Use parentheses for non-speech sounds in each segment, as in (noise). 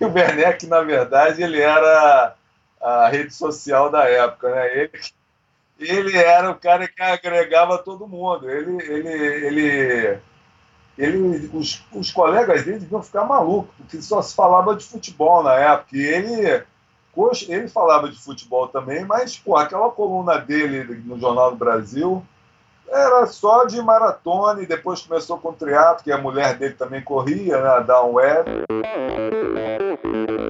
que o Werneck, na verdade, ele era a rede social da época, né? Ele, ele era o cara que agregava todo mundo. Ele, ele, ele, ele os, os colegas dele deviam ficar malucos, porque só se falava de futebol na época. E ele, ele falava de futebol também, mas pô, aquela coluna dele no Jornal do Brasil era só de maratona e depois começou com triatlo, que a mulher dele também corria, né, a Down Web.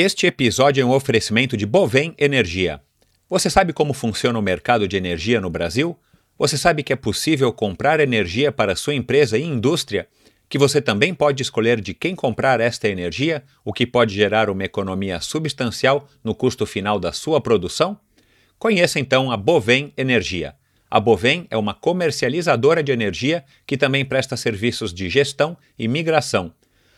Este episódio é um oferecimento de Bovem Energia. Você sabe como funciona o mercado de energia no Brasil? Você sabe que é possível comprar energia para sua empresa e indústria? Que você também pode escolher de quem comprar esta energia, o que pode gerar uma economia substancial no custo final da sua produção? Conheça então a Bovem Energia. A Bovem é uma comercializadora de energia que também presta serviços de gestão e migração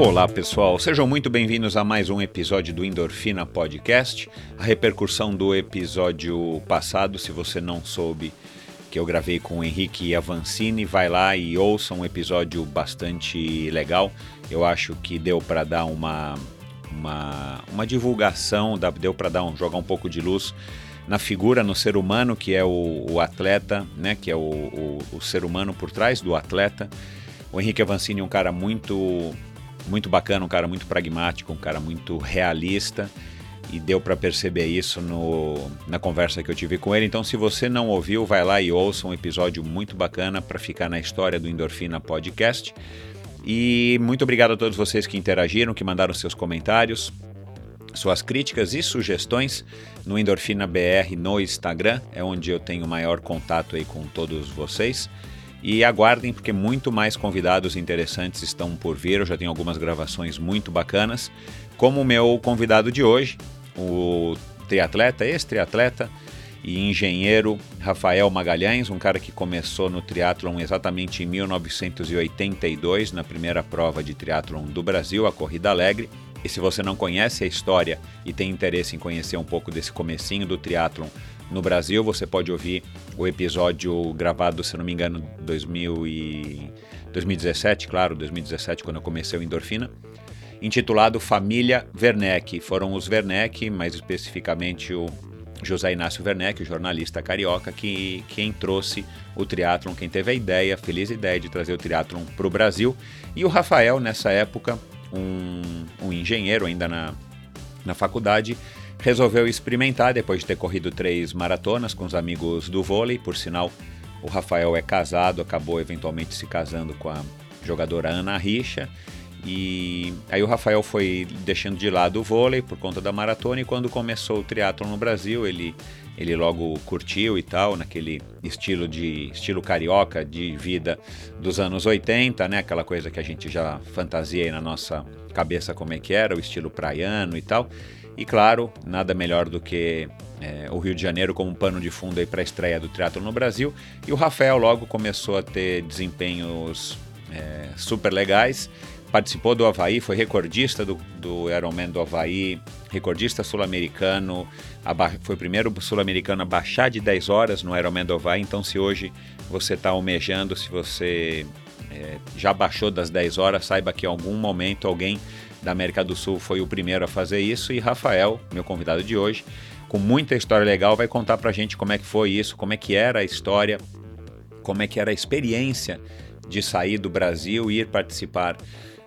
Olá pessoal, sejam muito bem-vindos a mais um episódio do Endorfina Podcast. A repercussão do episódio passado, se você não soube, que eu gravei com o Henrique Avancini, vai lá e ouça um episódio bastante legal. Eu acho que deu para dar uma, uma, uma divulgação, deu para dar um, jogar um pouco de luz na figura, no ser humano, que é o, o atleta, né, que é o, o, o ser humano por trás do atleta. O Henrique Avancini é um cara muito muito bacana, um cara muito pragmático, um cara muito realista e deu para perceber isso no, na conversa que eu tive com ele. Então, se você não ouviu, vai lá e ouça um episódio muito bacana para ficar na história do Endorfina Podcast. E muito obrigado a todos vocês que interagiram, que mandaram seus comentários, suas críticas e sugestões no Endorfina BR no Instagram, é onde eu tenho maior contato aí com todos vocês. E aguardem, porque muito mais convidados interessantes estão por vir. Eu já tenho algumas gravações muito bacanas. Como o meu convidado de hoje, o triatleta, ex-triatleta e engenheiro Rafael Magalhães, um cara que começou no triatlon exatamente em 1982, na primeira prova de triatlon do Brasil, a Corrida Alegre. E se você não conhece a história e tem interesse em conhecer um pouco desse comecinho do triatlon no Brasil, você pode ouvir o episódio gravado, se não me engano, 2000 e 2017, claro, 2017, quando eu comecei o Endorfina, intitulado Família Werneck. Foram os Werneck, mais especificamente o José Inácio Werneck, o jornalista carioca, que quem trouxe o triatlon, quem teve a ideia, a feliz ideia de trazer o triatlon para o Brasil. E o Rafael, nessa época, um, um engenheiro ainda na, na faculdade, resolveu experimentar depois de ter corrido três maratonas com os amigos do vôlei. Por sinal, o Rafael é casado, acabou eventualmente se casando com a jogadora Ana Richa. E aí o Rafael foi deixando de lado o vôlei por conta da maratona e quando começou o triatlo no Brasil, ele ele logo curtiu e tal, naquele estilo de estilo carioca de vida dos anos 80, né? Aquela coisa que a gente já fantasia aí na nossa cabeça como é que era, o estilo praiano e tal. E claro, nada melhor do que é, o Rio de Janeiro como pano de fundo para a estreia do triatlo no Brasil. E o Rafael logo começou a ter desempenhos é, super legais. Participou do Havaí, foi recordista do, do Ironman do Havaí, recordista sul-americano, foi o primeiro sul-americano a baixar de 10 horas no Ironman do Havaí. Então, se hoje você está almejando, se você é, já baixou das 10 horas, saiba que em algum momento alguém da América do Sul foi o primeiro a fazer isso e Rafael, meu convidado de hoje, com muita história legal, vai contar pra gente como é que foi isso, como é que era a história, como é que era a experiência de sair do Brasil e ir participar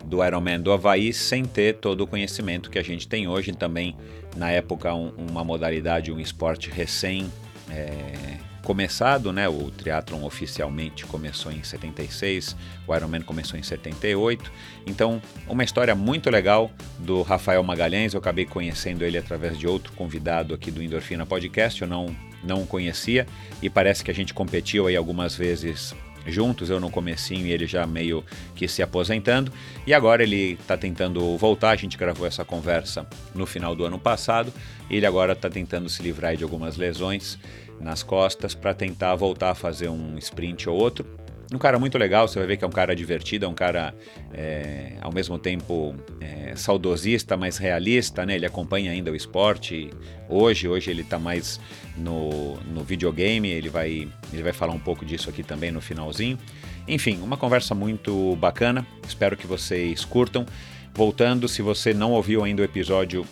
do Ironman do Havaí sem ter todo o conhecimento que a gente tem hoje. Também, na época, um, uma modalidade, um esporte recém é, começado, né? O triatlon oficialmente começou em 76, o Ironman começou em 78. Então, uma história muito legal do Rafael Magalhães. Eu acabei conhecendo ele através de outro convidado aqui do Endorfina Podcast. Eu não não conhecia e parece que a gente competiu aí algumas vezes juntos, eu no comecinho e ele já meio que se aposentando. E agora ele está tentando voltar, a gente gravou essa conversa no final do ano passado. Ele agora está tentando se livrar de algumas lesões nas costas para tentar voltar a fazer um sprint ou outro. Um cara muito legal, você vai ver que é um cara divertido, é um cara é, ao mesmo tempo é, saudosista, mas realista, né? Ele acompanha ainda o esporte hoje, hoje ele está mais no, no videogame, ele vai, ele vai falar um pouco disso aqui também no finalzinho. Enfim, uma conversa muito bacana, espero que vocês curtam. Voltando, se você não ouviu ainda o episódio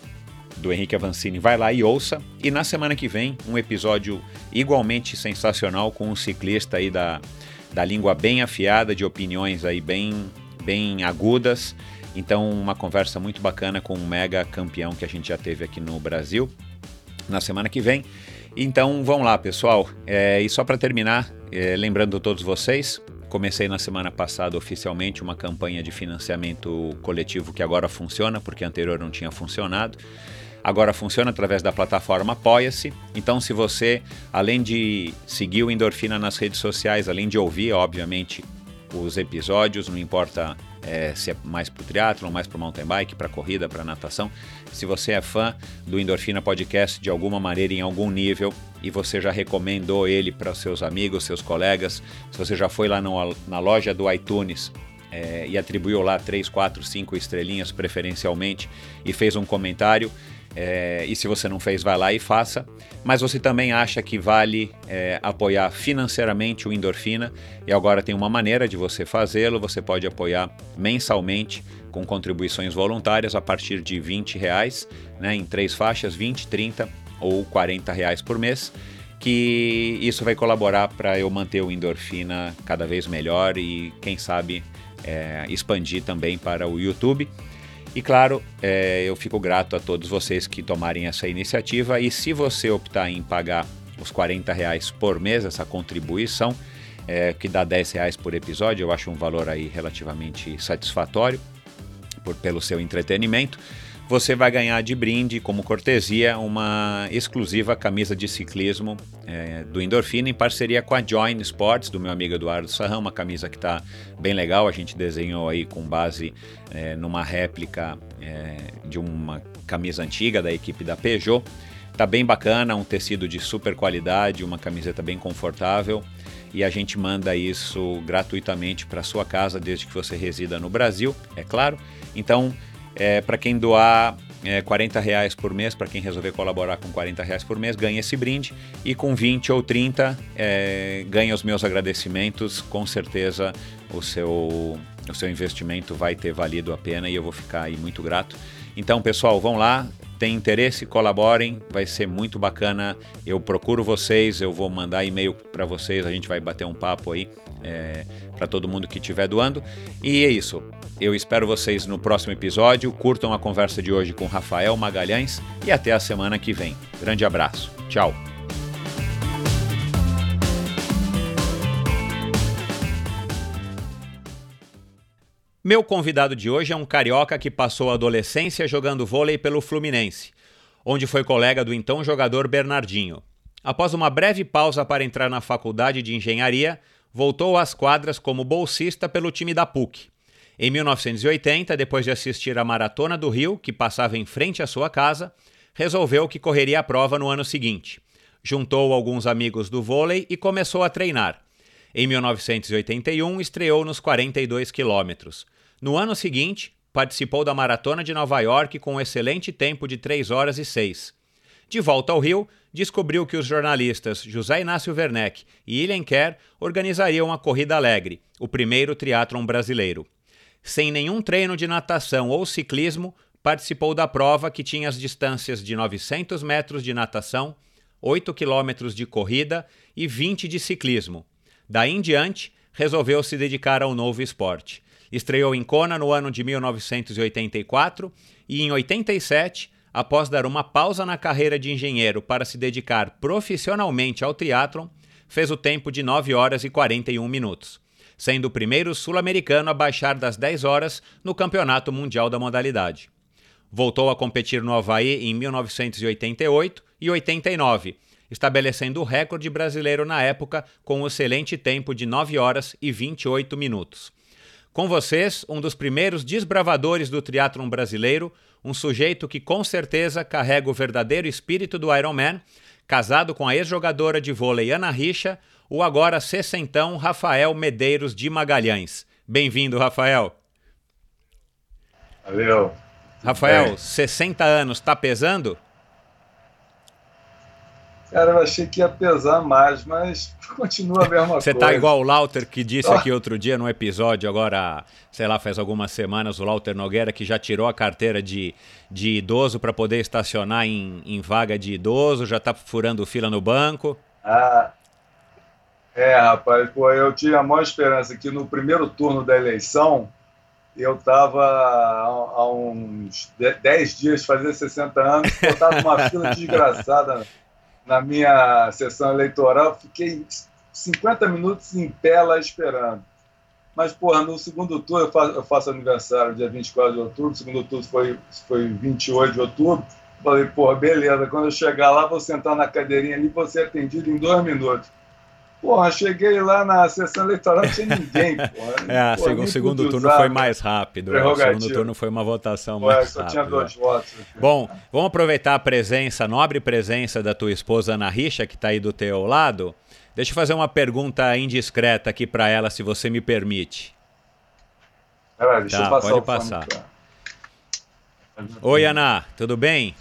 do Henrique Avancini, vai lá e ouça. E na semana que vem, um episódio igualmente sensacional com um ciclista aí da da língua bem afiada, de opiniões aí bem, bem agudas. Então, uma conversa muito bacana com um mega campeão que a gente já teve aqui no Brasil na semana que vem. Então, vamos lá, pessoal. É, e só para terminar, é, lembrando todos vocês, comecei na semana passada oficialmente uma campanha de financiamento coletivo que agora funciona, porque anterior não tinha funcionado. Agora funciona através da plataforma Apoia-se. Então, se você, além de seguir o Endorfina nas redes sociais, além de ouvir, obviamente, os episódios, não importa é, se é mais para o triatlon, mais para mountain bike, para corrida, para natação. Se você é fã do Endorfina Podcast de alguma maneira, em algum nível, e você já recomendou ele para seus amigos, seus colegas, se você já foi lá no, na loja do iTunes é, e atribuiu lá 3, 4, 5 estrelinhas preferencialmente e fez um comentário, é, e se você não fez, vai lá e faça. Mas você também acha que vale é, apoiar financeiramente o Endorfina e agora tem uma maneira de você fazê-lo. Você pode apoiar mensalmente com contribuições voluntárias a partir de 20 reais, né, em três faixas, 20, 30 ou 40 reais por mês. Que isso vai colaborar para eu manter o Endorfina cada vez melhor e, quem sabe, é, expandir também para o YouTube. E claro, é, eu fico grato a todos vocês que tomarem essa iniciativa. E se você optar em pagar os 40 reais por mês, essa contribuição, é, que dá 10 reais por episódio, eu acho um valor aí relativamente satisfatório por, pelo seu entretenimento você vai ganhar de brinde, como cortesia, uma exclusiva camisa de ciclismo é, do Endorfina em parceria com a Join Sports, do meu amigo Eduardo Sarrão, uma camisa que está bem legal, a gente desenhou aí com base é, numa réplica é, de uma camisa antiga da equipe da Peugeot. Tá bem bacana, um tecido de super qualidade, uma camiseta bem confortável e a gente manda isso gratuitamente para sua casa desde que você resida no Brasil, é claro. Então, é, para quem doar é, 40 reais por mês, para quem resolver colaborar com 40 reais por mês, ganha esse brinde. E com 20 ou 30, é, ganha os meus agradecimentos. Com certeza o seu, o seu investimento vai ter valido a pena e eu vou ficar aí muito grato. Então, pessoal, vão lá, tem interesse, colaborem, vai ser muito bacana. Eu procuro vocês, eu vou mandar e-mail para vocês, a gente vai bater um papo aí é, para todo mundo que estiver doando. E é isso. Eu espero vocês no próximo episódio. Curtam a conversa de hoje com Rafael Magalhães e até a semana que vem. Grande abraço. Tchau. Meu convidado de hoje é um carioca que passou a adolescência jogando vôlei pelo Fluminense, onde foi colega do então jogador Bernardinho. Após uma breve pausa para entrar na faculdade de engenharia, voltou às quadras como bolsista pelo time da PUC. Em 1980, depois de assistir à Maratona do Rio, que passava em frente à sua casa, resolveu que correria a prova no ano seguinte. Juntou alguns amigos do vôlei e começou a treinar. Em 1981, estreou nos 42 quilômetros. No ano seguinte, participou da Maratona de Nova York com um excelente tempo de 3 horas e 6. De volta ao Rio, descobriu que os jornalistas José Inácio Werneck e Ilen Kerr organizariam a Corrida Alegre, o primeiro triatlon brasileiro. Sem nenhum treino de natação ou ciclismo, participou da prova que tinha as distâncias de 900 metros de natação, 8 quilômetros de corrida e 20 de ciclismo. Daí em diante, resolveu se dedicar ao novo esporte Estreou em Kona no ano de 1984 e em 87, após dar uma pausa na carreira de engenheiro para se dedicar profissionalmente ao triatlon, fez o tempo de 9 horas e 41 minutos, sendo o primeiro sul-americano a baixar das 10 horas no Campeonato Mundial da modalidade. Voltou a competir no Havaí em 1988 e 89, estabelecendo o recorde brasileiro na época com um excelente tempo de 9 horas e 28 minutos. Com vocês, um dos primeiros desbravadores do triatlon brasileiro, um sujeito que com certeza carrega o verdadeiro espírito do Ironman, casado com a ex-jogadora de vôlei Ana Richa, o agora sessentão Rafael Medeiros de Magalhães. Bem-vindo, Rafael. Valeu. Rafael, é. 60 anos, tá pesando? Cara, eu achei que ia pesar mais, mas (laughs) continua a mesma coisa. Você tá igual o Lauter que disse aqui outro dia no episódio, agora, sei lá, faz algumas semanas, o Lauter Nogueira que já tirou a carteira de, de idoso para poder estacionar em, em vaga de idoso, já tá furando fila no banco. Ah, é, rapaz, pô, eu tinha a maior esperança que no primeiro turno da eleição eu estava há uns 10 dias, fazia 60 anos, eu estava numa fila (laughs) desgraçada na minha sessão eleitoral, fiquei 50 minutos em pé lá esperando. Mas, porra, no segundo turno, eu faço, eu faço aniversário dia 24 de outubro, segundo turno foi, foi 28 de outubro. Falei, porra, beleza, quando eu chegar lá, vou sentar na cadeirinha ali vou ser atendido em dois minutos. Porra, cheguei lá na sessão eleitoral, não tinha ninguém, (laughs) porra. É, porra, o segundo turno foi mais rápido. O segundo turno foi uma votação Ué, mais só rápida. tinha dois votos. Bom, vamos aproveitar a presença, a nobre presença da tua esposa Ana Richa, que está aí do teu lado. Deixa eu fazer uma pergunta indiscreta aqui para ela, se você me permite. Pera, deixa tá, eu passar pode passar. Oi, Ana, tudo bem?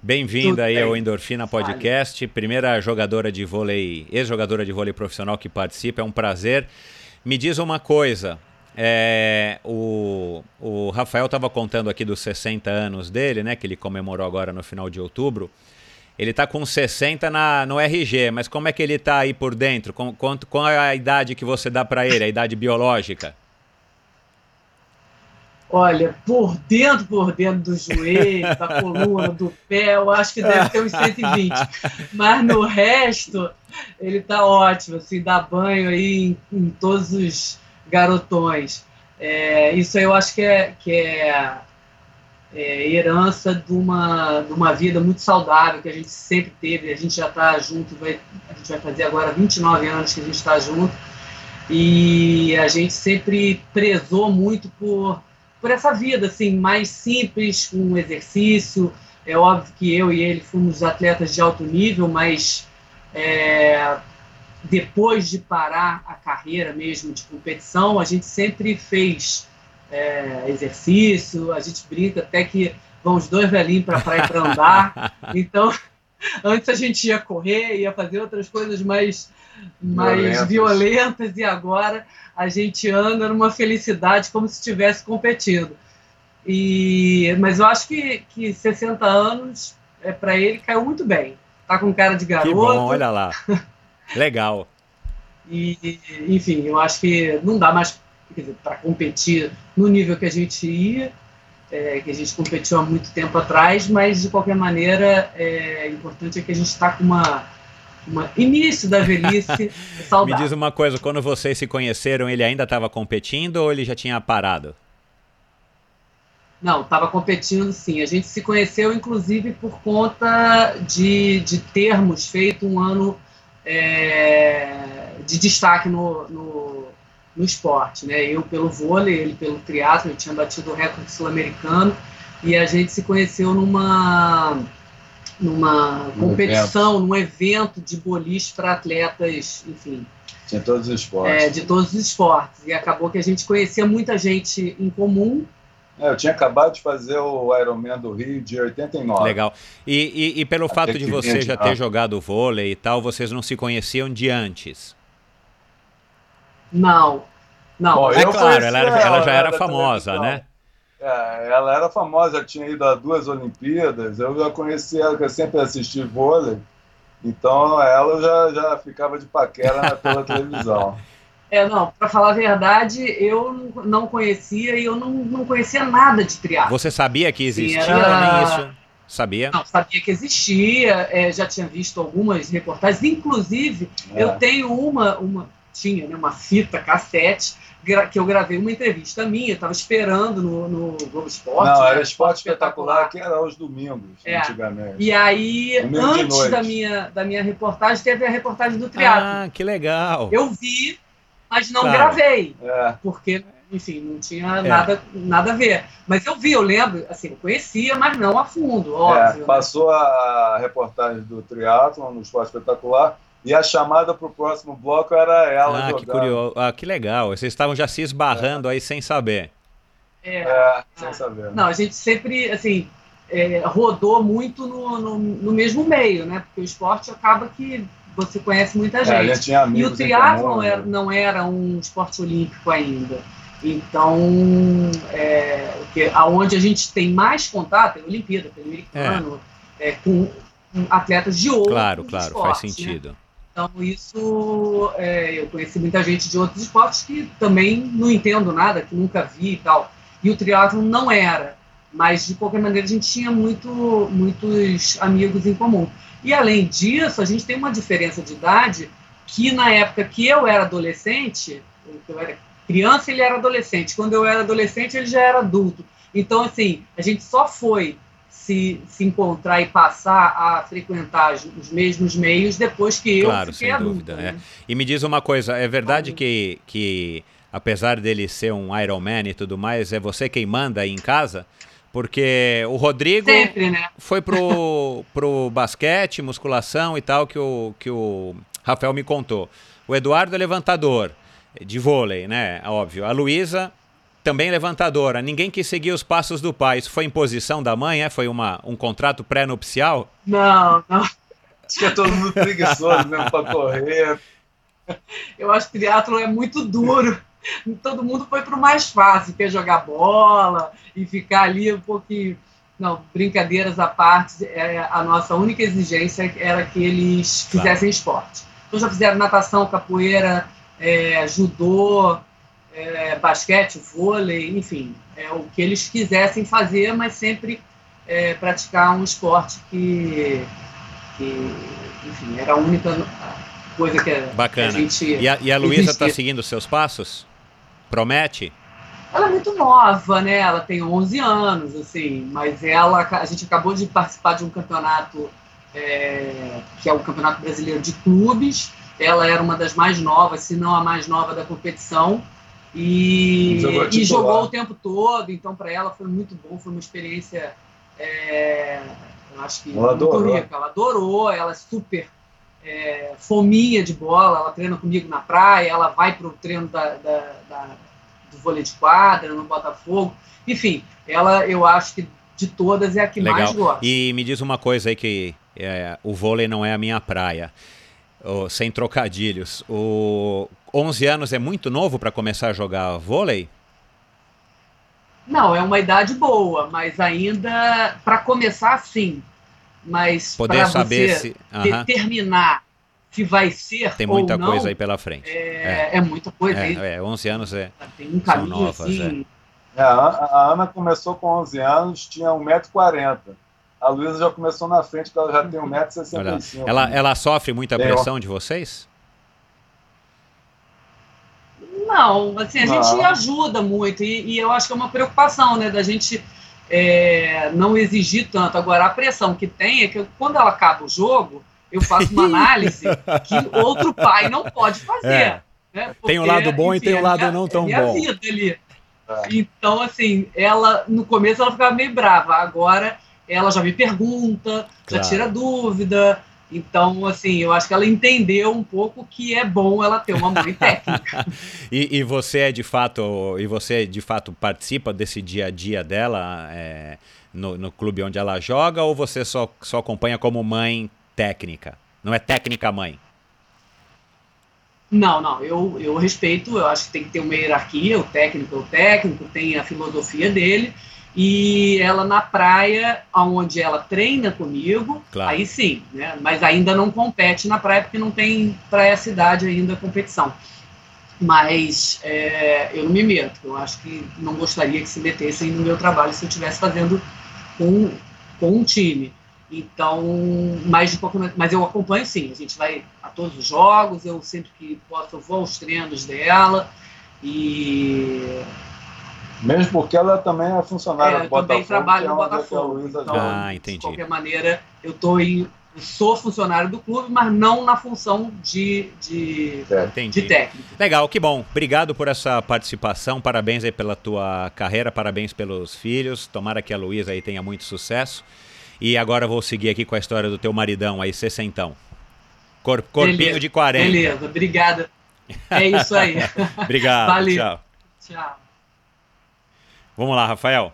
Bem-vinda aí ao Endorfina Podcast, primeira jogadora de vôlei, ex-jogadora de vôlei profissional que participa, é um prazer. Me diz uma coisa, é, o, o Rafael estava contando aqui dos 60 anos dele, né, que ele comemorou agora no final de outubro. Ele está com 60 na, no RG, mas como é que ele está aí por dentro? Com, com, qual é a idade que você dá para ele, a idade biológica? Olha, por dentro, por dentro do joelho, da coluna, do pé, eu acho que deve ter uns 120. Mas no resto, ele tá ótimo, assim, dá banho aí em, em todos os garotões. É, isso eu acho que é, que é, é, herança de uma, de uma vida muito saudável que a gente sempre teve. A gente já está junto, vai, a gente vai fazer agora 29 anos que a gente está junto. E a gente sempre prezou muito por por essa vida assim mais simples, com exercício. É óbvio que eu e ele fomos atletas de alto nível, mas é, depois de parar a carreira mesmo de competição, a gente sempre fez é, exercício, a gente brinca até que vão os dois velhinhos para a praia para andar. (laughs) Então, (laughs) antes a gente ia correr, ia fazer outras coisas mais, mais violentas. violentas, e agora a gente anda numa felicidade como se estivesse competindo. E, mas eu acho que, que 60 anos, é, para ele, caiu muito bem. Tá com cara de garoto. Que bom, olha lá. (laughs) Legal. e, enfim, eu acho que não dá mais para competir no nível que a gente ia, é, que a gente competiu há muito tempo atrás, mas de qualquer maneira, é importante é que a gente está com uma uma início da velhice (laughs) saudável. Me diz uma coisa, quando vocês se conheceram, ele ainda estava competindo ou ele já tinha parado? Não, estava competindo sim. A gente se conheceu, inclusive, por conta de, de termos feito um ano é, de destaque no, no, no, esporte. Né? Eu pelo vôlei, ele pelo triatlo, eu tinha batido o recorde sul-americano e a gente se conheceu numa numa competição, evento. num evento de boliche para atletas, enfim. De todos os esportes. É, de todos os esportes. E acabou que a gente conhecia muita gente em comum. É, eu tinha acabado de fazer o Ironman do Rio de 89. Legal. E, e, e pelo Até fato de você já ter jogado vôlei e tal, vocês não se conheciam de antes? Não. Não. Bom, é claro, ela, ela, ela já era famosa, né? É, ela era famosa, tinha ido a duas Olimpíadas, eu já conheci ela, que eu sempre assisti vôlei, então ela já, já ficava de paquera pela televisão. (laughs) É, não, para falar a verdade, eu não conhecia e eu não, não conhecia nada de triatlo. Você sabia que existia era... ou nem isso? Sabia? Não, sabia que existia, é, já tinha visto algumas reportagens, inclusive é. eu tenho uma, uma tinha né, uma fita cassete que eu gravei uma entrevista minha, estava esperando no, no Globo Esporte. Não, era Esporte Espetacular, que era aos domingos, é. antigamente. E aí, antes da minha, da minha reportagem, teve a reportagem do triatlo. Ah, que legal! Eu vi, mas não claro. gravei, é. porque, enfim, não tinha é. nada, nada a ver. Mas eu vi, eu lembro, assim, eu conhecia, mas não a fundo, óbvio. Né? Passou né? a reportagem do triatlo no Esporte Espetacular, e a chamada para o próximo bloco era ela. Ah, que curioso. Ah, que legal. Vocês estavam já se esbarrando é. aí sem saber. É, é sem ah. saber. Não, a gente sempre, assim, é, rodou muito no, no, no, mesmo meio, né? Porque o esporte acaba que você conhece muita é, gente. É, tinha e o triatlo não, era, não era um esporte olímpico ainda. Então, é, que, aonde a gente tem mais contato é a Olimpíada, Pan-Americano, é. é. com atletas de outros Claro, claro, esportes, faz né? sentido. Né? Então, isso, é, eu conheci muita gente de outros esportes que também não entendo nada, que nunca vi e tal. E o triatlo não era, mas de qualquer maneira a gente tinha muito, muitos amigos em comum. E além disso, a gente tem uma diferença de idade que na época que eu era adolescente, eu era criança, ele era adolescente. Quando eu era adolescente, ele já era adulto. Então, assim, a gente só foi se, se encontrar e passar a frequentar os mesmos meios depois que eu claro, fiquei sem adulta, dúvida. Né? É. E me diz uma coisa, é verdade que, que apesar dele ser um Iron Man e tudo mais, é você quem manda aí em casa? Porque o Rodrigo Sempre, né? foi pro, (laughs) pro basquete, musculação e tal, que o, que o Rafael me contou. O Eduardo é levantador de vôlei, né? Óbvio. A Luísa também levantadora. Ninguém quis seguir os passos do pai. Isso foi imposição da mãe? É? Foi uma, um contrato pré-nupcial? Não, não. Acho que é todo mundo preguiçoso mesmo para correr. Eu acho que triatlo é muito duro. Todo mundo foi para o mais fácil, quer jogar bola e ficar ali um pouquinho. Não, brincadeiras à parte, é, a nossa única exigência era que eles fizessem claro. esporte. Então já fizeram natação, capoeira, é, judô, é, basquete, vôlei, enfim, é, o que eles quisessem fazer, mas sempre é, praticar um esporte que, que, enfim, era a única coisa que, Bacana. Que a gente. E a, e a Luísa está seguindo seus passos? Promete? Ela é muito nova, né? Ela tem 11 anos, assim, mas ela, a gente acabou de participar de um campeonato é, que é o Campeonato Brasileiro de Clubes. Ela era uma das mais novas, se não a mais nova da competição. E jogou, e jogou o tempo todo, então para ela foi muito bom, foi uma experiência, é, eu acho que ela adorou. rica. Ela adorou, ela é super é, fominha de bola, ela treina comigo na praia, ela vai para o treino da, da, da, do vôlei de quadra, no Botafogo. Enfim, ela eu acho que de todas é a que Legal. mais gosta. E me diz uma coisa aí que é, o vôlei não é a minha praia. Oh, sem trocadilhos. O 11 anos é muito novo para começar a jogar vôlei? Não, é uma idade boa, mas ainda para começar sim. Mas poder saber se determinar se vai ser tem muita não, coisa aí pela frente. É, é. é muita coisa. É, é, 11 anos é tem um caminho são novas, assim. É. a Ana começou com 11 anos, tinha 1,40m. A Luísa já começou na frente, porque ela já tem 1,65m. Ela, ela sofre muita pressão de vocês? Não, assim, a não. gente ajuda muito e, e, eu acho que é uma preocupação, né, da gente é, não exigir tanto. Agora, a pressão que tem é que quando ela acaba o jogo, eu faço uma (laughs) análise que outro pai não pode fazer. É. Né? Porque, tem o lado bom enfim, e tem o lado não tão é bom. Vida ali. É. Então, assim, ela no começo ela ficava meio brava, agora ela já me pergunta, claro. já tira dúvida, então, assim, eu acho que ela entendeu um pouco que é bom ela ter uma mãe (laughs) técnica. e, e, você é de fato, e você de fato participa desse dia a dia dela é, no, no clube onde ela joga, ou você só, só acompanha como mãe técnica? Não é técnica mãe? Não, não, eu, eu respeito, eu acho que tem que ter uma hierarquia, o técnico é o técnico, tem a filosofia dele, e ela na praia, onde ela treina comigo, claro. aí sim, né? mas ainda não compete na praia porque não tem para essa idade ainda competição. Mas é, eu não me meto. Eu acho que não gostaria que se metessem no meu trabalho se eu estivesse fazendo com, com um time. Então, mais de pouco, mas eu acompanho sim. A gente vai a todos os jogos. Eu sempre que posso eu vou aos treinos dela e mesmo porque ela também é funcionária é, do Botafogo. também trabalho no Botafogo. Então, ah, entendi. De qualquer maneira, eu tô em, sou funcionário do clube, mas não na função de, de, de técnico. Legal, que bom. Obrigado por essa participação. Parabéns aí pela tua carreira, parabéns pelos filhos. Tomara que a Luísa aí tenha muito sucesso. E agora vou seguir aqui com a história do teu maridão aí, sessentão. Cor, corpinho beleza, de 40. Beleza, obrigada. É isso aí. (laughs) Obrigado. (laughs) Valeu. Tchau. Tchau. Vamos lá, Rafael.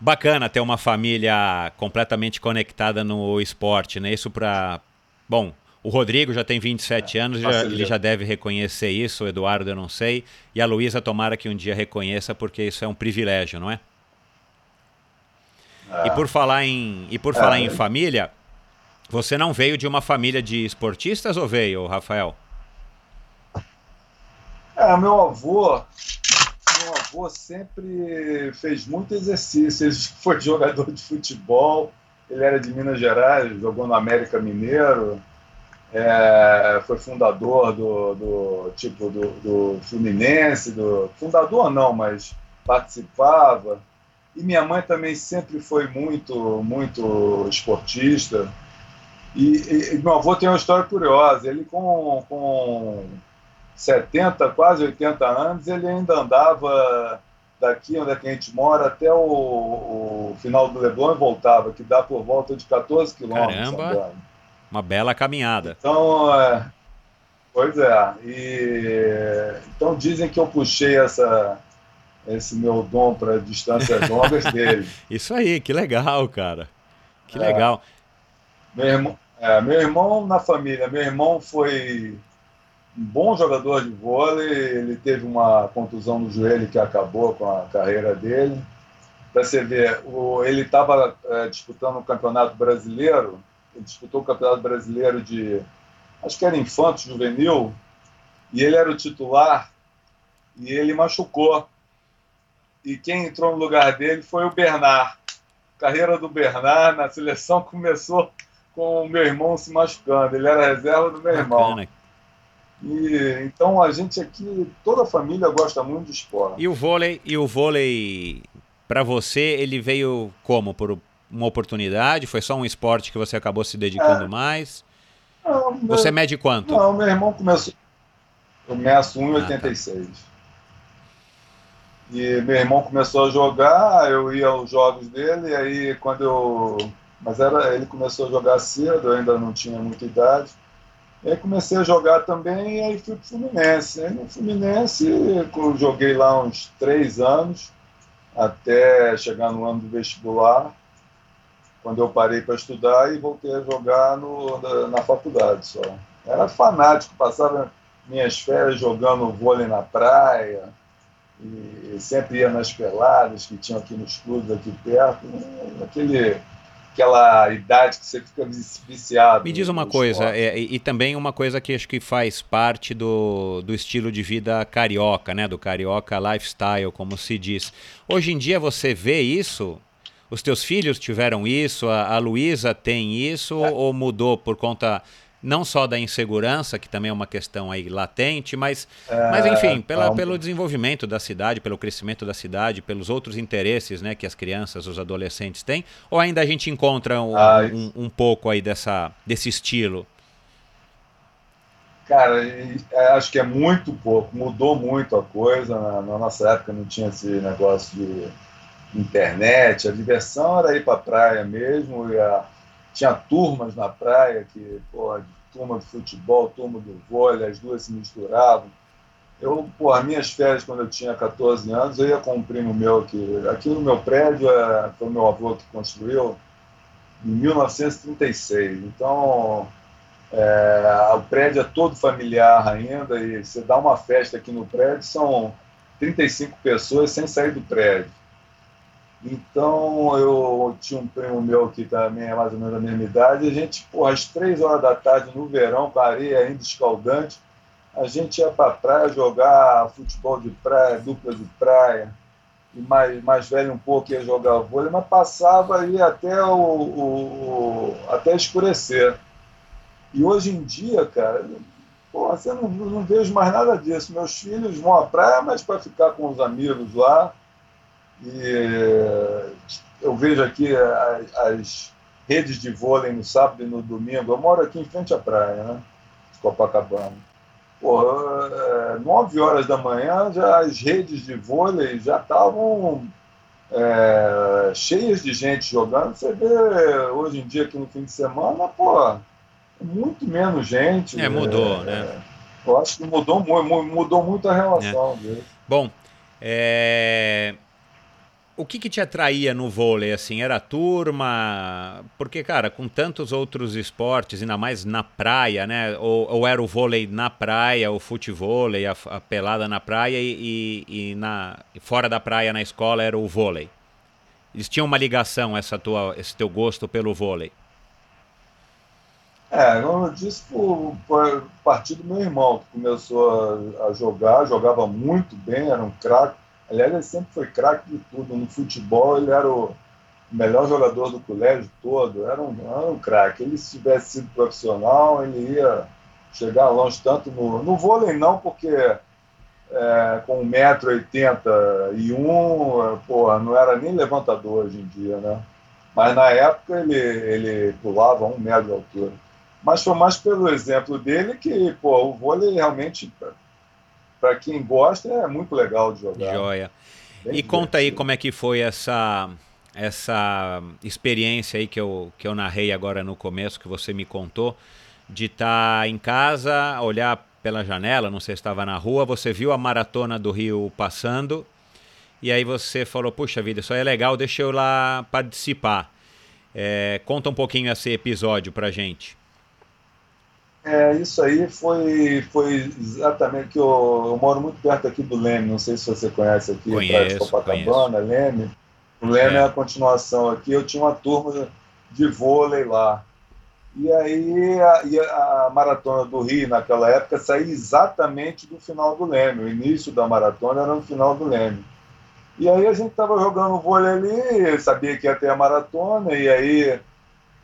Bacana ter uma família completamente conectada no esporte, né? Isso para. Bom, o Rodrigo já tem 27 é, anos, já, ele já deve reconhecer isso, o Eduardo eu não sei, e a Luísa tomara que um dia reconheça, porque isso é um privilégio, não é? é. E por falar em, e por é. falar em família, você não veio de uma família de esportistas ou veio, Rafael? É, meu avô, meu avô sempre fez muito exercício. Ele (laughs) foi jogador de futebol, ele era de Minas Gerais, jogou no América Mineiro, é, foi fundador do, do tipo do, do, Fluminense, do fundador não, mas participava. E minha mãe também sempre foi muito, muito esportista. E, e meu avô tem uma história curiosa. Ele com, com 70, quase 80 anos, ele ainda andava daqui onde é que a gente mora até o, o final do Leblon e voltava, que dá por volta de 14 quilômetros. Caramba, uma bela caminhada. Então, é, pois é. E, então dizem que eu puxei essa, esse meu dom para distâncias (laughs) longas dele. Isso aí, que legal, cara. Que é, legal. Meu irmão, é, meu irmão na família, meu irmão foi um bom jogador de vôlei, ele teve uma contusão no joelho que acabou com a carreira dele. Para você ver, o, ele estava é, disputando o Campeonato Brasileiro, ele disputou o Campeonato Brasileiro de, acho que era infanto, juvenil, e ele era o titular, e ele machucou. E quem entrou no lugar dele foi o Bernard. A carreira do Bernard na seleção (laughs) começou com o meu irmão se machucando. Ele era reserva do meu irmão. E, então a gente aqui, toda a família gosta muito de esporte. E o vôlei, e o vôlei para você, ele veio como? Por uma oportunidade? Foi só um esporte que você acabou se dedicando é. mais? Não, meu, você mede quanto? Não, meu irmão começou. Eu meço 1,86. Ah, tá. E meu irmão começou a jogar, eu ia aos jogos dele, e aí quando eu. Mas era, ele começou a jogar cedo, eu ainda não tinha muita idade. Aí comecei a jogar também e aí fui pro Fluminense. Aí no Fluminense eu joguei lá uns três anos, até chegar no ano do vestibular, quando eu parei para estudar e voltei a jogar no, na, na, faculdade só. Era fanático, passava minhas férias jogando vôlei na praia, e sempre ia nas peladas que tinham aqui nos clubes aqui perto, aquele aquela idade que você fica viciado. Me diz uma coisa, é, e, e, também uma coisa que acho que faz parte do, do estilo de vida carioca, né? Do carioca lifestyle, como se diz. Hoje em dia você vê isso? Os teus filhos tiveram isso? A, a Luísa tem isso? É. Ou mudou por conta não só da insegurança, que também é uma questão aí latente, mas, é, mas enfim, pela, pelo desenvolvimento da cidade, pelo crescimento da cidade, pelos outros interesses né, que as crianças, os adolescentes têm, ou ainda a gente encontra um, ah, um, um, pouco aí dessa, desse estilo? Cara, é, acho que é muito pouco, mudou muito a coisa, na, na nossa época não tinha esse negócio de internet, a diversão era ir para a praia mesmo, e a tinha turmas na praia, que, pô, turma de futebol, turma do vôlei, as duas se misturavam. Eu, pô, as minhas férias, quando eu tinha 14 anos, eu ia com um primo meu que, aqui no meu prédio, é, foi o meu avô que construiu, em 1936. Então, é, o prédio é todo familiar ainda, e você dá uma festa aqui no prédio, são 35 pessoas sem sair do prédio. Então eu tinha um primo meu que também é mais ou menos da mesma idade, e a gente, porra, às três horas da tarde no verão, com a areia ainda escaldante, a gente ia para a praia jogar futebol de praia, dupla de praia, e mais, mais velho um pouco ia jogar vôlei, mas passava aí até, o, o, até escurecer. E hoje em dia, cara, porra, você não, não vejo mais nada disso. Meus filhos vão à praia, mas para ficar com os amigos lá. E eu vejo aqui as, as redes de vôlei no sábado e no domingo. Eu moro aqui em frente à praia, né? De Copacabana. Pô, é, nove horas da manhã, já as redes de vôlei já estavam é, cheias de gente jogando. Você vê hoje em dia aqui no fim de semana, pô, muito menos gente. É, mudou, é, né? Eu acho que mudou, mudou muito a relação é. Bom, é o que, que te atraía no vôlei, assim? Era a turma? Porque, cara, com tantos outros esportes, ainda mais na praia, né? Ou, ou era o vôlei na praia, o futevôlei, a, a pelada na praia e, e, e na, fora da praia, na escola, era o vôlei. Eles tinham uma ligação, essa tua, esse teu gosto pelo vôlei? É, eu disse, por, por partir do meu irmão, que começou a, a jogar, jogava muito bem, era um craque Aliás, ele sempre foi craque de tudo. No futebol, ele era o melhor jogador do colégio todo. Era um, um craque. Ele, se tivesse sido profissional, ele ia chegar longe, tanto no, no vôlei, não, porque é, com 1,81m, porra, não era nem levantador hoje em dia, né? Mas na época ele, ele pulava um metro de altura. Mas foi mais pelo exemplo dele que, pô, o vôlei realmente para quem gosta, é muito legal de jogar. Joia. Bem e conta aí como é que foi essa essa experiência aí que eu, que eu narrei agora no começo, que você me contou, de estar tá em casa, olhar pela janela, não sei se estava na rua, você viu a maratona do Rio passando, e aí você falou, puxa vida, isso aí é legal, deixa eu lá participar. É, conta um pouquinho esse episódio pra gente. É, isso aí foi, foi exatamente que eu, eu, moro muito perto aqui do Leme, não sei se você conhece aqui, conheço, Copacabana, conheço. Leme. O Leme é. é a continuação aqui, eu tinha uma turma de vôlei lá. E aí a, e a, maratona do Rio naquela época saía exatamente do final do Leme. O início da maratona era no final do Leme. E aí a gente estava jogando vôlei ali, sabia que ia ter a maratona, e aí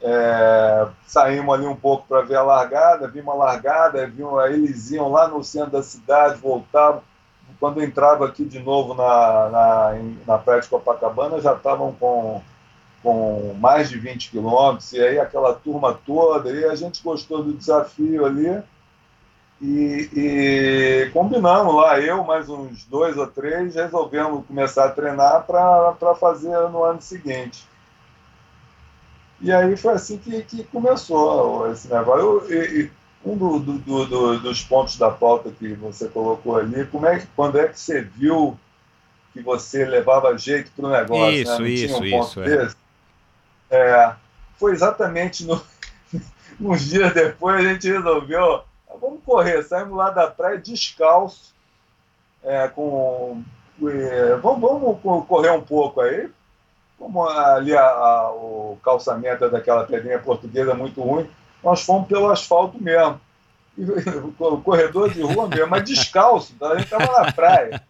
é, saímos ali um pouco para ver a largada, vimos a largada, vimos, eles iam lá no centro da cidade, voltavam. Quando entrava aqui de novo na, na, na praia de Copacabana, já estavam com, com mais de 20 quilômetros, e aí aquela turma toda, e a gente gostou do desafio ali, e, e combinamos lá, eu mais uns dois ou três, resolvemos começar a treinar para fazer no ano seguinte. E aí foi assim que, que começou esse negócio. Eu, e, um do, do, do, dos pontos da pauta que você colocou ali, como é, quando é que você viu que você levava jeito para o negócio? Isso, né? isso, um isso. É. é. foi exatamente no, (laughs) uns dias depois a gente resolveu, vamos correr, saímos lá da praia descalço, é, com, é, vamos, vamos correr um pouco aí, como ali a, a, o calçamento daquela pedrinha portuguesa muito ruim, nós fomos pelo asfalto mesmo. E, (laughs) o corredor de rua mesmo, mas descalço, a gente estava na praia.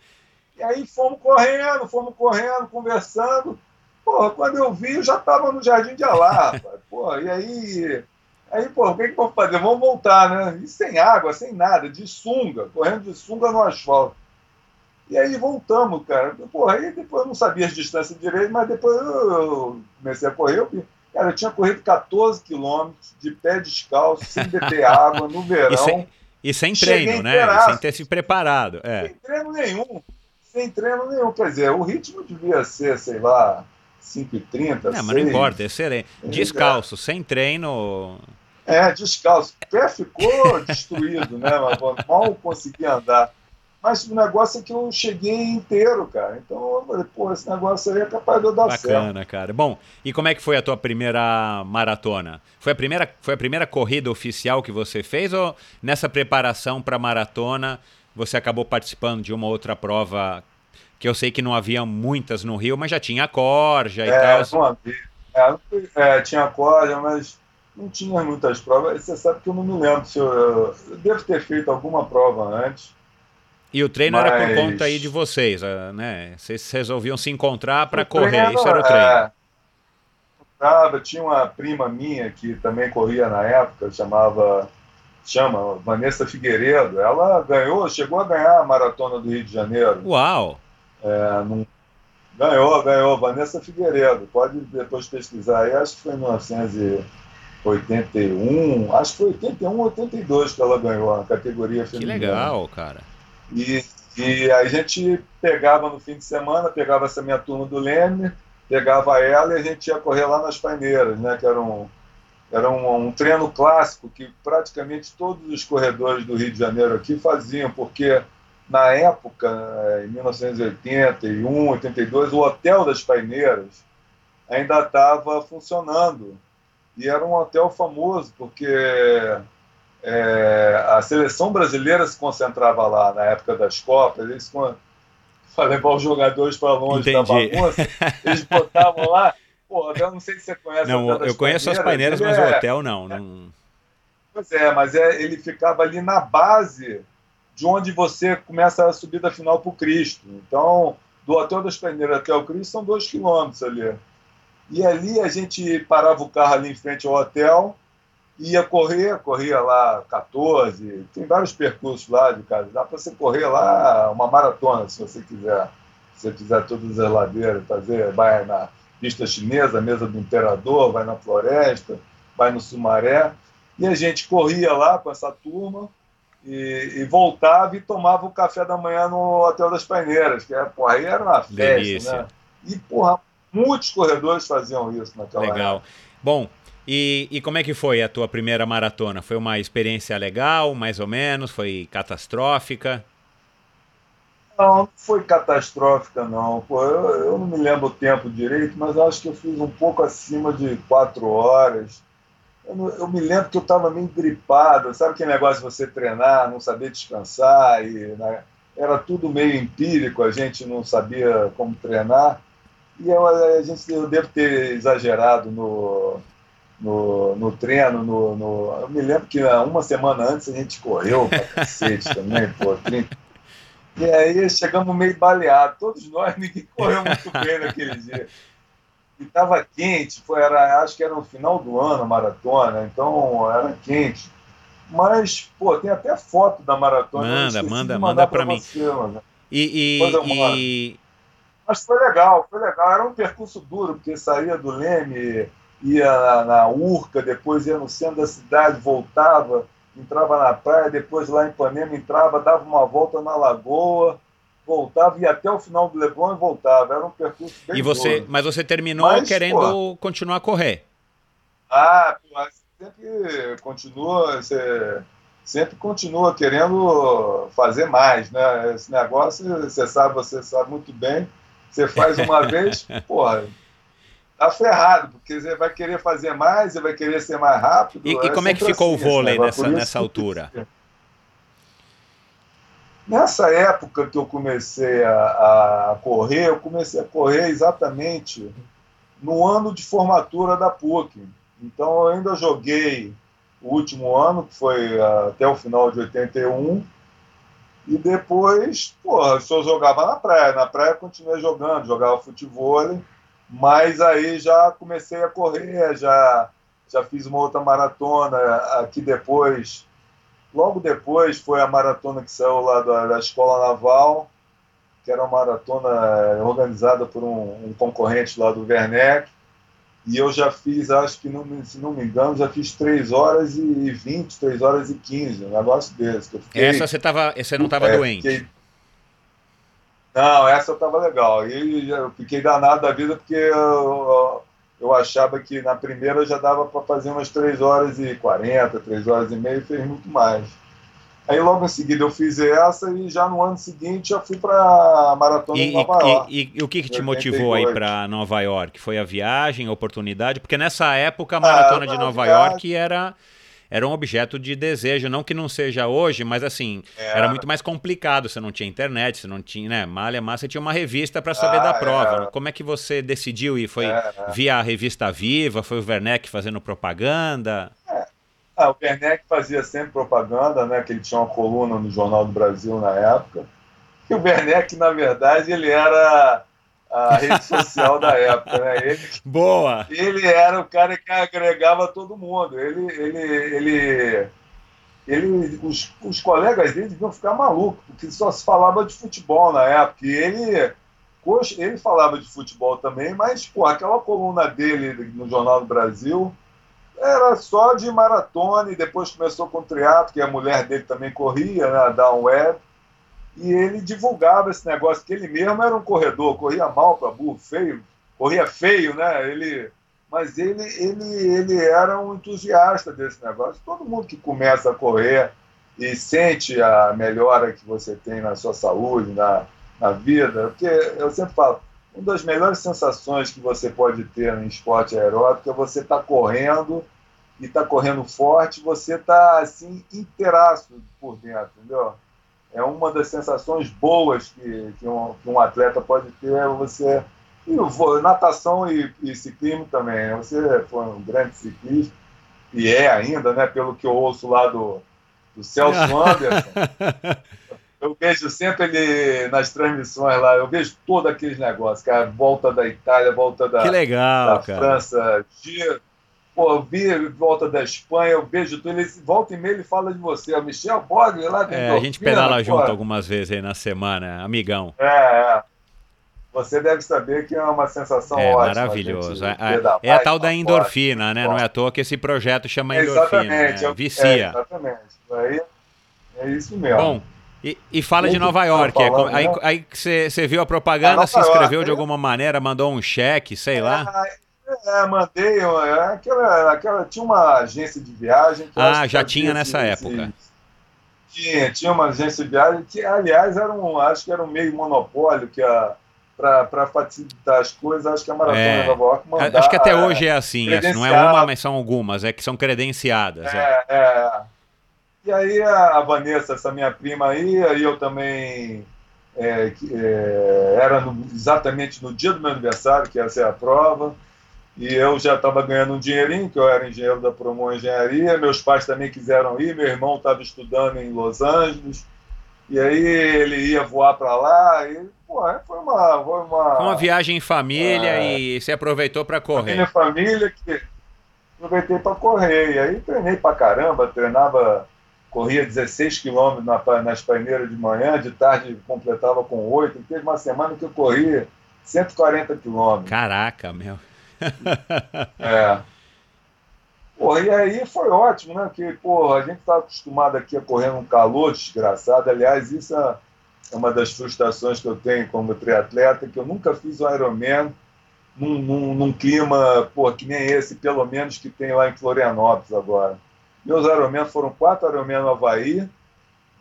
E aí fomos correndo, fomos correndo, conversando. Porra, quando eu vi, eu já estava no Jardim de Alá. Porra, e aí, aí porra, o que, que vamos fazer? Vamos voltar, né? E sem água, sem nada, de sunga, correndo de sunga no asfalto. E aí voltamos, cara. Porra, aí depois eu não sabia as distâncias direito, mas depois eu comecei a correr. Eu, cara, eu tinha corrido 14 quilômetros de pé descalço, sem beber (laughs) água, no verão. E sem, e sem treino, né? sem ter se preparado. É. Sem treino nenhum. Sem treino nenhum. Quer dizer, o ritmo devia ser, sei lá, 5h30. Não, mas não importa, é excelente. Descalço, sem treino. É, descalço. O pé ficou (laughs) destruído, né? Mal consegui andar. Mas o negócio é que eu cheguei inteiro, cara. Então eu falei, pô, esse negócio aí é capaz de eu dar Bacana, certo. Bacana, cara. Bom, e como é que foi a tua primeira maratona? Foi a primeira, foi a primeira corrida oficial que você fez ou nessa preparação para maratona você acabou participando de uma outra prova que eu sei que não havia muitas no Rio, mas já tinha corja e é, tal. É, é, tinha corja, mas não tinha muitas provas. Você sabe que eu não me lembro se eu, eu devo ter feito alguma prova antes. E o treino mas... era por conta aí de vocês, ah, né? Vocês resolviam se encontrar para correr, treino, isso era o treino. É, tinha uma prima minha que também corria na época, chamava chama Vanessa Figueiredo. Ela ganhou, chegou a ganhar a maratona do Rio de Janeiro. Uau! É, num, ganhou, ganhou. Vanessa Figueiredo. Pode depois pesquisar aí. Acho que foi em 1981. Acho que foi 81, 82 que ela ganhou a categoria feminina. Que legal, cara. E, e a gente pegava no fim de semana, pegava essa minha turma do Leme, pegava ela e a gente ia correr lá nas paineiras, né? Que era um, era um, um, treino clássico que praticamente todos os corredores do Rio de Janeiro aqui faziam, porque na época, em 1981, 82, o Hotel das Paineiras ainda estava funcionando. E era um hotel famoso, porque é, a seleção brasileira se concentrava lá na época das Copas. Eles, para levar os jogadores para longe Entendi. da bagunça, eles botavam lá Pô, eu não sei se você conhece. Não, eu conheço as paineiras, mas é... o hotel não, não. Pois é, mas é, ele ficava ali na base de onde você começa a subida final para o Cristo. Então, do Hotel das Paineiras até o Cristo são dois quilômetros ali. E ali a gente parava o carro ali em frente ao hotel, ia correr, corria lá 14, tem vários percursos lá de casa, dá para você correr lá uma maratona, se você quiser. Se você quiser todas as ladeiras, fazer, vai na pista chinesa, mesa do imperador, vai na floresta, vai no Sumaré. E a gente corria lá com essa turma e, e voltava e tomava o café da manhã no Hotel das Paineiras, que é, porra, aí era uma festa, Delícia. né? E, porra, muitos corredores faziam isso naquela Legal. Época. Bom, e, e, como é que foi a tua primeira maratona? Foi uma experiência legal, mais ou menos? Foi catastrófica? Não, não foi catastrófica, não. Pô, eu, eu, não me lembro o tempo direito, mas acho que eu fiz um pouco acima de quatro horas. Eu, eu me lembro que eu estava meio gripado. Sabe aquele negócio de você treinar, não saber descansar? E, né, era tudo meio empírico, a gente não sabia como treinar. E eu, a gente, eu devo ter exagerado no, no, no treino. No, no, eu me lembro que uma semana antes a gente correu pra cacete também, pô, 30 e aí chegamos meio baleados, todos nós, (laughs) ninguém correu muito bem naquele dia. E estava quente, foi, era, acho que era no final do ano a maratona, então era quente. Mas, pô, tem até foto da maratona. Manda, manda, manda para mim. Você, e, e, e... Mas foi legal, foi legal. Era um percurso duro, porque saía do Leme, ia na, na Urca, depois ia no centro da cidade, voltava entrava na praia, depois lá em Ipanema entrava, dava uma volta na lagoa, voltava, ia até o final do Leblon e voltava. Era um percurso bem e você, Mas você terminou mas, querendo pô, continuar a correr. Ah, sempre continua, você sempre continua querendo fazer mais, né? Esse negócio, você sabe, você sabe muito bem, você faz uma (laughs) vez, porra, tá ferrado, porque você vai querer fazer mais, você vai querer ser mais rápido. E, e é como é que ficou assim, o vôlei nessa, nessa altura? (laughs) Nessa época que eu comecei a, a, correr, eu comecei a correr exatamente no ano de formatura da PUC. Então eu ainda joguei o último ano, que foi até o final de 81, e depois, porra, só jogava na praia. Na praia eu continuei jogando, jogava futebol mas aí já comecei a correr, já, já fiz uma outra maratona aqui depois. Logo depois foi a maratona que saiu lá da, da Escola Naval, que era uma maratona organizada por um, um concorrente lá do Werneck. E eu já fiz, acho que, não, se não me engano, já fiz 3 horas e 20, 3 horas e 15, um negócio desse. Fiquei, Essa você, tava, você não estava é, doente? Fiquei, não, essa estava legal. E eu fiquei danado da vida porque eu, eu achava que na primeira já dava para fazer umas 3 horas e 40, 3 horas e meia e fez muito mais. Aí logo em seguida eu fiz essa e já no ano seguinte já fui para a Maratona e, de Nova e, York. E, e, o que, que te motivou aí para Nova York? Foi a viagem, a oportunidade? Porque nessa época a Maratona ah, de Nova viagem. York era era um objeto de desejo, não que não seja hoje, mas assim, é. era muito mais complicado, você não tinha internet, você não tinha, né, malha massa, você tinha uma revista para saber ah, da prova. É. Como é que você decidiu ir? Foi é, é. via a revista Viva, foi o Werneck fazendo propaganda? É. Ah, o Werneck fazia sempre propaganda, né, que ele tinha uma coluna no Jornal do Brasil na época. E o Werneck, na verdade, ele era a rede social da época, né? Ele, (laughs) Boa! Ele era o cara que agregava todo mundo. Ele, ele, ele, ele os, os colegas dele deviam ficar malucos, porque só se falava de futebol na época. E ele, ele falava de futebol também, mas pô, aquela coluna dele no Jornal do Brasil era só de maratona e depois começou com o triatlo, que a mulher dele também corria, né, a Down Web e ele divulgava esse negócio, que ele mesmo era um corredor, corria mal para burro, feio, corria feio, né? Ele, mas ele, ele, ele era um entusiasta desse negócio. Todo mundo que começa a correr e sente a melhora que você tem na sua saúde, na, na vida, porque eu sempre falo, uma das melhores sensações que você pode ter no esporte aeróbico é você estar tá correndo e estar tá correndo forte, você está assim inteiraço por dentro, entendeu? É uma das sensações boas que, que, um, que um atleta pode ter. É você e natação e, e, ciclismo também. Né? Você foi um grande ciclista e é ainda, né? Pelo que eu ouço lá do, do Celso (laughs) Anderson. eu vejo sempre ele nas transmissões lá, eu vejo todos aqueles negócios, cara, volta da Itália, volta da, que legal, da França, giro, Pô, eu vi volta da Espanha, eu vejo tudo, ele volta e meia ele fala de você, o Michel Bogli lá É, a gente pedala junto algumas vezes aí na semana, amigão. É, é. Você deve saber que é uma sensação é, ótima. Maravilhoso. É, é, a tal da endorfina, né? Não é à toa que esse projeto chama endorfina. Exatamente. Né? Vicia. É, exatamente. Aí, é isso mesmo. Bom, e, e fala de Nova York. É, aí, você viu a propaganda, se inscreveu York, de alguma maneira, mandou um cheque, sei lá. É, mandei. É, aquela, aquela, tinha uma agência de viagem. ah, já tinha nessa época. Tinha, tinha uma agência de viagem que, aliás, era um, acho que era um meio monopólio que a para facilitar as coisas, acho que a Maratona é, Nova York mandar, Acho que até hoje é assim, assim, não é uma, mas são algumas, é que são credenciadas. É, é. é. E aí a Vanessa, essa minha prima aí, aí eu também é, é, era no, exatamente no dia do meu aniversário, que ia ser a prova e eu já estava ganhando um dinheirinho, que eu era engenheiro da Promo Engenharia, meus pais também quiseram ir, meu irmão estava estudando em Los Angeles, e aí ele ia voar para lá, e pô, foi uma... Foi uma, uma viagem em família é, e você aproveitou para correr. Minha família, que aproveitei para correr, e aí treinei para caramba, treinava, corria 16 quilômetros na, nas paineiras de manhã, de tarde completava com 8, teve uma semana que eu corria 140 quilômetros. Caraca, meu (laughs) é. Porra, e aí foi ótimo, né? Porque, porra, a gente tá acostumado aqui a correr num calor desgraçado. Aliás, isso é uma das frustrações que eu tenho como triatleta, que eu nunca fiz um Ironman num, num, num clima, porra, que nem esse, pelo menos, que tem lá em Florianópolis agora. Meus Ironman foram quatro Ironman no Havaí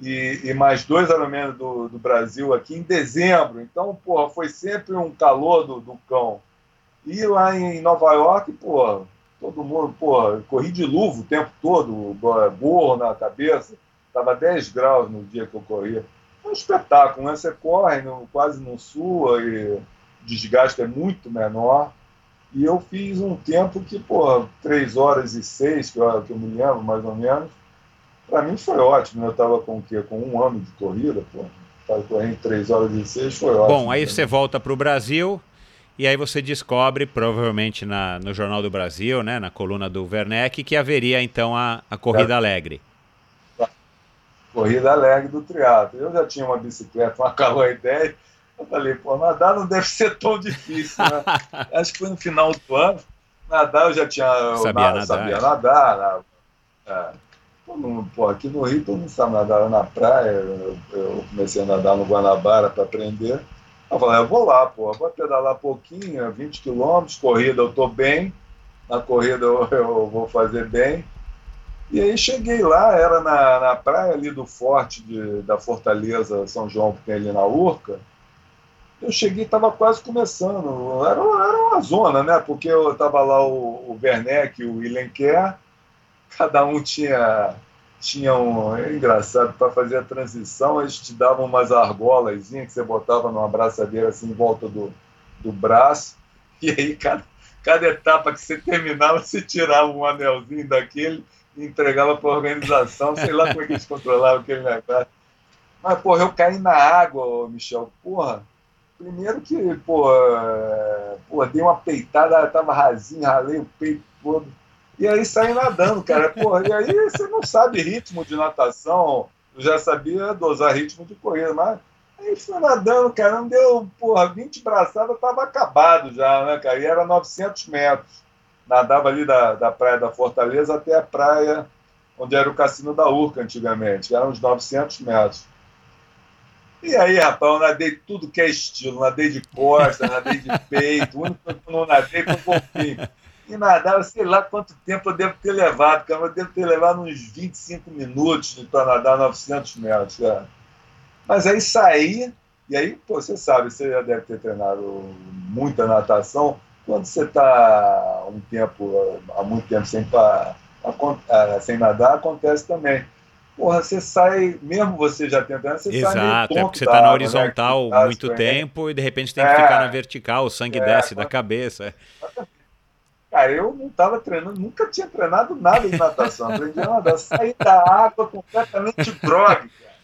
e, e mais dois Ironman do, do Brasil aqui em dezembro. Então, porra, foi sempre um calor do, do cão. E lá em Nova York, pô, todo mundo, pô, corri de luva o tempo todo, gorro na cabeça, tava 10 graus no dia que eu corria. É um espetáculo, né? Você corre, no, quase não sua e o desgaste é muito menor. E eu fiz um tempo que, pô, 3 horas e 6, que eu, que eu me lembro mais ou menos, para mim foi ótimo. Né? Eu estava com o quê? Com um ano de corrida, pô. Estava correndo 3 horas e 6, foi ótimo. Bom, aí você volta para o Brasil, e aí você descobre, provavelmente na, no Jornal do Brasil, né, na coluna do Werneck, que haveria então a, a Corrida é. Alegre. Corrida Alegre do triatlo. Eu já tinha uma bicicleta, uma carro ideia. Eu falei, pô, nadar não deve ser tão difícil, né? (laughs) Acho que foi no final do ano. Nadar eu já tinha. Eu sabia nada, nadar. Sabia nadar. Né? É. Pô, aqui no Rio todo mundo sabe nadar na praia. Eu, eu comecei a nadar no Guanabara para aprender. Eu falei, eu vou lá, pô, vou pedalar pouquinho, 20 quilômetros, corrida eu tô bem, na corrida eu, (laughs) eu, vou fazer bem. E aí cheguei lá, era na, na praia ali do forte de, da Fortaleza São João, que tem ali na Urca. Eu cheguei, estava quase começando. Era, era uma zona, né? Porque eu estava lá o, o Werneck, o Ilenquer, (laughs) cada um tinha, tinha um. É engraçado, para fazer a transição, eles te davam umas argolas que você botava numa braçadeira assim em volta do, do braço, (laughs) e aí cada, cada etapa que você terminava, você tirava um anelzinho daquele e entregava para a organização, sei lá como é que eles controlavam aquele negócio. Mas, porra, eu caí na água, Michel, porra. Primeiro que, pô, pô, dei uma peitada, tava rasinho, ralei o peito todo. E aí saí nadando, cara. Porra, e aí você não sabe ritmo de natação. Eu já sabia dosar ritmo de corrida, mas aí fui nadando, cara. Não deu, porra, 20 braçadas, tava acabado já, né, cara? E era 900 metros. Nadava ali da, da praia da Fortaleza até a praia onde era o cassino da Urca antigamente, eram uns 900 metros. E aí, rapaz, eu nadei tudo que é estilo. Nadei de costa, nadei de peito. O único que eu não nadei foi um golfinho. E nadava, sei lá quanto tempo eu devo ter levado, cara. Eu devo ter levado uns 25 minutos para nadar 900 metros, cara. Mas aí saí, e aí, pô, você sabe, você já deve ter treinado muita natação. Quando você está um tempo, há muito tempo sem, pra, sem nadar, acontece também porra, você sai, mesmo você já tentando, você Exato, sai Exato, é porque você está na né, horizontal né? muito tempo e de repente tem que é, ficar na vertical, o sangue é, desce da cabeça. Cara, eu não estava treinando, nunca tinha treinado nada de natação. Aprendi a nadar, saí da água completamente droga, cara.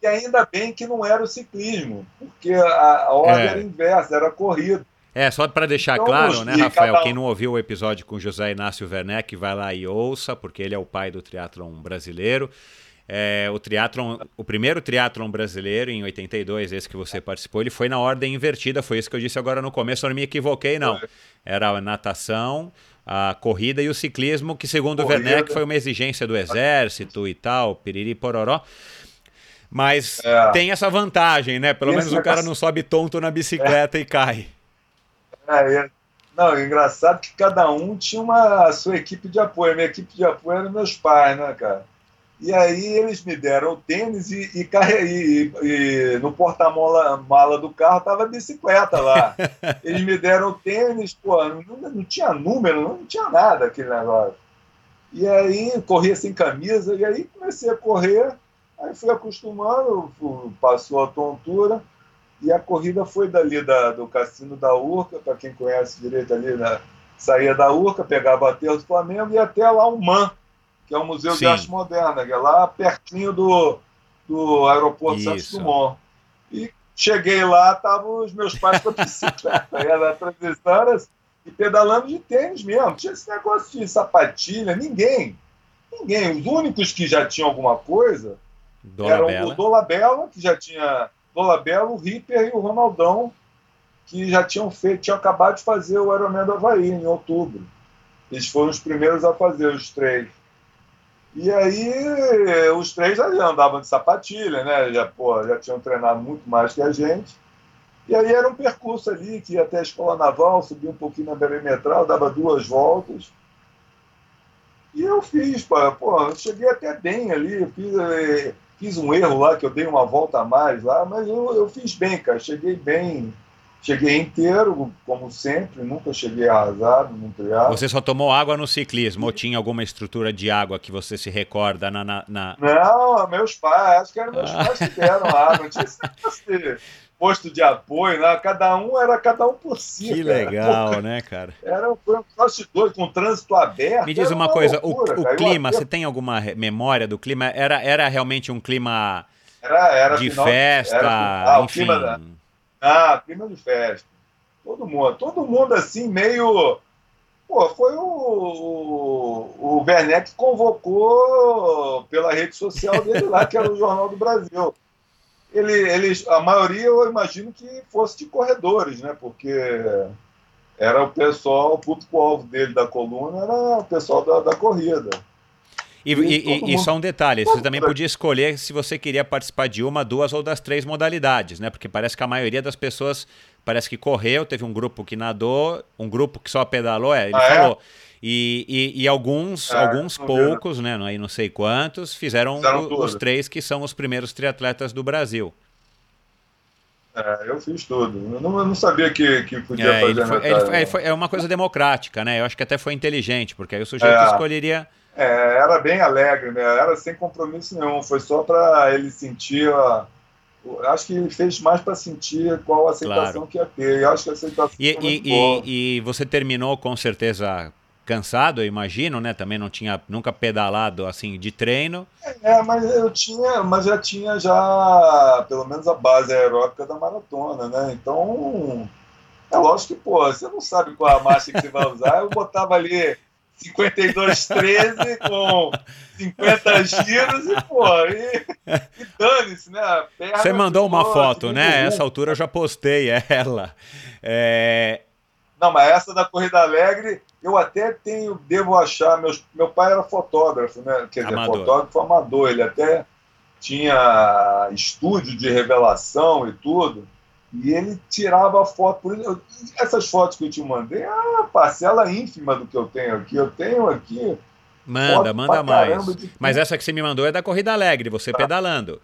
E ainda bem que não era o ciclismo, porque a, a ordem é. era inversa, era corrida. É, só para deixar então, claro, né, Rafael, um... quem não ouviu o episódio com José Inácio Werneck, vai lá e ouça, porque ele é o pai do triatlon brasileiro. É, o triatlon, o primeiro triatlon brasileiro em 82, esse que você participou, ele foi na ordem invertida, foi isso que eu disse agora no começo, eu não me equivoquei não. Era a natação, a corrida e o ciclismo, que segundo o Werneck foi uma exigência do exército e tal, piriri pororó. Mas é. tem essa vantagem, né? Pelo menos o cara não sobe tonto na bicicleta é. e cai. É, é, não, é engraçado que cada um tinha uma a sua equipe de apoio. A minha equipe de apoio eram meus pais, né, cara? E aí eles me deram o tênis e, e, e, e no porta-mala do carro tava a bicicleta lá. (laughs) Eles me deram o tênis, pô, não, não tinha número, não tinha nada aquele negócio. E aí corria sem camisa, e aí comecei a correr, aí fui acostumando, passou a tontura. E a corrida foi dali da, do Cassino da Urca, para quem conhece direito ali, né? saía da Urca, pegava a Terra do Flamengo e até lá o MAN, que é o Museu Sim. de Arte Moderna, que é lá pertinho do, do aeroporto Isso. Santos Dumont. E cheguei lá, estavam os meus pais com a (laughs) bicicleta, era transição, e pedalando de tênis mesmo. Tinha esse negócio de sapatilha, ninguém. Ninguém. Os únicos que já tinham alguma coisa eram o Dolabella, que já tinha Dolabella, o Ripper e o Ronaldão, que já tinham feito, tinham acabado de fazer o Ironman do Havaí em outubro. Eles foram os primeiros a fazer, os três. E aí, os três já andavam de sapatilha, né? Já, pô, já tinham treinado muito mais que a gente. E aí era um percurso ali que ia até a escola naval, subia um pouquinho na perimetral, dava duas voltas. E eu fiz, pô, pô cheguei até bem ali, fiz, eh, Fiz um erro lá, que eu dei uma volta a mais lá, mas eu, eu fiz bem, cara. Cheguei bem, cheguei inteiro, como sempre, nunca cheguei arrasado no triatlo. Você só tomou água no ciclismo ou tinha alguma estrutura de água que você se recorda na... na, na... Não, meus pais, acho que eram meus ah. pais que deram água, não tinha (laughs) esse posto de apoio, né? cada um era cada um por si. Que cara. legal, né, cara? Era um bastidor com trânsito aberto. Me diz uma, uma coisa, loucura, o, o clima, você tem alguma memória do clima? Era, era realmente um clima era, era de final, festa, era, ah, enfim. Clima da, ah, clima de festa. Todo mundo, todo mundo assim, meio. Pô, foi o, o, o Werneck que convocou pela rede social dele lá, que era o Jornal do Brasil ele, eles, a maioria eu imagino que fosse de corredores, né? Porque era o pessoal, o público-alvo dele da coluna era o pessoal da, da corrida. E, e, e, e, só um detalhe, você também podia escolher se você queria participar de uma, duas ou das três modalidades, né? Porque parece que a maioria das pessoas parece que correu, teve um grupo que nadou, um grupo que só pedalou, é, ele ah, é? falou. É? E, alguns, é, alguns poucos, né, aí não sei quantos, fizeram, fizeram o, os três que são os primeiros triatletas do Brasil. É, eu fiz tudo. Eu não, eu não sabia que, que podia é, fazer foi, ele foi, é, foi, é uma coisa democrática, né? Eu acho que até foi inteligente, porque aí o sujeito é. escolheria É, era bem alegre, né? Era sem compromisso nenhum. Foi só para ele sentir. Acho que ele fez mais para sentir qual a aceitação claro. que ia ter. E acho que a aceitação e, e, e, e, você terminou com certeza cansado, eu imagino, né? Também não tinha nunca pedalado assim de treino. É, mas eu tinha, mas já tinha já pelo menos a base aeróbica da maratona, né? Então é lógico que, pô, você não sabe qual a marcha que você vai usar. Eu botava ali 52,13 com 50 giros e, pô, e, e dane-se, né? Você mandou uma foto, né? Essa altura eu já postei ela. É... Não, mas essa da Corrida Alegre, eu até tenho, devo achar, meus, meu pai era fotógrafo, né? Quer dizer, amador. fotógrafo amador, ele até tinha estúdio de revelação e tudo. E ele tirava foto. Por essas fotos que eu te mandei, a parcela ínfima do que eu tenho aqui. Eu tenho aqui. Manda, manda mais. Mas essa que você me mandou é da Corrida Alegre, você tá. pedalando.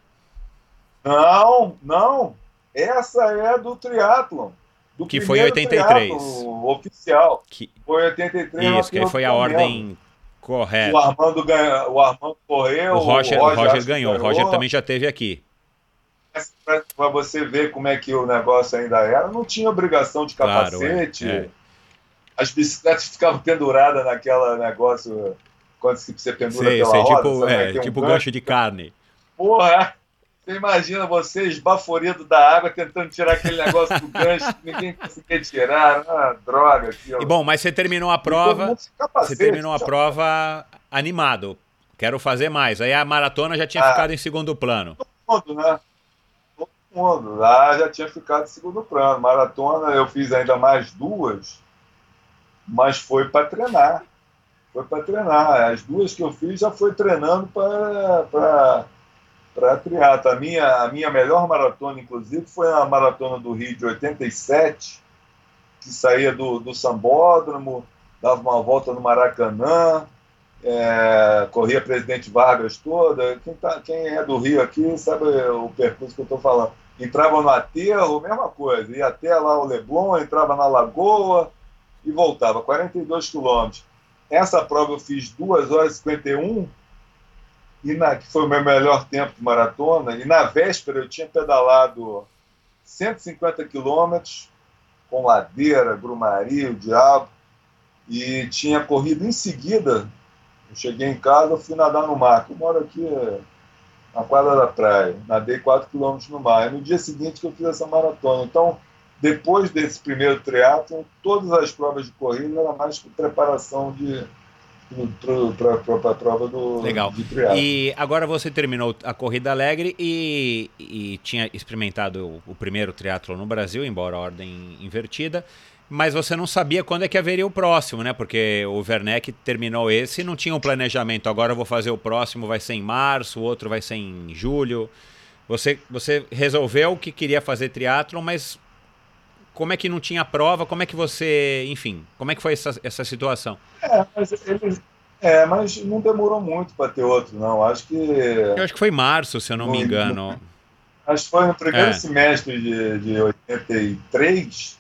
Não, não. Essa é do triatlon. Do que foi 83. Oficial. Que... Foi 83. Isso, que foi a ordem correta. O Armando, ganha, o Armando correu. O Roger, o Roger, o Roger ganhou. O Roger também já teve aqui para você ver como é que o negócio ainda era, não tinha obrigação de capacete. Claro, é, é. As bicicletas ficavam penduradas naquela negócio quando você pendura sei, pela sei, roda. Tipo, é, um tipo gancho. gancho de carne. Porra, você imagina você esbaforido da água tentando tirar aquele negócio do gancho que ninguém conseguia tirar. Ah, droga. Aquilo. E bom, mas você terminou a prova. Capacete, você terminou a prova animado. Quero fazer mais. Aí a maratona já tinha ah, ficado em segundo plano. Todo mundo, né? Mundo. Lá já tinha ficado em segundo plano. Maratona eu fiz ainda mais duas, mas foi para treinar. Foi para treinar. As duas que eu fiz já foi treinando para triatlo. A minha, a minha melhor maratona, inclusive, foi a maratona do Rio de 87, que saía do, do Sambódromo, dava uma volta no Maracanã, é, corria Presidente Vargas toda. Quem, tá, quem é do Rio aqui sabe o percurso que eu estou falando. Entrava no aterro, mesma coisa, ia até lá o Leblon, entrava na Lagoa e voltava, 42 quilômetros. Essa prova eu fiz 2 horas e 51, e na, que foi o meu melhor tempo de maratona, e na véspera eu tinha pedalado 150 quilômetros, com ladeira, grumaria, o diabo, e tinha corrido em seguida. Eu cheguei em casa, fui nadar no mar, eu moro aqui na quadra da praia. Nadei 4 quilômetros no mar. E no dia seguinte que eu fiz essa maratona. Então, depois desse primeiro triatlo, todas as provas de corrida eram mais preparação de para a prova do Legal. de triatlo. E agora você terminou a corrida alegre e, e tinha experimentado o, o primeiro triatlo no Brasil, embora a ordem invertida mas você não sabia quando é que haveria o próximo, né? Porque o Werneck terminou esse e não tinha um planejamento. Agora eu vou fazer o próximo, vai ser em março, o outro vai ser em julho. Você, você resolveu que queria fazer triatlon, mas como é que não tinha prova? Como é que você, enfim, como é que foi essa, essa situação? É, mas é, mas não demorou muito para ter outro, não. Acho que. Eu acho que foi março, se eu não me engano. Acho que foi no primeiro é. semestre de, de 83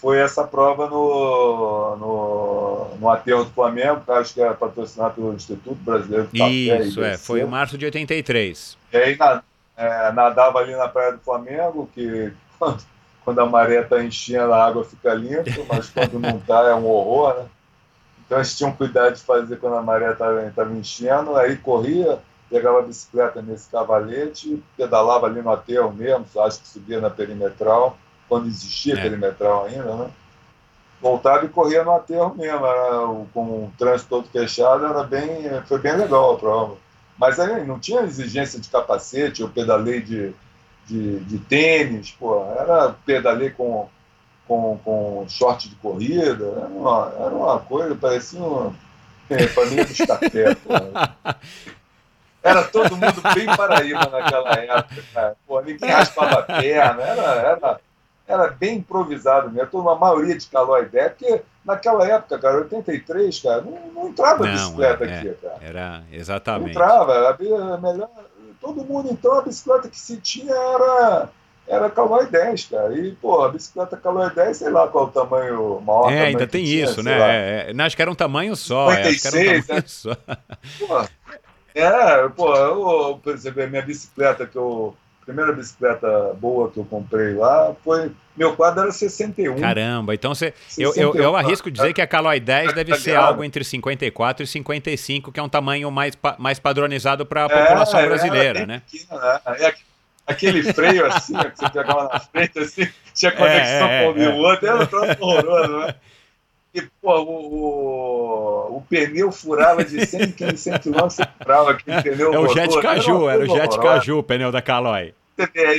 foi essa prova no, no, no aterro do Flamengo, que acho que era patrocinado pelo Instituto Brasileiro do Café. Isso, é, foi em março de 83. E aí é, nadava ali na Praia do Flamengo, que (laughs) quando, quando a maré está enchendo, a água fica limpa, mas quando não está é um horror, né? Então eles tinham cuidado de fazer quando a maré estava enchendo, aí corria, pegava a bicicleta nesse cavalete, pedalava ali no aterro mesmo, acho que subia na perimetral quando existia é. perimetral ainda, né? Voltava e corria no aterro mesmo, era, com o trânsito todo fechado, era bem, foi bem legal a prova. Mas aí não tinha exigência de capacete, eu pedalei de, de, de tênis, pô, era pedalei com, com, com short de corrida, era uma, era uma coisa, parecia uma é, família dos café, pô. (laughs) Era todo mundo bem paraíba naquela época, cara. Pô, ninguém raspava a perna, era, era era bem improvisado mesmo. A maioria de calou a ideia, porque naquela época, cara, 83, cara, não, não entrava não, bicicleta é, aqui, cara. Era exatamente. Não entrava, era melhor. Todo mundo, então, a bicicleta que se tinha era, era Calói 10, cara. E, pô, a bicicleta Calói 10, sei lá qual o tamanho maior. É, ainda tem tinha, isso, né? É, é, não, acho que era um tamanho só. 56, é, um tamanho né? (laughs) só. Pô, é, pô, eu, por exemplo, a minha bicicleta que eu. Primeira bicicleta boa que eu comprei lá foi. Meu quadro era 61. Caramba, então você. Eu, eu, eu arrisco dizer que a Caloi 10 deve ser algo entre 54 e 55, que é um tamanho mais, mais padronizado para a população é, brasileira, né? Pequeno, né? É aquele freio assim, que você pegava na frente, assim, tinha (laughs) conexão é, é, com o outro, era um troço horroroso, né? (laughs) E, pô, o, o, o, pneu furava de 100 em 100 km, você furava aquele pneu. É o Jet Caju, era, era o Jet Caju, o pneu da Caloi.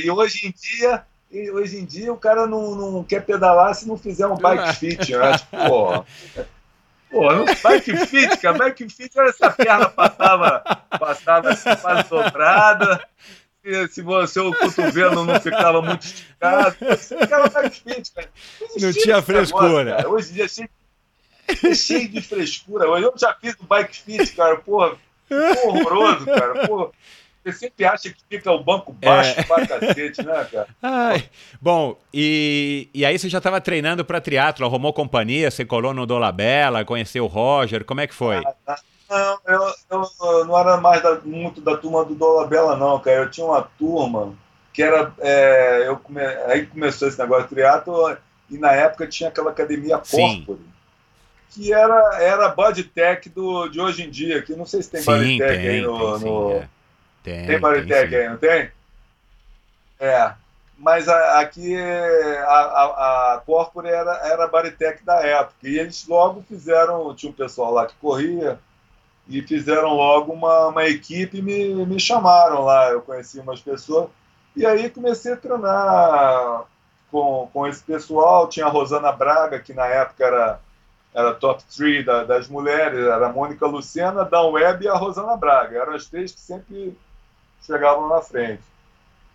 E hoje em dia, e hoje em dia o cara não, não quer pedalar se não fizer um bike (laughs) fit, né? Tipo, pô, pô, bike fit, cara, bike fit, olha essa perna passava, passava assim, quase dobrada se você o cotovelo não ficava muito esticado, você ficava mais fit, cara. Não, não tinha frescura. Negócio, Hoje em dia cheio, é cheio de frescura. Eu já fiz o bike fit, cara, porra, horroroso, cara. Porra, você sempre acha que fica o banco baixo é. pra cacete, né, cara? Ai. Bom, e, e aí você já estava treinando para triatlo, arrumou companhia, você colou no Dolabella, conheceu o Roger, como é que foi? Ah, tá. Não, eu, eu não era mais da, muito da turma do Dolabella, não, cara. Eu tinha uma turma que era. É, eu come, aí começou esse negócio de triatlo e na época tinha aquela academia Corpore, que era, era bodytech do, de hoje em dia, que não sei se tem bodytech aí no. Tem, no... é. tem, tem bodytech aí, não tem? É. Mas a, aqui a, a, a Corpore era, era a bodytech da época. E eles logo fizeram, tinha um pessoal lá que corria e fizeram logo uma, uma equipe e me, me chamaram lá. Eu conheci umas pessoas e aí comecei a treinar com, com esse pessoal. Tinha a Rosana Braga, que na época era, era top 3 da, das mulheres, era a Mônica Lucena, Dan Web e a Rosana Braga. Eram as três que sempre chegavam na frente.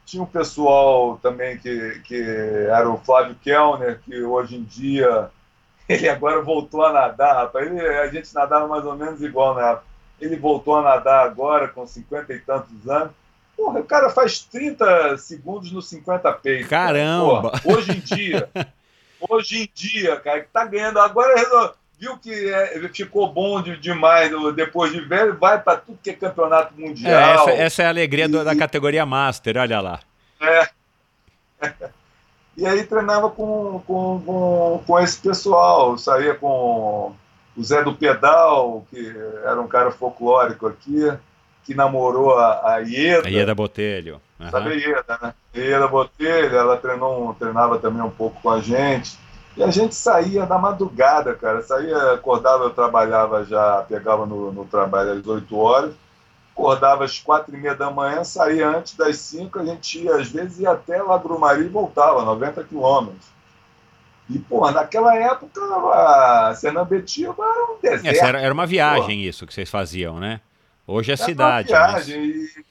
Tinha um pessoal também que, que era o Flávio Kellner, que hoje em dia (laughs) ele agora voltou a nadar, rapaz. Ele, a gente nadava mais ou menos igual na época. Ele voltou a nadar agora, com 50 e tantos anos. Porra, o cara faz 30 segundos no 50 peitos. Caramba! Porra, hoje em dia, (laughs) hoje em dia, cara, que tá ganhando. Agora viu que é, ficou bom de, demais depois de velho, vai para tudo que é campeonato mundial. É, essa, essa, é a alegria e, da categoria Master, olha lá. É. (laughs) E aí treinava com, com, com, com esse pessoal, eu saía com o Zé do Pedal, que era um cara folclórico aqui, que namorou a, a Ieda. A Ieda Botelho. Uhum. Sabe a Ieda, né? Ieda Botelho, ela treinou, treinava também um pouco com a gente. E a gente saía da madrugada, cara. Saía, acordava, eu trabalhava já, pegava no, no trabalho às 8 horas acordava às quatro e meia da manhã, saía antes das cinco, a gente ia, às vezes ia até lá e voltava, 90 quilômetros. E, pô, naquela época, a Senambetiba era um deserto. era, era, uma viagem isso que vocês faziam, né? Hoje é era cidade. Viagem. Mas... E...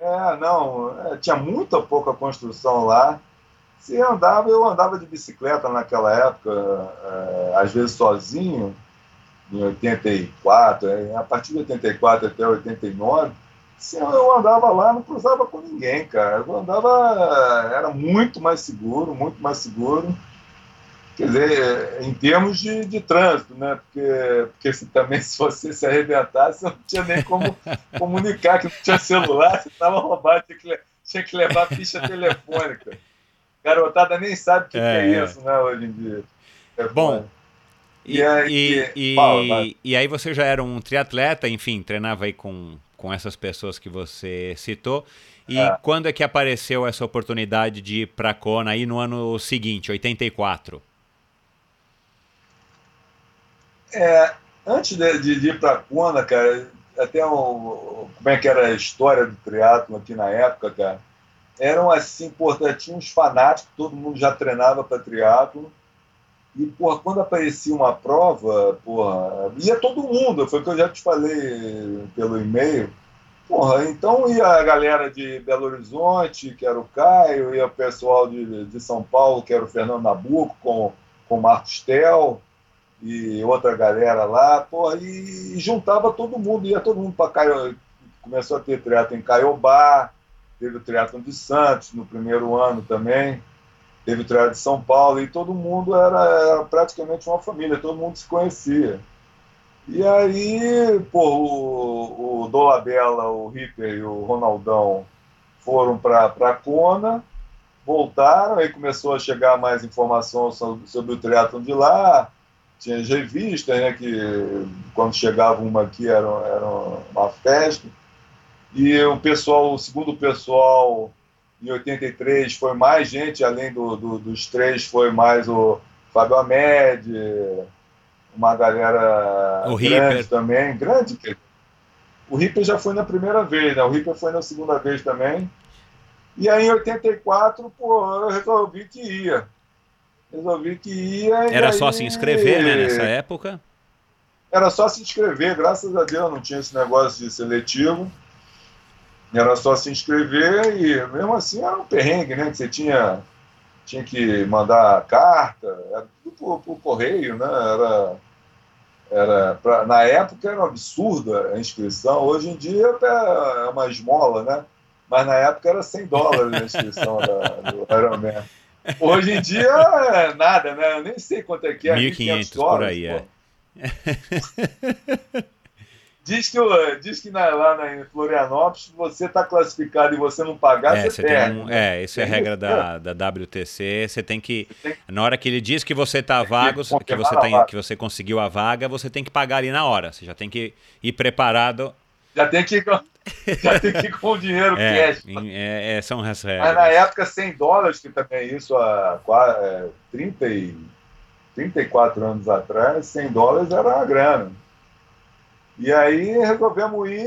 É, não, é, tinha muita pouca construção lá. Se andava, eu andava de bicicleta naquela época, é, às vezes sozinho, em 84, é, a partir de 84 até 89, se eu andava lá, não cruzava com ninguém, cara. Eu andava, era muito mais seguro, muito mais seguro. Quer dizer, em termos de, de trânsito, né? Porque, porque se, também se você se arrebentasse, não tinha nem como (laughs) comunicar, que não tinha celular, você estava roubado, tinha que, tinha que levar ficha telefônica. Garotada nem sabe o que é, que é, é isso, né, hoje em dia. É Bom, e, e, e, e, aí você já era um triatleta, enfim, treinava aí com, com essas pessoas que você citou. E é. quando é que apareceu essa oportunidade de ir para Kona aí no ano seguinte, 84? É, antes de, de, de ir para Kona, cara, até um, como é que era a história do triatlo aqui na época, cara, eram assim, importantes, tinha uns fanáticos, todo mundo já treinava para triatlo. E, porra, quando aparecia uma prova, porra, ia todo mundo, foi o que eu já te falei pelo e-mail. Porra, então ia a galera de Belo Horizonte, que era o Caio, ia o pessoal de, de São Paulo, que era o Fernando Nabuco, com, com o Marcos Tel e outra galera lá, porra, e, juntava todo mundo, ia todo mundo para Caio, começou a ter teatro em Caiobá, teve o triatlon de Santos no primeiro ano também, teve o triatlon de São Paulo, e todo mundo era, era praticamente uma família, todo mundo se conhecia. E aí, pô, o, o Dolabella, o Ripper e o Ronaldão foram para a Kona, voltaram, aí começou a chegar mais informação sobre, sobre o triatlon de lá, tinha as revistas, né, que quando chegava uma aqui era, era uma festa, e o pessoal, o segundo pessoal, em 83, foi mais gente, além do, do, dos três, foi mais o Fábio Amed, uma galera o grande Hipper. também, grande. O Ripper já foi na primeira vez, né? O Ripper foi na segunda vez também. E aí, em 84, pô, eu resolvi que ia. Resolvi que ia. Era só se inscrever, né, nessa época? Era só se inscrever, graças a Deus não tinha esse negócio de seletivo. Era só se inscrever e mesmo assim era um perrengue, né? Que você tinha, tinha que mandar carta, era tudo por, por correio, né? Era, era pra, na época era um absurdo a inscrição, hoje em dia é uma esmola, né? Mas na época era 100 dólares a inscrição da, do Ironman. Hoje em dia é nada, né? Eu nem sei quanto é que é. 1.500 por aí, pô. é. (laughs) Diz que, diz que na, lá na, em Florianópolis, você está classificado e você não pagar, é, você, perde. Um, né? É, isso é a regra da, da WTC. Você tem que. Na hora que ele diz que você está vago, que, que você, tem, que você conseguiu a vaga, você tem que pagar ali na hora. Você já tem que ir preparado. Já tem que ir com, (laughs) já tem que ir com o dinheiro é, cash. É, é, são as regras. Mas na época, 100 dólares, que também é isso há é, 30 e, 34 anos atrás, 100 dólares era uma grana. E aí resolvemos ir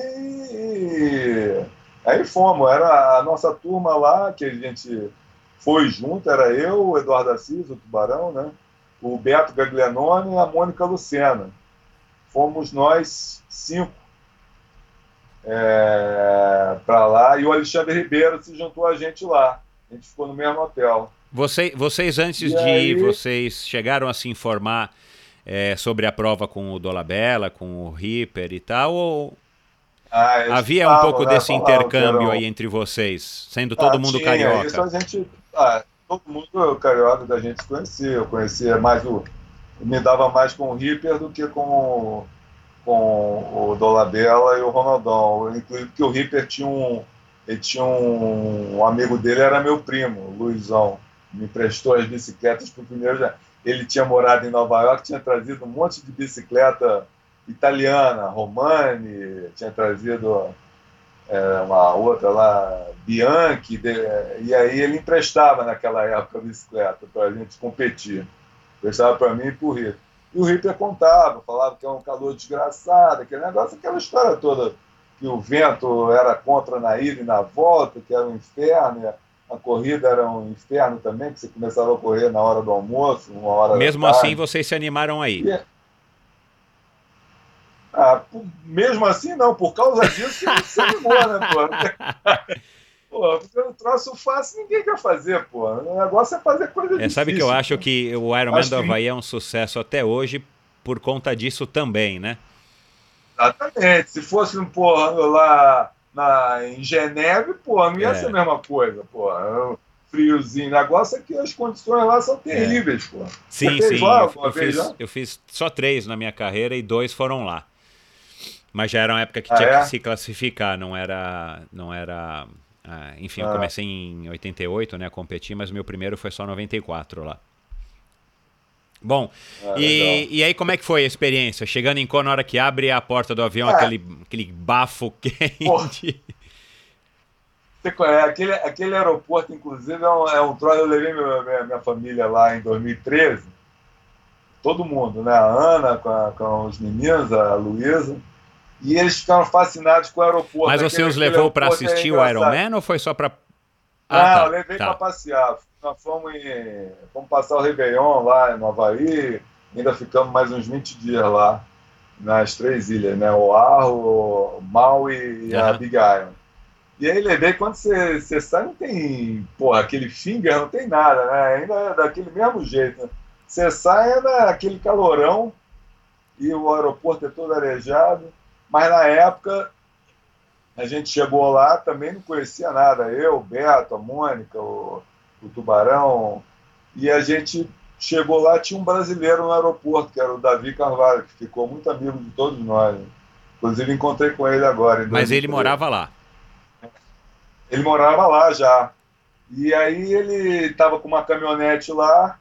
e aí fomos. Era a nossa turma lá, que a gente foi junto, era eu, o Eduardo Assis, o Tubarão, né? o Beto Gaglianone e a Mônica Lucena. Fomos nós cinco é, para lá e o Alexandre Ribeiro se juntou a gente lá. A gente ficou no mesmo hotel. Você, vocês, antes e de aí... ir, vocês chegaram a se informar é, sobre a prova com o Dolabella, com o Ripper e tal? Ou ah, havia falam, um pouco né, desse intercâmbio aí entre vocês, sendo todo ah, mundo tinha, carioca? Isso a gente, ah, todo mundo carioca da gente conhecia. Eu conhecia mais o. Me dava mais com o Ripper do que com, com o Dolabella e o Ronaldão. Inclusive porque o Ripper tinha um. Ele tinha um, um amigo dele, era meu primo, o Luizão. Me emprestou as bicicletas para o primeiro ele tinha morado em Nova York, tinha trazido um monte de bicicleta italiana, Romani, tinha trazido é, uma outra lá, Bianchi, de, e aí ele emprestava naquela época a bicicleta para a gente competir. Emprestava para mim e para o Ripper. E o Ripper contava, falava que era um calor desgraçado, aquele negócio, aquela história toda, que o vento era contra na ida e na volta, que era um inferno, a corrida era um inferno também, que você começava a correr na hora do almoço, uma hora Mesmo assim, vocês se animaram aí? E... Ah, mesmo assim, não. Por causa disso, você se animou, né, pô? (laughs) Pô, porque o troço fácil ninguém quer fazer, pô. O negócio é fazer coisa é, difícil. Sabe que eu acho pô. que o Ironman do Havaí é um sucesso até hoje por conta disso também, né? Exatamente. Se fosse, porra, lá na, em Geneve, pô, não ia é. ser a mesma coisa, pô. Friozinho. O negócio é que as condições lá são terríveis, é. pô. Sim, sim. Lá, eu, eu, fiz, eu, fiz, só três na minha carreira e dois foram lá. Mas já era uma época que ah, tinha é? que se classificar, não era. Não era ah, enfim, eu ah. comecei em 88, né, a competir, mas o meu primeiro foi só 94 lá. Bom, ah, e, e aí como é que foi a experiência? Chegando em Kona, na hora que abre a porta do avião, é. aquele, aquele bafo (laughs) quente. Aquele, aquele aeroporto, inclusive, é um, é um troço. Eu levei minha, minha, família lá em 2013. Todo mundo, né? A Ana com, a, com os meninos, a Luísa. E eles ficaram fascinados com o aeroporto. Mas você os levou para assistir é o Iron Man ou foi só para. Ah, Não, tá, eu levei tá. para passear nós fomos, em, fomos passar o Réveillon lá no Havaí, ainda ficamos mais uns 20 dias lá, nas três ilhas, né? Oahu, Maui e uhum. a Big Island. E aí levei, quando você, você sai, não tem, porra, aquele finger, não tem nada, né? Ainda é daquele mesmo jeito. Né? Você sai, é aquele calorão e o aeroporto é todo arejado, mas na época A gente chegou lá, também não conhecia nada. Eu, o Beto, a Mônica, o, o Tubarão. E a gente chegou lá, tinha um brasileiro no aeroporto, que era o Davi Carvalho, que ficou muito amigo de todos nós. Inclusive, encontrei com ele agora. Mas ele morava lá? Ele morava lá já. E aí ele estava com uma caminhonete lá,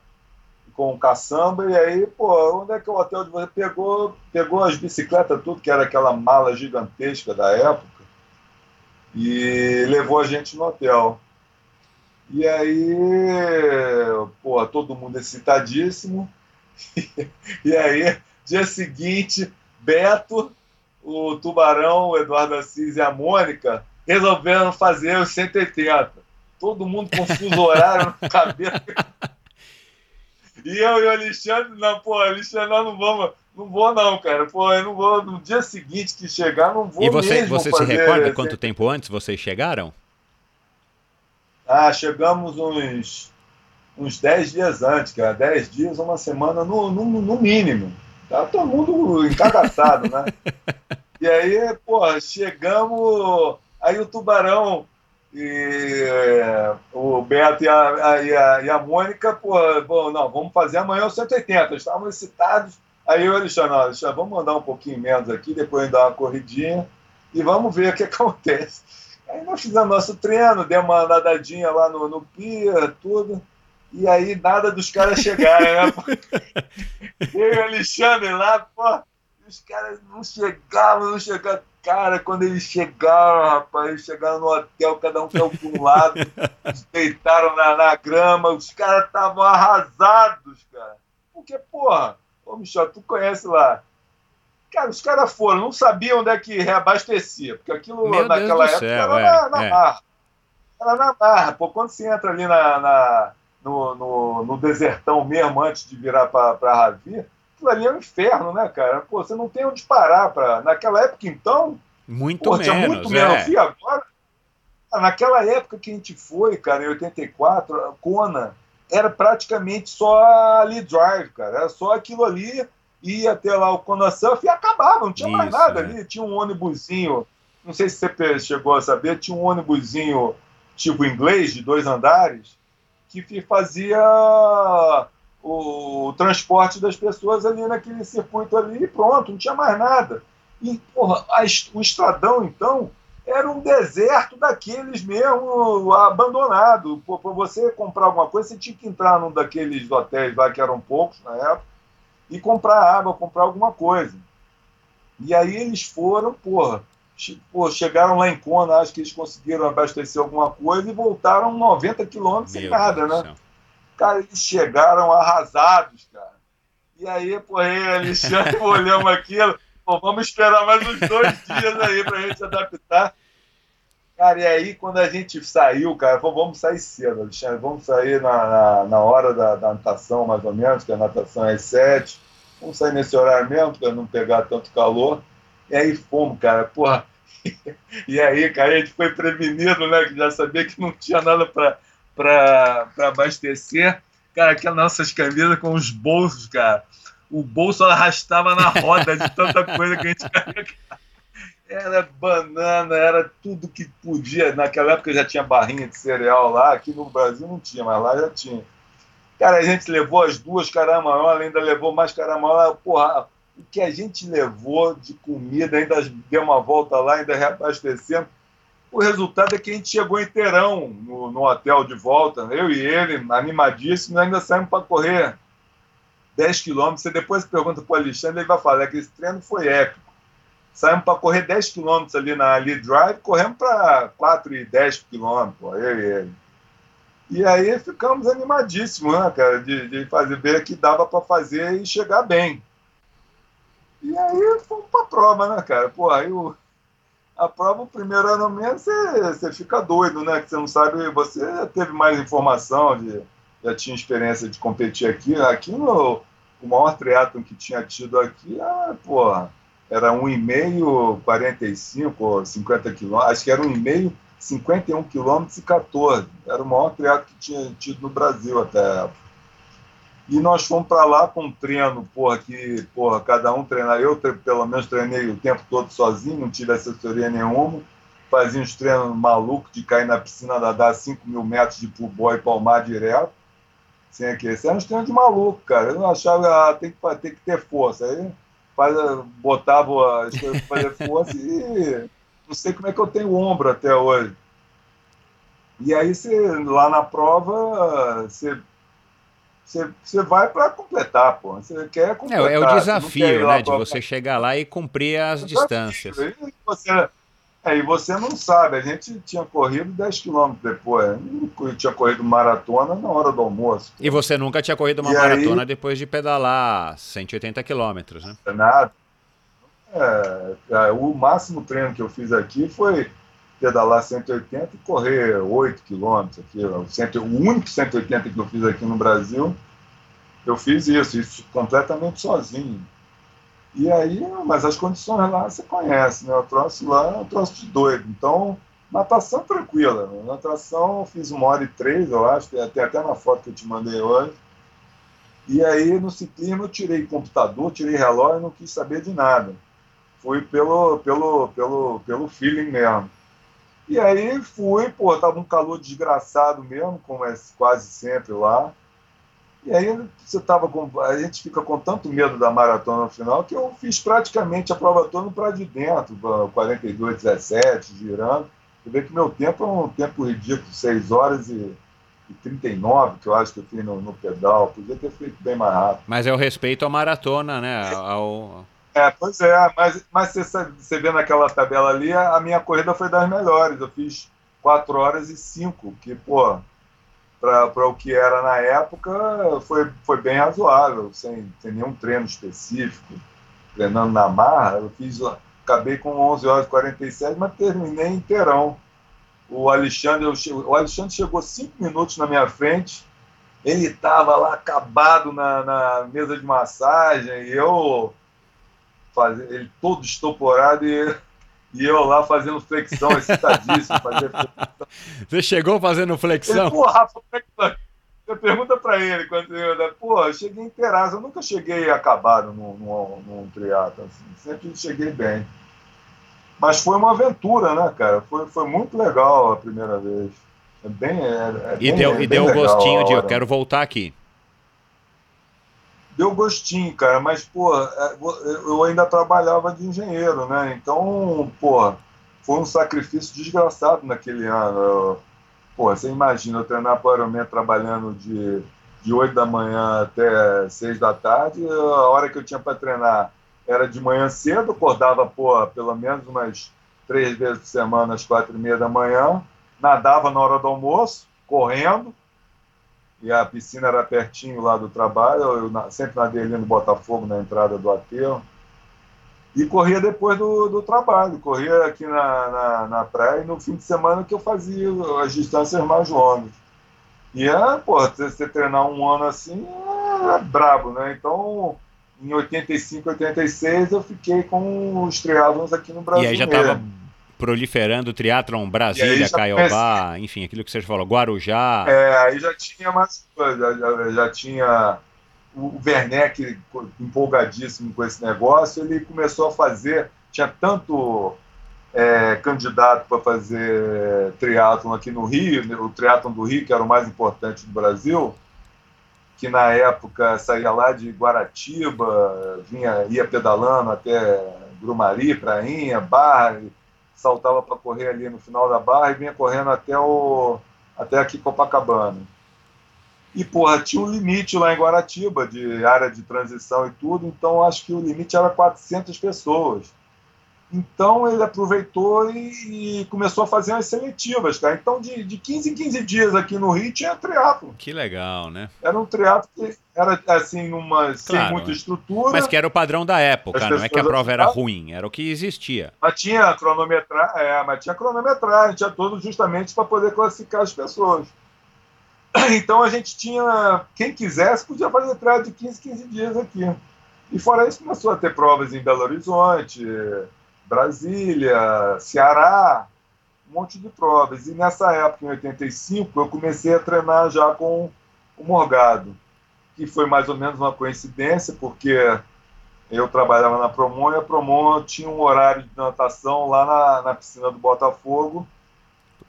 com um caçamba, e aí, pô, onde é que o hotel de você pegou? Pegou as bicicletas, tudo, que era aquela mala gigantesca da época, e levou a gente no hotel. E aí, pô, todo mundo excitadíssimo. (laughs) E aí, dia seguinte, Beto, o Tubarão, o Eduardo Assis e a Mônica resolveram fazer os 180. Todo mundo com fuso horário no cabelo. (laughs) E eu e o Alexandre, não, pô, Alexandre, nós não vamos, não vou não, cara. Pô, eu não vou, no dia seguinte que chegar, não vou E você, você se recorda assim. quanto tempo antes vocês chegaram? Ah, chegamos uns, uns 10 dias antes, cara. 10 dias, uma semana no, no, no mínimo. Tá todo mundo encagaçado, né? (laughs) E aí, pô, chegamos. Aí o Tubarão e é, o Beto e a, a- e a, e a Mônica, pô, bom, não, vamos fazer amanhã os 180. Estavam excitados. Aí eu e o Alexandre, não, Alexandre, vamos mandar um pouquinho menos aqui, depois dar uma corridinha e vamos ver o que (laughs) acontece. Aí nós fizemos nosso treino, demos uma nadadinha lá no, no pier, tudo. E aí nada dos caras chegarem, né? (laughs) Eu e o Alexandre lá, pô, os caras não chegavam, não chegavam. Cara, quando eles chegaram, rapaz, eles chegaram no hotel, cada um caiu para um lado, deitaram na, na grama, os caras estavam arrasados, cara. Porque, porra, ô Michel, tu conhece lá. Cara, os caras foram, não sabiam onde é que reabastecia, porque aquilo Meu naquela época céu, era é, na, na é. barra. Era na barra. Pô, quando você entra ali na, na- no, no, no desertão mesmo, antes de virar para Ravi, aquilo ali é um inferno, né, cara? Pô, você não tem onde parar. Pra... Naquela época, então, Muito pô, tinha menos, muito menos. é. E agora, ah, naquela época que a gente foi, cara, em 84, a Kona era praticamente só ali drive, cara. Era só aquilo ali, ia até lá o Kona Surf e acabava, não tinha mais Isso, nada é. ali. Tinha um ônibusinho, não sei se você chegou a saber, tinha um ônibusinho tipo inglês, de dois andares, que fazia o, transporte das pessoas ali naquele circuito ali e pronto, não tinha mais nada. E, porra, a o estradão, então, era um deserto daqueles mesmo abandonado. Para você comprar alguma coisa, você tinha que entrar num daqueles hotéis lá, que eram poucos na época, e comprar água, comprar alguma coisa. E aí eles foram, porra, che- pô, chegaram lá em Kona, acho que eles conseguiram abastecer alguma coisa e voltaram 90 quilômetros sem nada, né? céu. Cara, eles chegaram arrasados, cara. E aí, pô, aí, Alexandre, (laughs) olhamos aquilo, pô, vamos esperar mais uns dois dias aí pra gente adaptar. Cara, e aí, quando a gente saiu, cara, falou, vamos sair cedo, Alexandre, vamos sair na, na, na hora da, da natação, mais ou menos, que a natação é às sete. Vamos sair nesse horário mesmo, para não pegar tanto calor. E aí fomos, cara, porra. (laughs) E aí, cara, a gente foi prevenido, né, que já sabia que não tinha nada para para abastecer. Cara, aquelas nossas camisas com os bolsos, cara. O bolso arrastava na roda de tanta coisa que a gente carregava. Era banana, era tudo que podia. Naquela época já tinha barrinha de cereal lá. Aqui no Brasil não tinha, mas lá já tinha. Cara, a gente levou as duas caramanholas, ainda levou mais caramanhola. Porra, o que a gente levou de comida, ainda deu uma volta lá, ainda reabastecendo. O resultado é que a gente chegou inteirão no, no hotel de volta, eu e ele, animadíssimo, ainda saímos para correr 10 quilômetros. Você depois pergunta para o Alexandre, ele vai falar que esse treino foi épico. Saímos para correr 10 quilômetros ali na Ali Drive, corremos para 4 e 10 quilômetros, eu e ele. E aí ficamos animadíssimos, né, cara, de, de fazer, ver que dava para fazer e chegar bem. E aí fomos para a prova, né, cara? Pô, aí o, a prova, o primeiro ano mesmo, você, você fica doido, né? Que você não sabe, você teve mais informação, de, já tinha experiência de competir aqui. Aqui no o maior triatlon que tinha tido aqui, ah, porra, era 1,5, 45 ou 50 quilômetros, acho que era 1,5, 51 quilômetros e 14. Era o maior triatlo que tinha tido no Brasil até a época. E nós fomos para lá com um treino, porra, que, porra, cada um treinar. Eu, pelo menos, treinei o tempo todo sozinho, não tive assessoria nenhuma. fazia uns treinos malucos de cair na piscina, dar 5 mil metros de pull boy e palmar direto, sem aquecer. Era uns treinos de maluco, cara. Eu achava, ah, tem que, tem que ter força. Aí faz, botava as coisas para fazer força e não sei como é que eu tenho ombro até hoje. E aí, lá na prova, você você, você vai para completar, pô. Você quer completar. É, é o desafio, né? De você chegar lá e cumprir as distâncias. E você, é, e você não sabe. A gente tinha corrido 10 quilômetros depois. Eu tinha corrido maratona na hora do almoço. E você nunca tinha corrido uma e maratona aí, depois de pedalar 180 quilômetros, né? Nada. É, é, o máximo treino que eu fiz aqui foi pedalar 180 e correr 8 quilômetros aqui. O único 180 que eu fiz aqui no Brasil, eu fiz isso, isso completamente sozinho. E aí, mas as condições lá você conhece, né? O troço lá é um troço de doido. Então, natação tranquila. Natação eu fiz uma hora e três, eu acho, tem até na foto que eu te mandei hoje. E aí, no ciclismo, eu tirei computador, tirei relógio, não quis saber de nada. Fui pelo, pelo, pelo, pelo feeling mesmo. E aí fui, pô, tava um calor desgraçado mesmo, como é quase sempre lá. E aí você tava com, a gente fica com tanto medo da maratona no final que eu fiz praticamente a prova toda para de dentro, 42, 17, girando. Você vê que meu tempo é um tempo ridículo, 6 horas e, e 39, que eu acho que eu fiz no, no pedal. Podia ter feito bem mais rápido. Mas é o respeito à maratona, né? Ao, é, pois é, mas, mas você, você vê naquela tabela ali, a minha corrida foi das melhores. Eu fiz 4 horas e 5, que, pô, para o que era na época, foi, foi bem razoável, sem, sem nenhum treino específico, treinando na marra. Eu fiz, acabei com 11 horas e 47, mas terminei inteirão. O Alexandre, eu, o Alexandre chegou 5 minutos na minha frente, ele estava lá acabado na, na mesa de massagem, e eu fazer, ele todo estoporado e, e eu lá fazendo flexão, excitadíssimo. Fazer. (laughs) Você chegou fazendo flexão? Ele, Rafa, você pergunta para ele quando eu, pô, eu cheguei inteiraço, eu nunca cheguei acabado num, num, num triatlo, assim, sempre cheguei bem. Mas foi uma aventura, né, cara? Foi, foi muito legal a primeira vez. É bem, é, é e bem, deu, é e deu um gostinho de eu quero voltar aqui deu gostinho, cara, mas, pô, é, eu ainda trabalhava de engenheiro, né? Então, pô, foi um sacrifício desgraçado naquele ano. Pô, você imagina, eu treinar para o trabalhando de, de 8 da manhã até 6 da tarde, a hora que eu tinha para treinar era de manhã cedo, acordava, pô, pelo menos umas três vezes por semana, às quatro e meia da manhã, nadava na hora do almoço, correndo, e a piscina era pertinho lá do trabalho, eu sempre nadei ali no Botafogo, na entrada do aterro, e corria depois do, do trabalho, corria aqui na, na, na, praia, e no fim de semana que eu fazia as distâncias mais longas. E é, pô, você treinar um ano assim é brabo, né? Então, em 85, 86, eu fiquei com os triatlons aqui no Brasil. E aí já estava proliferando triatlon Brasília, Caiobá, comecei... enfim, aquilo que você falou, Guarujá. É, aí já tinha mais coisa, já, já tinha o Werneck empolgadíssimo com esse negócio, ele começou a fazer, tinha tanto é, candidato para fazer triatlon aqui no Rio, né, o triatlon do Rio, que era o mais importante do Brasil, que na época saía lá de Guaratiba, vinha, ia pedalando até Grumari, Prainha, Barra, saltava para correr ali no final da barra e vinha correndo até, o, até aqui Copacabana. E, porra, tinha um limite lá em Guaratiba, de área de transição e tudo, então acho que o limite era 400 pessoas. Então ele aproveitou e, e, começou a fazer umas seletivas, cara. Então de, de 15 em 15 dias aqui no Rio tinha triatlo. Que legal, né? Era um triatlo que era assim, numa, claro, sem muita estrutura. Mas que era o padrão da época, não é que a prova era ruim, era o que existia. Mas tinha cronometragem, é, mas tinha cronometragem, tinha tudo justamente para poder classificar as pessoas. (clears throat) Então a gente tinha, quem quisesse podia fazer triatlo de 15 15 dias aqui. E fora isso começou a ter provas em Belo Horizonte, Brasília, Ceará, um monte de provas. E nessa época, em 85, eu comecei a treinar já com o Morgado, que foi mais ou menos uma coincidência, porque eu trabalhava na Promon e a Promon tinha um horário de natação lá na, na piscina do Botafogo.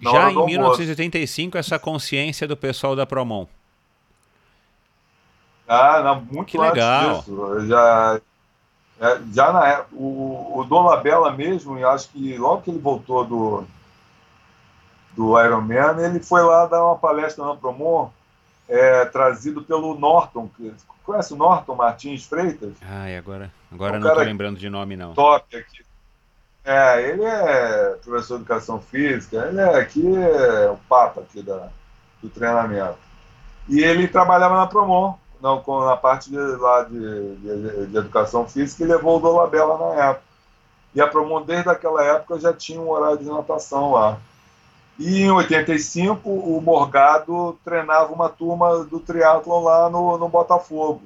Já em 1985, essa consciência do pessoal da Promon. Ah, não, muito que legal. disso. Já, é, já na época, o, o Dolabella mesmo, eu acho que logo que ele voltou do, do Ironman, ele foi lá dar uma palestra na Promon, é, trazido pelo Norton. Conhece o Norton Martins Freitas? Ah, e agora, agora um não estou lembrando de nome, não. Top aqui. É, ele é professor de educação física, ele é aqui é o papa aqui da, do treinamento. E ele trabalhava na Promon, não, com, na parte de, lá de, de, de educação física e levou o Dolabella na época. E a Promon, desde aquela época, já tinha um horário de natação lá. E em 85, o Morgado treinava uma turma do triatlon lá no, no Botafogo.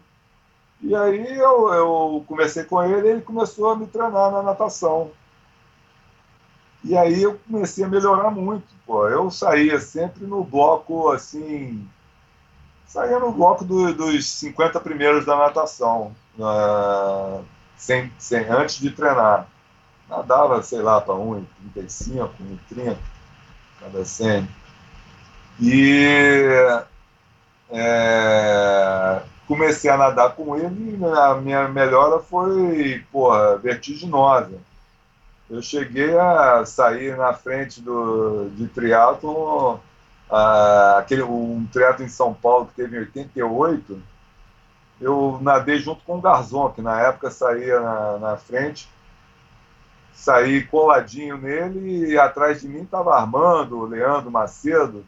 E aí eu, eu conversei com ele e ele começou a me treinar na natação. E aí eu comecei a melhorar muito. Pô. Eu saía sempre no bloco, assim, saía no bloco do, dos 50 primeiros da natação, uh, sem, sem, antes de treinar. Nadava, sei lá, para 1,35, 1,30 cada 100. E é, comecei a nadar com ele e a minha melhora foi, porra, vertiginosa. Eu cheguei a sair na frente do, de triatlon ah, aquele, um triatlo em São Paulo que teve em 88, eu nadei junto com o Garzon, que na época saía na, na frente, saí coladinho nele e atrás de mim estava Armando, o Leandro Macedo.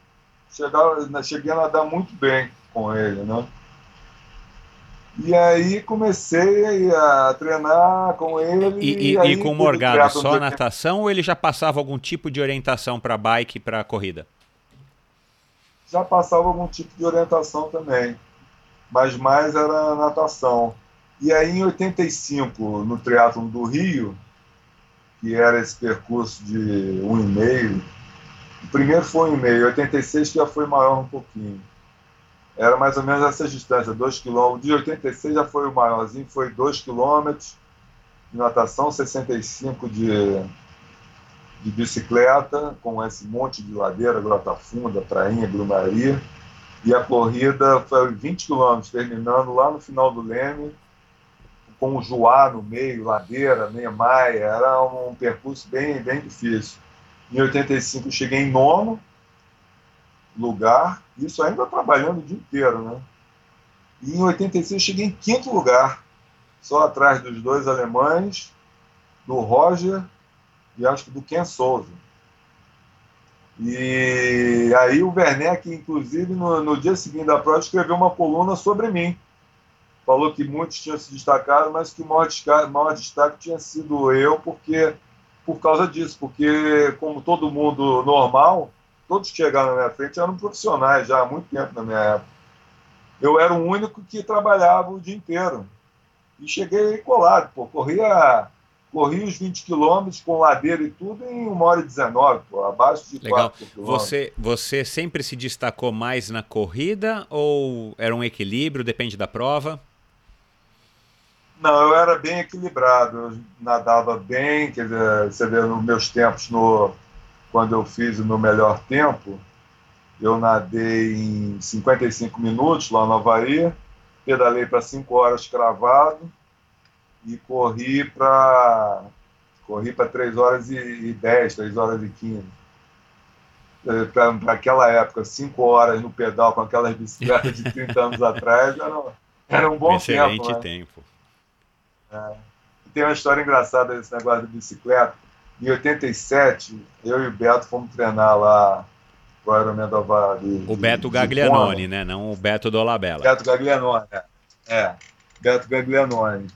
Chegava, cheguei a nadar muito bem com ele, né? E aí comecei a treinar com ele. E, e, e, e com o Morgado, só natação ou ele já passava algum tipo de orientação para bike, para corrida? Já passava algum tipo de orientação também, mas mais era natação. E aí em 85, no triatlon do Rio, que era esse percurso de um e meio, o primeiro foi um e meio, 86 já foi maior um pouquinho. Era mais ou menos essa distância, 2 km. De 86 já foi o maiorzinho, foi 2 km de natação, 65 de de bicicleta, com esse monte de ladeira, Grota Funda, Prainha, Brumaria. E a corrida foi 20 quilômetros, terminando lá no final do Leme, com o Juá no meio, ladeira, meia maia. Era um percurso bem, bem difícil. Em 85 cheguei em nono lugar, isso ainda trabalhando o dia inteiro, né? E em 86 cheguei em quinto lugar, só atrás dos dois alemães, do Roger e acho que do Ken Souza. E aí o Werneck, inclusive, no, no dia seguinte da prova, escreveu uma coluna sobre mim. Falou que muitos tinham se destacado, mas que o maior destaque, maior destaque tinha sido eu, porque por causa disso, porque como todo mundo normal, todos que chegaram na minha frente eram profissionais já há muito tempo na minha época. Eu era o único que trabalhava o dia inteiro. E cheguei colado, pô, corria corri os 20 quilômetros com ladeira e tudo em 1 hora e 19, pô, abaixo de Legal. 4 Você, você sempre se destacou mais na corrida ou era um equilíbrio, depende da prova? Não, eu era bem equilibrado, eu nadava bem, quer dizer, você vê nos meus tempos, no, quando eu fiz o meu melhor tempo, eu nadei em 55 minutos lá no Havaí, pedalei para 5 horas cravado, e corri para corri para 3 horas e 10, 3 horas e 15. É, para aquela época, 5 horas no pedal com aquelas bicicletas de 30 anos (laughs) atrás, era, era um bom Excelente tempo. Excelente né? tempo. É. Tem uma história engraçada desse negócio de bicicleta. Em 87, eu e o Beto fomos treinar lá o Ironman do Havaí. O Beto Gaglianone, né? Não o Beto Dolabella. Beto Gaglianone, é. é. Beto Gaglianone.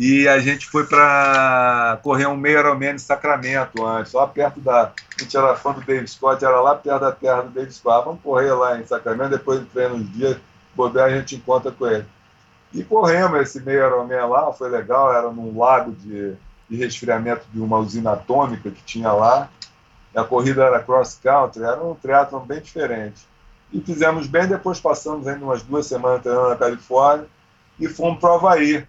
E a gente foi para correr um meio Ironman em Sacramento antes, lá perto da. A gente era fã do David Scott, era lá perto da terra do David Scott. Vamos correr lá em Sacramento, depois de treino uns dias, poder a gente encontra com ele. E corremos esse meio Ironman lá, foi legal, era num lago de, de resfriamento de uma usina atômica que tinha lá. A corrida era cross country, era um triatlon bem diferente. E fizemos bem, depois passamos ainda umas duas semanas treinando na Califórnia e fomos para o Havaí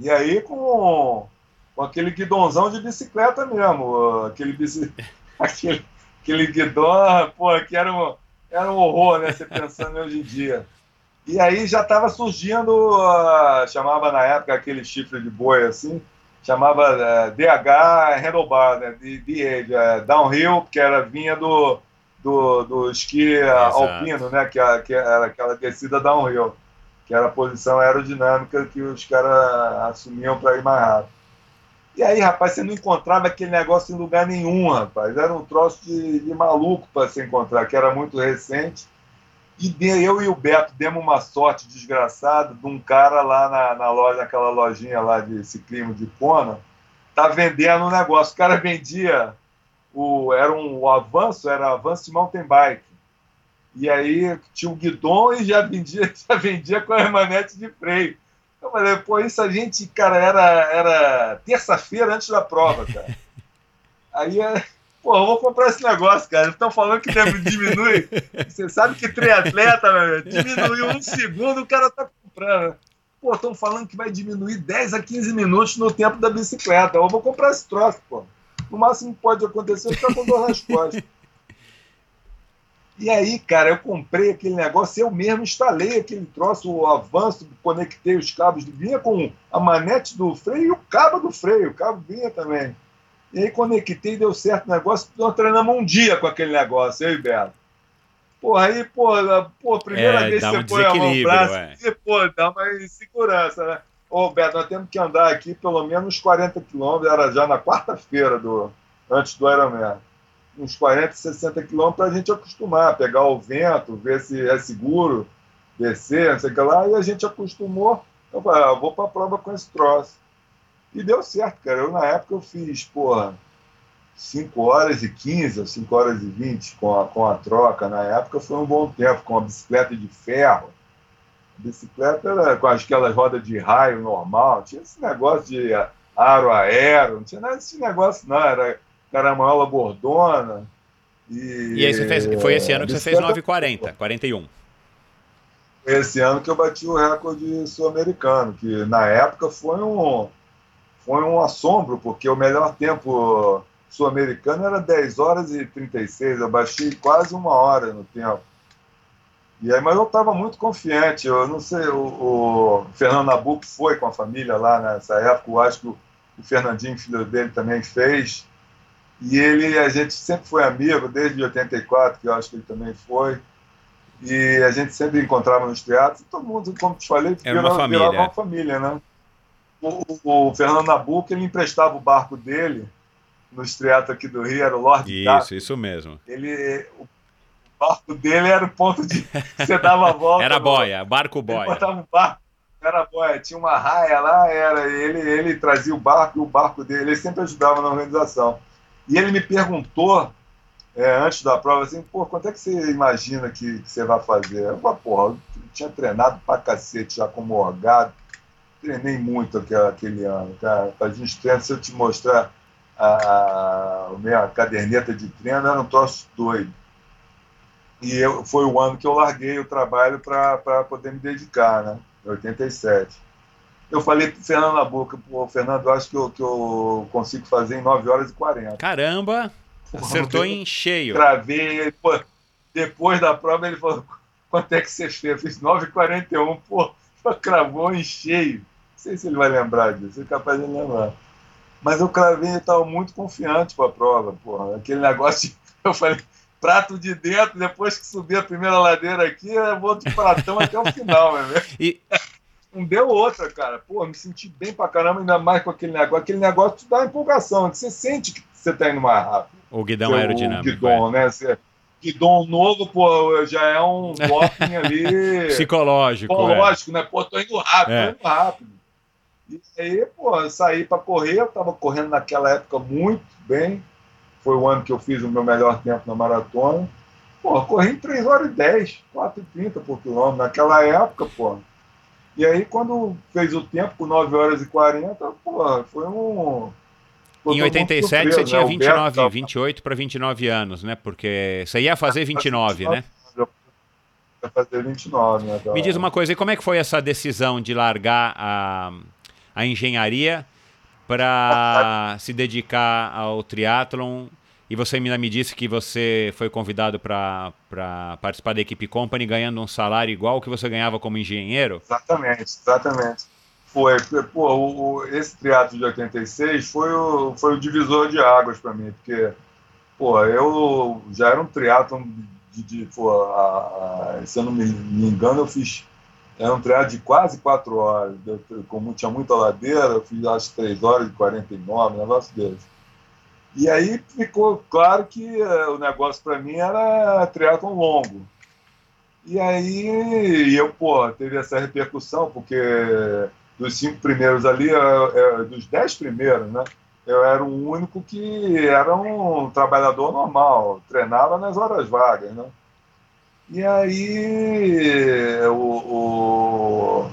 E aí com, com aquele guidãozão de bicicleta mesmo, aquele, bici, (laughs) aquele, aquele guidão, pô, que era um, era um horror, né? Você pensando hoje em dia. E aí já estava surgindo, uh, chamava na época aquele chifre de boi assim, chamava uh, DH handlebar, né? De uh, downhill, que era vinha do, do, do esqui Exato. alpino, né? Que, que era aquela descida downhill que era a posição aerodinâmica que os caras assumiam para ir mais rápido. E aí, rapaz, você não encontrava aquele negócio em lugar nenhum, rapaz. Era um troço de, de maluco para se encontrar, que era muito recente. E eu e o Beto demos uma sorte desgraçada de um cara lá na, na loja, naquela lojinha lá de ciclismo de Kona, tá vendendo um negócio. O cara vendia, o, era um o avanço, era avanço mountain bike. E aí tinha o guidon e já vendia, (laughs) já vendia com a remanete de freio. Eu falei, pô, isso a gente, cara, era, era terça-feira antes da prova, cara. (laughs) Aí, pô, eu vou comprar esse negócio, cara. Estão falando que deve diminuir. (laughs) Você sabe que triatleta, meu, diminuiu um segundo, o cara tá comprando. Pô, estão falando que vai diminuir 10 a 15 minutos no tempo da bicicleta. Eu vou comprar esse troço, pô. No máximo que pode acontecer é ficar com dor nas costas. E aí, cara, eu comprei aquele negócio, eu mesmo instalei aquele troço, o avanço, conectei os cabos, vinha com a manete do freio e o cabo do freio, o cabo vinha também. E aí conectei, deu certo o negócio, nós treinamos um dia com aquele negócio, eu e Beto. Pô, aí, pô, pô primeira é, vez que você um põe a mão no braço, e, pô, dá uma insegurança, né? Ô, Beto, nós temos que andar aqui pelo menos 40 quilômetros, era já na quarta-feira do antes do Ironman uns 40, 60 quilômetros para a gente acostumar, pegar o vento, ver se é seguro descer, não sei o que lá, e a gente acostumou. Eu falei, ah, vou para a prova com esse troço. E deu certo, cara. Eu, na época, eu fiz, porra, 5 horas e 15 ou 5 horas e 20 com a, com a troca. Na época foi um bom tempo, com a bicicleta de ferro. A bicicleta era com aquelas rodas de raio normal, tinha esse negócio de aro aero, não tinha nada desse negócio, não. Era caramola gordona. E, e aí você fez, foi esse ano que você fez 9,40, 41. Foi esse ano que eu bati o recorde sul-americano, que na época foi um, foi um assombro, porque o melhor tempo sul-americano era 10 horas e 36, eu baixei quase uma hora no tempo. E aí, mas eu estava muito confiante, eu não sei, o, o Fernando Nabuco foi com a família lá nessa época, eu acho que o, o Fernandinho, filho dele, também fez, e ele, a gente sempre foi amigo, desde 84, que eu acho que ele também foi. E a gente sempre encontrava nos teatros. Todo mundo, como te falei, Era uma família. uma é. família, né? O, o, Fernando Nabuco, ele emprestava o barco dele nos teatros aqui do Rio, era o Lorde Isso, Tato. isso mesmo. Ele, o barco dele era o ponto de (laughs) você dava a volta. era boia, barco boia. Ele botava um barco, era boia, tinha uma raia lá, era ele, ele trazia o barco e o barco dele, ele sempre ajudava na organização. E ele me perguntou, é, antes da prova, assim, pô, quanto é que você imagina que, que você vai fazer? Eu falei, porra, eu tinha treinado pra cacete já como orgado, treinei muito aquele, aquele ano, cara. A gente treina, se eu te mostrar a, a, a minha caderneta de treino, era um troço doido. E eu, foi o ano que eu larguei o trabalho para poder me dedicar, né? Em 87 eu falei pro Fernando na boca, pô, Fernando, eu acho que eu, que eu consigo fazer em 9 horas e 40. Caramba! Acertou em cheio. Travei, pô, depois da prova ele falou, quanto é que você fez? Eu fiz 9,41, pô, (laughs) cravou em cheio. Não sei se ele vai lembrar disso, é capaz de lembrar. Mas eu cravei e estava muito confiante para a prova, pô. Aquele negócio, (laughs) eu falei, prato de dentro, depois que subir a primeira ladeira aqui, eu vou de pratão até o final, (laughs) né? E não deu outra, cara. Pô, me senti bem pra caramba, ainda mais com aquele negócio. Aquele negócio te dá empolgação, que você sente que você tá indo mais rápido. O guidão aerodinâmico. O guidão, é. né? Você, guidão novo, pô, já é um (laughs) doping ali. Psicológico. Psicológico, é. né? Pô, tô indo rápido, é. tô indo rápido. E aí, pô, eu saí para correr, eu tava correndo naquela época muito bem. Foi o ano que eu fiz o meu melhor tempo na maratona. Pô, corri em 3 horas e 10, 4 e 30 por quilômetro. Naquela época, pô, e aí, quando fez o tempo, com 9 horas e 40, pô, foi um. Em 87 surpreso, você tinha 29, Beto, 28 para 29 anos, né? Porque você ia fazer 29, né? Ia fazer 29, né? Me diz uma coisa, e como é que foi essa decisão de largar a, a engenharia para (laughs) se dedicar ao triatlon. E você ainda me disse que você foi convidado para participar da equipe Company ganhando um salário igual ao que você ganhava como engenheiro? Exatamente, exatamente. Foi, pô, o, esse triatlo de 86 foi o, foi o divisor de águas para mim, porque pô, eu já era um triatlo de, de pô, a, a, se eu não me, me engano, eu fiz era um triatlo de quase quatro horas. como tinha muita ladeira, eu fiz acho três horas e 49, um negócio desse. E aí ficou claro que uh, o negócio para mim era triatlon longo. E aí eu, pô, teve essa repercussão, porque dos cinco primeiros ali, uh, uh, dos dez primeiros, né? Eu era o único que era um trabalhador normal, treinava nas horas vagas, né? E aí o, o,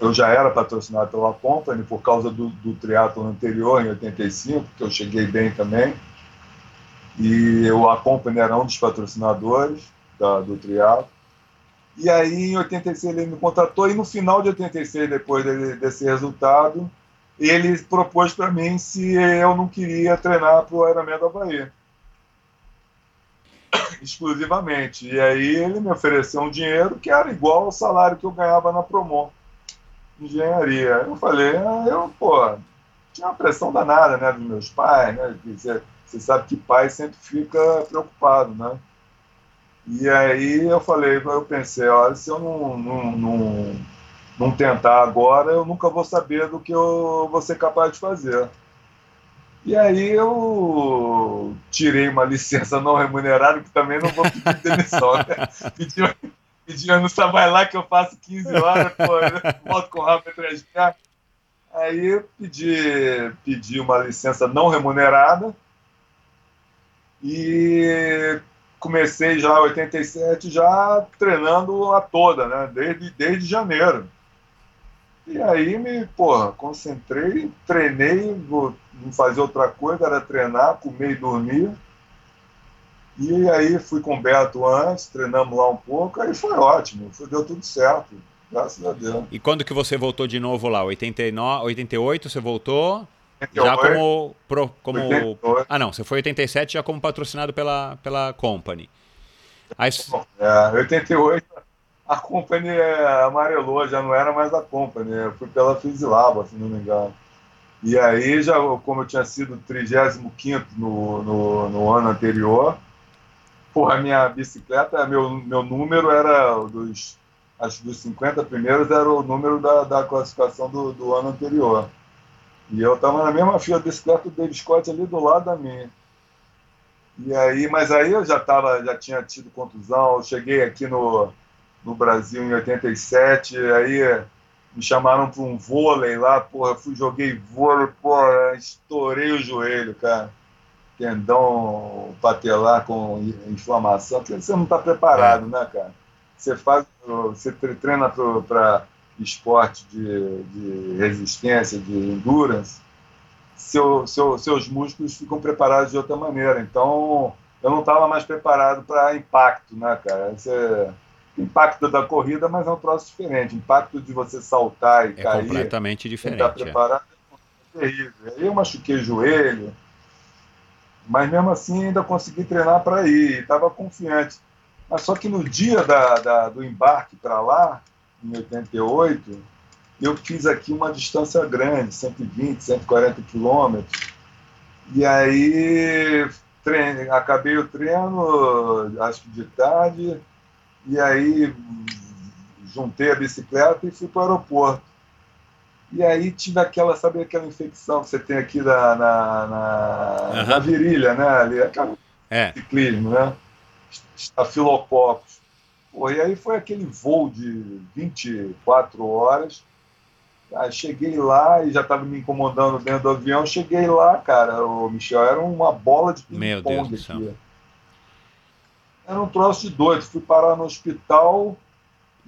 eu já era patrocinado pela Company por causa do, do triatlo anterior, em 85, que eu cheguei bem também. E o, a Company era um dos patrocinadores da, do triatlo. E aí, em 86, ele me contratou, e no final de 86, depois dele, desse resultado, ele propôs para mim se eu não queria treinar para o Ironman do Havaí exclusivamente. E aí ele me ofereceu um dinheiro que era igual ao salário que eu ganhava na Promon, engenharia. Eu falei, ah, eu, pô, tinha uma pressão danada, né, dos meus pais, né, você, você sabe que pai sempre fica preocupado, né. E aí eu falei, eu pensei, olha, se eu não, não, não, não tentar agora, eu nunca vou saber do que eu vou ser capaz de fazer. E aí eu tirei uma (laughs) licença não remunerada, que também não vou pedir demissão, né? (laughs) Pedi, pedi não vai lá que eu faço 15 horas, pô, volto com o atrás de Aí eu pedi, pedi uma licença não remunerada e comecei já em 87 já treinando a toda, né? Desde, desde janeiro. E aí me, porra, concentrei, treinei, vou não fazer outra coisa, era treinar, comer e dormir. E aí fui com o Beto antes, treinamos lá um pouco, aí foi ótimo, foi, deu tudo certo, graças a Deus. E quando que você voltou de novo lá? 89, 88 você voltou? 88, já como, pro, como 88. ah não, você foi 87 já como patrocinado pela pela Company. Aí... É, 88 a Company é, amarelou, já não era mais a Company, fui pela Fizilaba, se não me engano. E aí, já, como eu tinha sido 35 no, no, no ano anterior, porra, minha bicicleta, meu, meu número era dos, acho dos 50 primeiros, era o número da, da classificação do, do ano anterior. E eu estava na mesma fila bicicleta do David Scott ali do lado da minha. E aí, mas aí eu já tava, já tinha tido contusão, eu cheguei aqui no, no Brasil em 87, aí me chamaram para um vôlei lá, porra, fui, joguei vôlei, porra, estourei o joelho, cara. Tendão patelar com inflamação, porque você não está preparado, é. né, cara? Você faz, você treina para esporte de, de resistência, de endurance, seu, seu, seus músculos ficam preparados de outra maneira. Então, eu não estava mais preparado para impacto, né, cara? Você impacto da corrida, mas é um troço diferente. Impacto de você saltar e é cair. É completamente diferente. Estar preparado é. é terrível. Aí eu machuquei o joelho, mas mesmo assim ainda consegui treinar para ir. Estava confiante. Mas só que no dia da, da do embarque para lá, em 88, eu fiz aqui uma distância grande, 120, 140 quilômetros. E aí treine, acabei o treino, acho que de tarde, e aí juntei a bicicleta e fui para o aeroporto. E aí tive aquela, sabe aquela infecção que você tem aqui na, na, na, uhum. na virilha, né? Ali, aquela é. ciclismo, né? Estafilococcus. Pô, e aí foi aquele voo de 24 horas. Aí cheguei lá e já estava me incomodando dentro do avião. Cheguei lá, cara, o Michel, era uma bola de ping-pong aqui. Era um troço de doido. Fui parar no hospital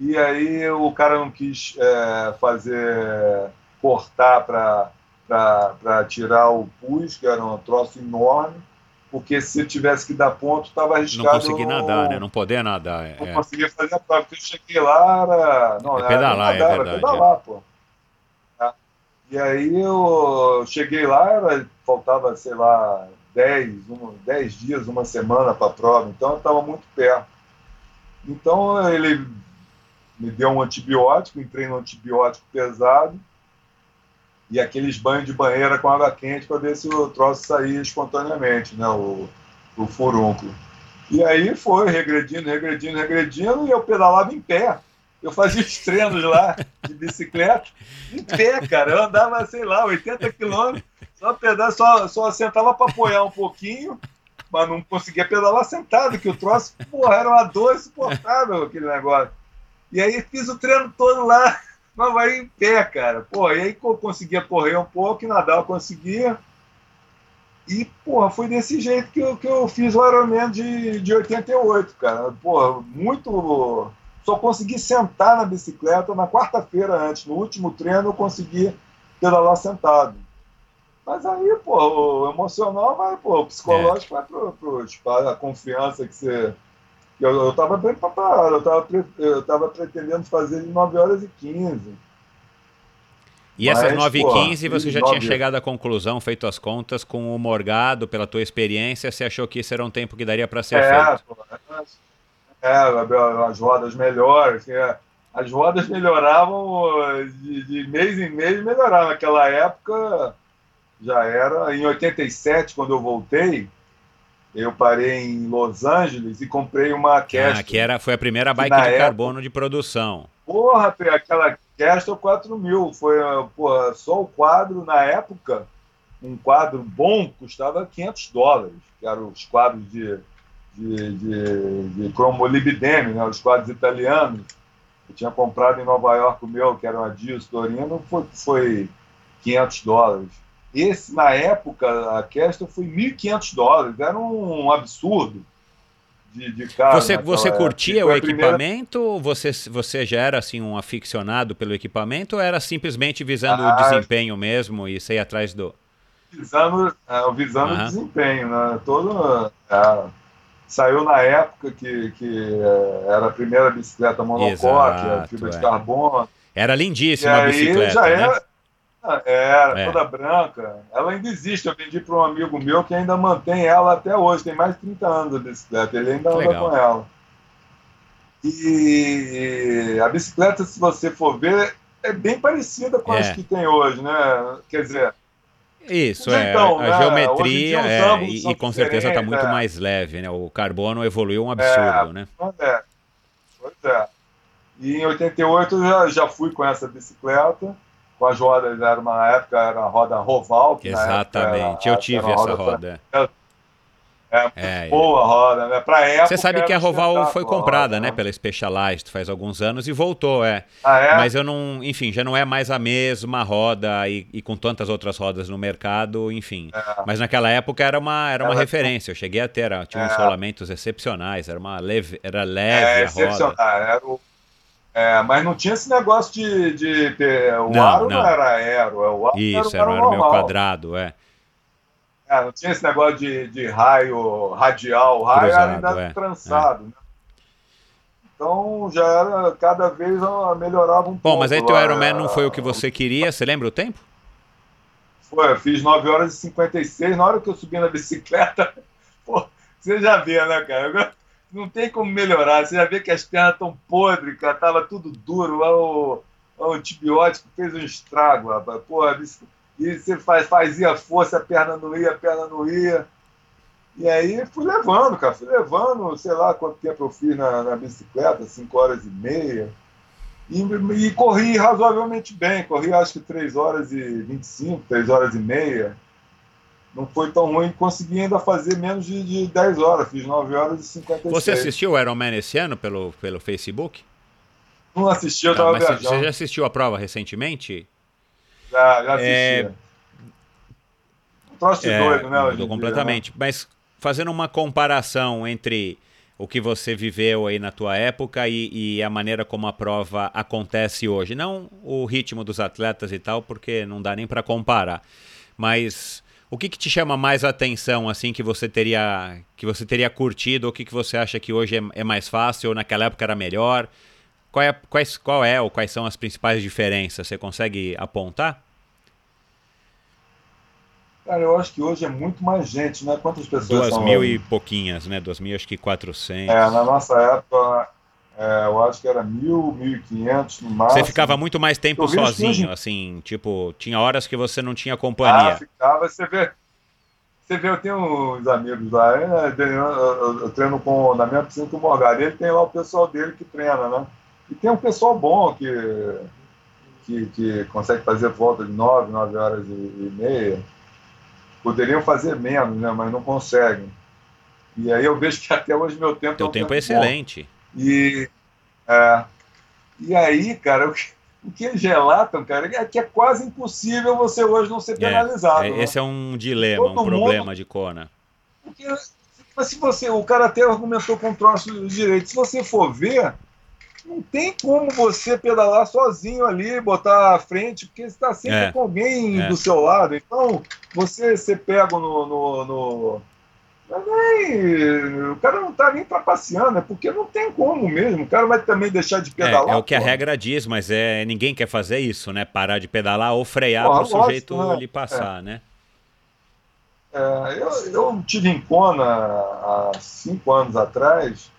e aí o cara não quis é, fazer cortar para tirar o pus, que era um troço enorme, porque se tivesse que dar ponto, estava arriscado. Não conseguir nadar, né? Não poder nadar. É. Não conseguia fazer a prova, porque eu cheguei lá, era. Não, é pedalar, era, é verdade. Era pedalar, é. pô. E aí eu cheguei lá, era, faltava, sei lá, 10, um, 10 dias, uma semana para a prova, então eu estava muito perto. Então ele me deu um antibiótico, entrei no antibiótico pesado e aqueles banhos de banheira com água quente para ver se o troço saía espontaneamente, né, o, o furúnculo. E aí foi regredindo, regredindo, regredindo, e eu pedalava em pé. Eu fazia os treinos lá de bicicleta em pé, cara. Eu andava, sei lá, 80 quilômetros, só pedal, só, só sentava para apoiar um pouquinho, mas não conseguia pedalar sentado, que o troço, porra, era uma dor insuportável aquele negócio. E aí fiz o treino todo lá, (laughs) mas vai em pé, cara. Pô, e aí conseguia correr um pouco, e nadar eu conseguia. E, porra, foi desse jeito que eu, que eu fiz o Ironman de, de 88, cara. Porra, muito só consegui sentar na bicicleta na quarta-feira antes. No último treino eu consegui pedalar sentado. Mas aí, pô, o emocional vai, pô, o psicológico é. vai pro, pro tipo, a confiança que você. Eu, eu tava bem preparado, eu tava, eu tava pretendendo fazer em 9 horas e 15. E Mas, essas 9 e 15 você já 9... tinha chegado à conclusão, feito as contas, com o Morgado, pela tua experiência, você achou que isso era um tempo que daria para ser é, feito? Pô, é, as rodas melhores, é, as rodas melhoravam de, de mês em mês, melhoravam. Naquela época já era. Em 87, quando eu voltei, eu parei em Los Angeles e comprei uma Castor. Ah, que era, foi a primeira bike de época, carbono de produção. Porra, aquela Castor 4000. Foi porra, só o quadro, na época, um quadro bom custava 500 dólares, que eram os quadros de de, de, de né, os quadros italianos. Eu tinha comprado em Nova York o meu, que era um Adios Torino, foi, foi 500 dólares. Esse, na época, a Keston foi 1.500 dólares, era um absurdo. De, de carro você você curtia o equipamento? Primeira... Você, você já era assim um aficionado pelo equipamento ou era simplesmente visando ah, o desempenho mesmo e sair atrás do. Visando, é, visando uhum. o desempenho, né? Todo. É, saiu na época que, que é, era a primeira bicicleta monocoque, a fibra é. de carbono. Era lindíssima a bicicleta. Já né? era, era é. toda branca. Ela ainda existe. Eu vendi para um amigo meu que ainda mantém ela até hoje. Tem mais de 30 anos a bicicleta. Ele ainda anda com ela. E a bicicleta, se você for ver, é bem parecida com é. as que tem hoje, né? Quer dizer, isso, é. Então, a né? geometria é, e, e, com certeza está muito é. mais leve, né? O carbono evoluiu um absurdo, é, né? É. Pois é. E em 88 eu já, já fui com essa bicicleta, com as rodas, era uma época, era a roda Roval. Exatamente, era, eu tive essa roda. roda. É, é boa roda, né? Pra época. Você sabe que a Roval foi comprada, roda, né, né, pela Specialized faz alguns anos e voltou, é. Ah, é. Mas eu não, enfim, já não é mais a mesma roda e, e com tantas outras rodas no mercado, enfim. É. Mas naquela época era uma, era uma Ela... referência. Eu cheguei a ter, tinha uns é. rolamentos excepcionais, era uma leve, era leve é, a roda. Era o... É, mas não tinha esse negócio de. de, de o não, aro não. não era aero, o aro Isso, era, era, era o meu quadrado, é. É, não tinha esse negócio de, de raio radial, o raio Cruzado, era ainda é, trançado, é. né? Então já era, cada vez melhorava um Bom, pouco. Bom, mas aí teu Ironman não foi o que você queria, você lembra o tempo? Foi, eu fiz 9 horas e 56, na hora que eu subi na bicicleta, (laughs) pô, você já vê, né, cara? Não tem como melhorar, você já vê que as pernas estão podres, cara, tava tudo duro, o, o antibiótico fez um estrago, rapaz. Pô, a bicicleta e você faz, fazia força, a perna não ia, a perna não ia. E aí fui levando, cara, fui levando, sei lá quanto tempo eu fiz na, na bicicleta, 5 horas e meia. E, e, corri razoavelmente bem, corri acho que 3 horas e 25, 3 horas e meia. Não foi tão ruim, consegui ainda fazer menos de, de 10 horas, fiz 9 horas e 56. Você assistiu o Ironman esse ano pelo, pelo Facebook? Não assisti, eu estava viajando. Você já assistiu a prova recentemente? Já, já assisti. É... Um troço de é, doido, né? Mudou completamente. Dia, né? Mas fazendo uma comparação entre o que você viveu aí na tua época e, e, a maneira como a prova acontece hoje. Não o ritmo dos atletas e tal, porque não dá nem para comparar. Mas o que, que, te chama mais atenção, assim, que você teria que você teria curtido, o que, que você acha que hoje é, é mais fácil, ou naquela época era melhor? Qual é, quais, qual é ou quais são as principais diferenças? Você consegue apontar? Cara, eu acho que hoje é muito mais gente, né? Quantas pessoas Duas mil e pouquinhas, né? Duas mil, acho que quatrocentos. É, na nossa época, é, eu acho que era mil, mil e quinhentos no máximo. Você ficava muito mais tempo que sozinho, assim, tipo, tinha horas que você não tinha Ah, companhia. ficava, você vê. Você vê, eu tenho uns amigos lá, é, eu, treino com, na minha piscina com o Morgado, ele tem lá o pessoal dele que treina, né? E tem um pessoal bom que, que, que consegue fazer volta de nove, nove horas e, e meia. Poderiam fazer menos, né? Mas não conseguem. E aí eu vejo que até hoje meu tempo Teu é um tempo é bom. E, é, e aí, cara, o que, o que eles relatam, cara, é que é quase impossível você hoje não ser penalizado. É, né? Esse é um dilema, Todo um problema mundo- de Kona. Porque, mas se você, o cara até argumentou com o troço direito, se você for ver, não tem como você pedalar sozinho ali, botar à frente, porque você está sempre É, com alguém é. do seu lado. Então, você ser pego no. no, no- nem- o cara não está nem trapaceando, é porque não tem como mesmo. O cara vai também deixar de É, pedalar. é o que a regra diz, mas é ninguém quer fazer isso, né? Parar de pedalar ou frear para o sujeito né? lhe passar, né? É, eu, eu tive em Kona há cinco anos atrás,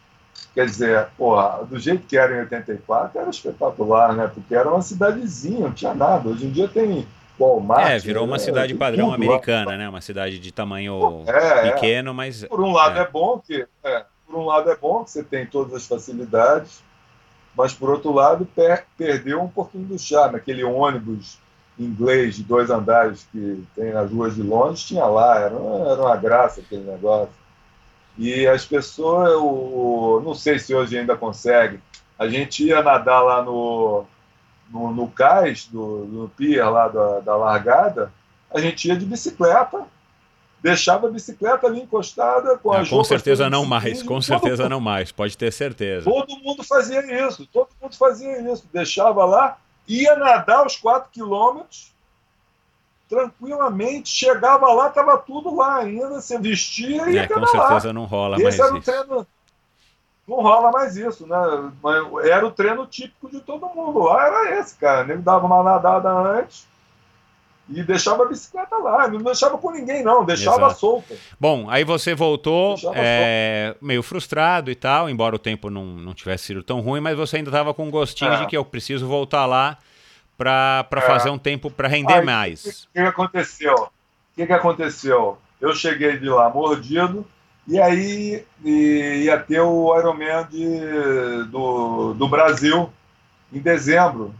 quer dizer, porra, do jeito que era em 84, era espetacular, né? Porque era uma cidadezinha, não tinha nada. Hoje em dia tem Walmart. É, virou uma né? cidade padrão tudo lá. americana, né? Uma cidade de tamanho É, é. pequeno, mas Por um lado É. é, bom que, é, por um lado é bom que você tem todas as facilidades, mas por outro lado per- perdeu um pouquinho do charme. Aquele ônibus inglês de dois andares que tem nas ruas de Londres tinha lá, era uma, era uma graça aquele negócio. E as pessoas, o, não sei se hoje ainda consegue. A gente ia nadar lá no, no, no cais, do, no pier lá da, da largada, a gente ia de bicicleta, deixava a bicicleta ali encostada com Ah, as com certeza não mais, com certeza não mais, pode ter certeza. Todo mundo fazia isso, todo mundo fazia isso. Deixava lá, ia nadar os 4 quilômetros tranquilamente, chegava lá, estava tudo lá ainda, você vestia e ia É, com pedalar. certeza não rola mais Esse era o isso. treino. Não rola mais isso, né? Era o treino típico de todo mundo. Lá era esse, cara. Ele dava uma nadada antes e deixava a bicicleta lá. Não deixava com ninguém, não. Deixava Exato. solta. Bom, aí você voltou é, meio frustrado e tal, embora o tempo não, não tivesse sido tão ruim, mas você ainda estava com um gostinho É. de que eu preciso voltar lá para É. fazer um tempo para render Aí, mais. O que, que aconteceu? O que, que aconteceu? Eu cheguei de lá mordido e aí e- ia ter o Ironman de, do, do Brasil em dezembro,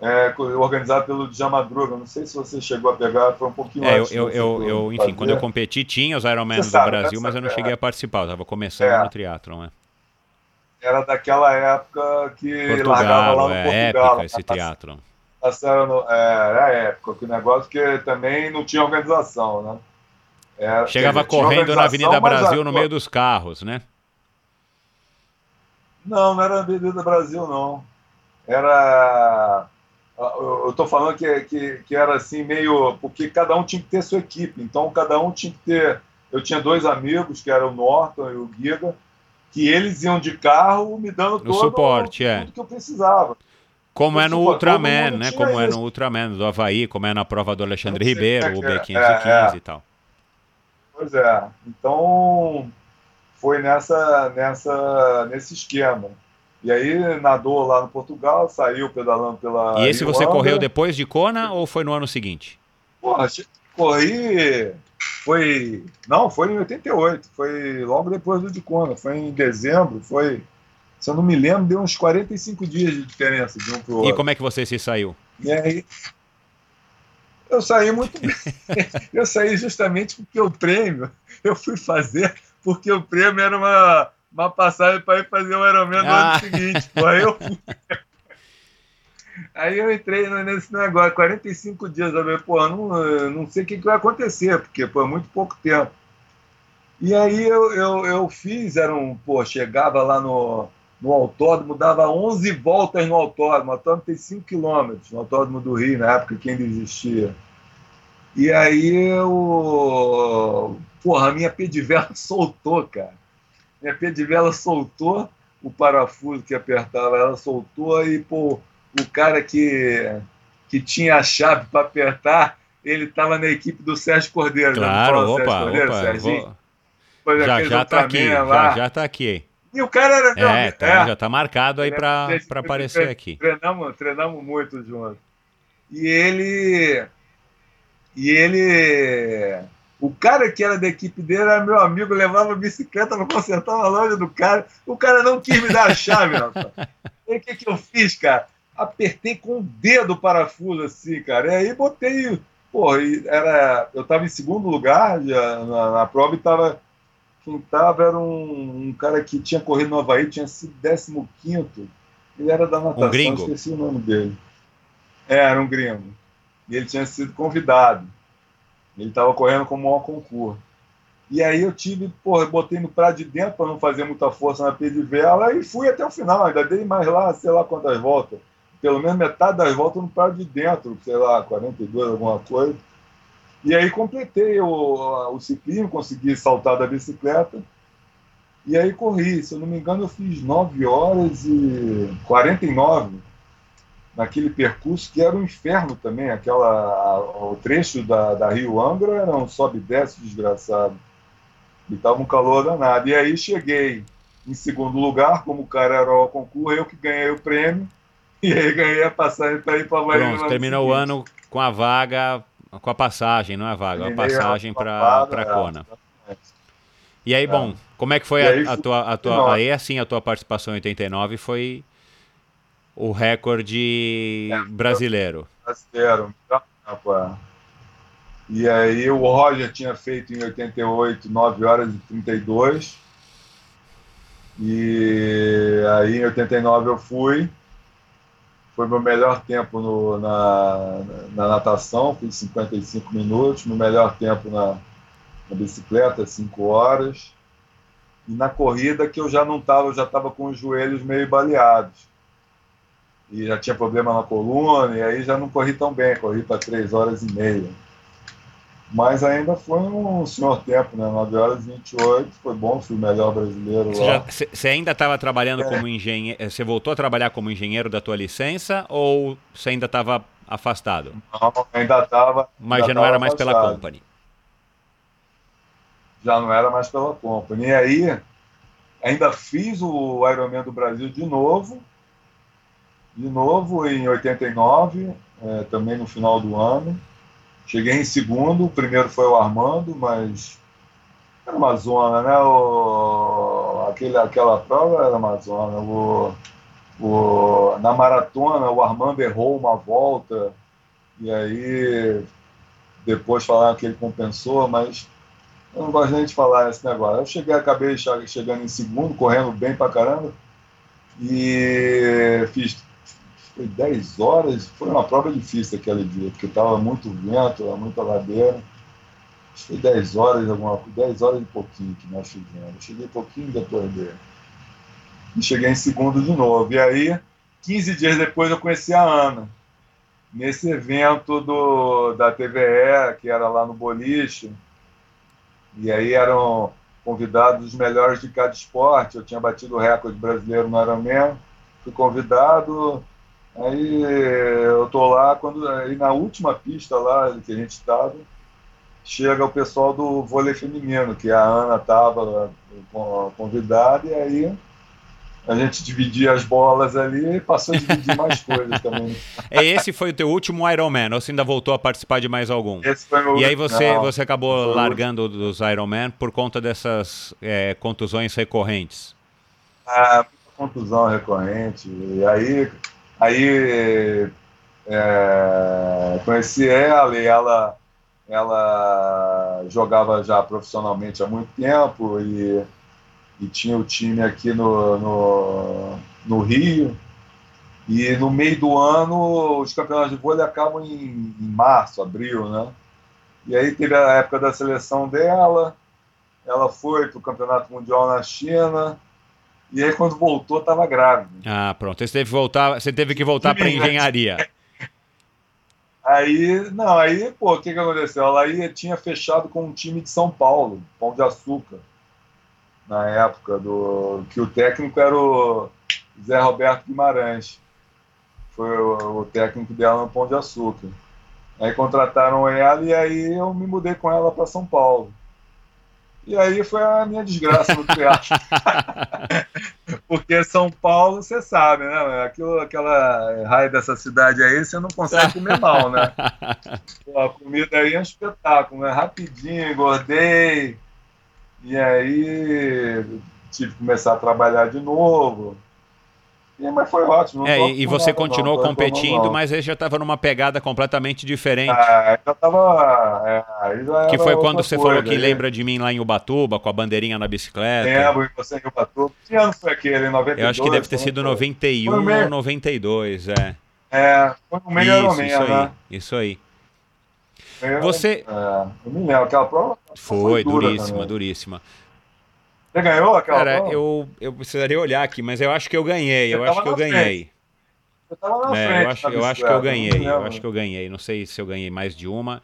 é, organizado pelo Djamadruga. Não sei se você chegou a pegar, foi um pouquinho É, antes. eu, eu, eu, enfim, quando eu competi, tinha os Ironman do sabe, Brasil, né? mas eu não É. cheguei a participar, eu estava começando É. no triatlon, né? Era daquela época que largava Portugal, lá no é Portugal. épica esse triatlon. Passaram no, é, era época, que o negócio que também não tinha organização, né? Era- Chegava dizer, correndo na Avenida Brasil a- no meio dos carros, né? Não, não era na Avenida Brasil, não. Era. Eu estou falando que, que, que era assim, meio. Porque cada um tinha que ter sua equipe. Então, cada um tinha que ter. Eu tinha dois amigos, que eram o Norton e o Giga, que eles iam de carro me dando todo suporte, é. tudo que eu precisava. Como é no Ultraman, né? Como é isso. no Ultraman do Havaí, como é na prova do Alexandre Ribeiro, o é é. B515 É, é. e tal. Pois é. Então, foi nessa, nessa, nesse esquema. E aí nadou lá no Portugal, saiu pedalando pela. E esse você Irlanda. correu depois de Kona ou foi no ano seguinte? Porra, corri. Foi. Não, foi em 88. Foi logo depois do de Kona. Foi em dezembro. Foi. Se eu não me lembro, deu uns 45 dias de diferença de um pro E outro. como é que você se saiu? E aí. Eu saí muito bem. Eu saí justamente porque o prêmio eu fui fazer, porque o prêmio era uma, uma passagem para ir fazer o Ironman no Ah. ano seguinte. Pô, aí eu fui. Aí eu entrei nesse negócio, 45 dias, eu falei, pô, não, não sei o que, que vai acontecer, porque pô, é muito pouco tempo. E aí eu, eu, eu fiz, era um, pô, chegava lá no, no autódromo, dava 11 voltas no autódromo, o autódromo tem 5 quilômetros, no autódromo do Rio, na época que ainda existia. E aí eu, porra, a minha pedivela (laughs) soltou, cara. Minha pedivela soltou, o parafuso que apertava ela soltou e, pô, o cara que, que tinha a chave para apertar, ele estava na equipe do Sérgio Cordeiro. Claro, opa, Cordeiro, opa. Vou... Já, já tá aqui, lá. já, já tá aqui. E o cara era é, tá, é, já tá marcado aí para aparecer aqui. Treinamos, treinamos muito juntos. E ele. E ele. O cara que era da equipe dele era meu amigo, levava bicicleta para consertar na loja do cara. O cara não quis me dar a chave, (laughs) rapaz. E o que, que eu fiz, cara? Apertei com o dedo o parafuso assim, cara. E aí botei. Porra, era, eu estava em segundo lugar já, na, na prova e estava quem estava era um, um, cara que tinha corrido no Havaí, tinha sido 15. Ele era da natação, um gringo. esqueci o nome dele. É, era um gringo. E ele tinha sido convidado. Ele estava correndo com o maior concurso. E aí eu tive, porra, botei no prato de dentro para não fazer muita força na pedivela e fui até o final. Ainda dei mais lá, sei lá quantas voltas. Pelo menos metade das voltas no prato de dentro, sei lá, 42, alguma coisa. E aí completei o, o ciclismo, consegui saltar da bicicleta. E aí corri, se eu não me engano, eu fiz 9 horas e 49 naquele percurso que era um inferno também. Aquela, o trecho da, da Rio Angra era um sobe e desce desgraçado. E estava um calor danado. E aí cheguei em segundo lugar, como o cara era o concurso, eu que ganhei o prêmio. (laughs) E aí ganhei a passagem para ir para Bahia. Pronto, terminou o ano com a vaga com a passagem, não é vaga, a passagem para para Kona. E aí, bom, como é que foi a, a, tua, a tua, aí assim, a tua participação em 89 foi o recorde é, brasileiro. Brasileiro. E aí o Roger tinha feito em 88 9 horas e 32. E aí em 89 eu fui foi meu melhor tempo no, na, na, natação, fiz 55 minutos, meu melhor tempo na, na bicicleta, 5 horas. E na corrida que eu já não estava, eu já estava com os joelhos meio baleados. E já tinha problema na coluna, e aí já não corri tão bem, corri para 3 horas e meia. Mas ainda foi um senhor tempo, né? 9 horas e 28, foi bom, fui o melhor brasileiro você lá. Você ainda estava trabalhando é. como engenheiro? Você voltou a trabalhar como engenheiro da tua licença ou você ainda estava afastado? Não, ainda estava. Mas ainda já não era mais afastado. pela Company? Já não era mais pela Company. E aí, ainda fiz o Ironman do Brasil de novo, de novo em 89, é, também no final do ano Cheguei em segundo, o primeiro foi o Armando, mas era uma zona, né? O, aquele, aquela prova era uma zona. O, o, na maratona, o Armando errou uma volta, e aí depois falaram que ele compensou, mas eu não gosto nem de falar esse negócio. Eu cheguei, acabei chegando em segundo, correndo bem pra caramba, e fiz foi 10 horas, foi uma prova difícil aquele dia, porque estava muito vento, muita ladeira. Acho que foi 10 horas, alguma 10 horas e pouquinho que nós fizemos. Eu cheguei pouquinho depois dele. E cheguei em segundo de novo. E aí, 15 dias depois, eu conheci a Ana. Nesse evento do, da TVE, que era lá no Boliche. E aí eram convidados os melhores de cada esporte. Eu tinha batido o recorde brasileiro no Ironman. Fui convidado, Aí eu tô lá, quando aí na última pista lá que a gente estava, chega o pessoal do vôlei feminino, que a Ana estava convidada, e aí a gente dividia as bolas ali e passou a dividir (laughs) mais coisas também. É, esse foi o teu último Ironman, ou você ainda voltou a participar de mais algum? Esse foi meu E aí você, Não, você acabou largando dos Ironman por conta dessas é, contusões recorrentes? Ah, contusão recorrente. E aí Aí é, conheci ela e ela, ela jogava já profissionalmente há muito tempo e, e tinha o time aqui no, no, no, Rio. E no meio do ano, os campeonatos de vôlei acabam em, em março, abril, né? E aí teve a época da seleção dela, ela foi para o Campeonato Mundial na China, e aí, quando voltou, estava grávida. Ah, pronto. Você teve que voltar, você teve que voltar para engenharia. Aí, não, aí, pô, o que, que aconteceu? Ela aí tinha fechado com um time de São Paulo, Pão de Açúcar, na época, do que o técnico era o Zé Roberto Guimarães. Foi o, o técnico dela no Pão de Açúcar. Aí contrataram ela e aí eu me mudei com ela para São Paulo. E aí foi a minha desgraça no teatro. (laughs) Porque São Paulo, você sabe, né? Aquilo, aquela raia dessa cidade aí, você não consegue comer mal, né? (laughs) Pô, a comida aí é um espetáculo, né? Rapidinho, engordei. E aí tive que começar a trabalhar de novo. E, mas foi ótimo. É, e você continuou não, competindo, não. mas aí já estava numa pegada completamente diferente. É, já estava. É, já que foi quando você coisa, falou que aí. lembra de mim lá em Ubatuba, com a bandeirinha na bicicleta. Lembro, e você em Ubatuba. Que ano foi aquele? 92? Eu acho que deve ter sido 91 ou 92, é. É, foi no meio isso, isso aí, né? Isso aí. Você. É, eu me lembro, aquela prova. Foi, foi duríssima, também. duríssima. Você ganhou aquela Cara, eu, eu precisaria olhar aqui, mas eu acho que eu ganhei. eu acho que eu ganhei. Você tava na é, frente. Eu acho, eu acho que eu ganhei. Eu acho que eu ganhei. Não sei se eu ganhei mais de uma.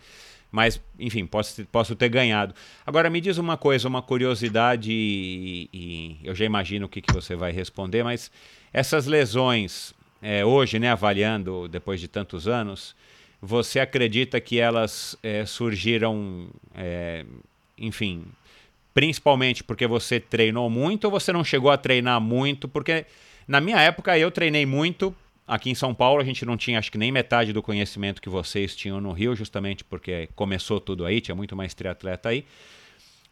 Mas, enfim, posso, posso ter ganhado. Agora, me diz uma coisa, uma curiosidade, e, e eu já imagino o que, que você vai responder, mas essas lesões, é, hoje, né, avaliando depois de tantos anos, você acredita que elas é, surgiram, é, enfim, principalmente porque você treinou muito ou você não chegou a treinar muito? Porque na minha época eu treinei muito. Aqui em São Paulo a gente não tinha acho que nem metade do conhecimento que vocês tinham no Rio, justamente porque começou tudo aí, tinha muito mais triatleta aí.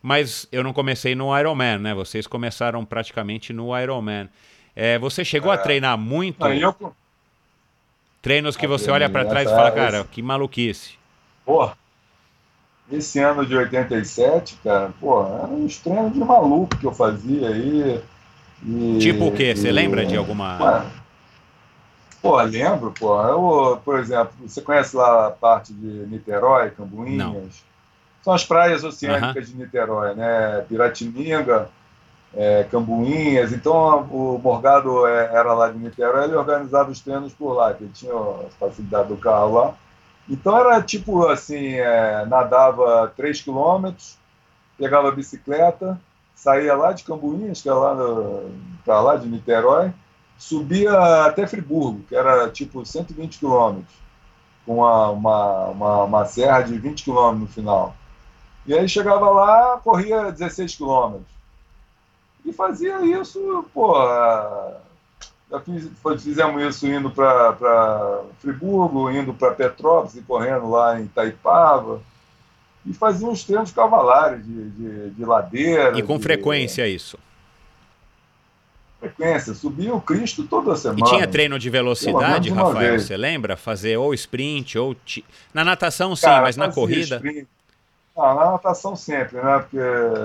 Mas eu não comecei no Ironman, né? Vocês começaram praticamente no Ironman. É, você chegou é, a treinar muito? Não, eu... Treinos que você olha para trás e fala, cara, que maluquice. Porra, esse ano de 87, cara, pô, era um treinos de maluco que eu fazia aí. E, tipo o quê? Você lembra de alguma. pô, lembro, pô. Eu, por exemplo, você conhece lá a parte de Niterói, Cambuinhas? Não. São as praias oceânicas de Niterói, né? Piratininga, é, Cambuinhas. Então, o Morgado é, era lá de Niterói, ele organizava os treinos por lá, que ele tinha a facilidade do carro lá. Então era tipo assim, é, nadava 3 quilômetros, pegava a bicicleta, saía lá de Cambuinhas, que é lá para lá de Niterói, subia até Friburgo, que era tipo 120 quilômetros, com uma, uma, uma, uma, serra de 20 quilômetros no final. E aí chegava lá, corria 16 quilômetros. E fazia isso, pô, já fiz, fizemos isso indo para Friburgo, indo para Petrópolis e correndo lá em Itaipava. E fazia uns treinos cavalares de, de, de ladeira. E com de, frequência isso? Frequência, subia o Cristo toda semana. E tinha treino de velocidade, Rafael? Vez. Você lembra? Fazer ou sprint ou. T... Na natação sim, Cara, mas na corrida. Sprint. Não, na natação sempre, né? Porque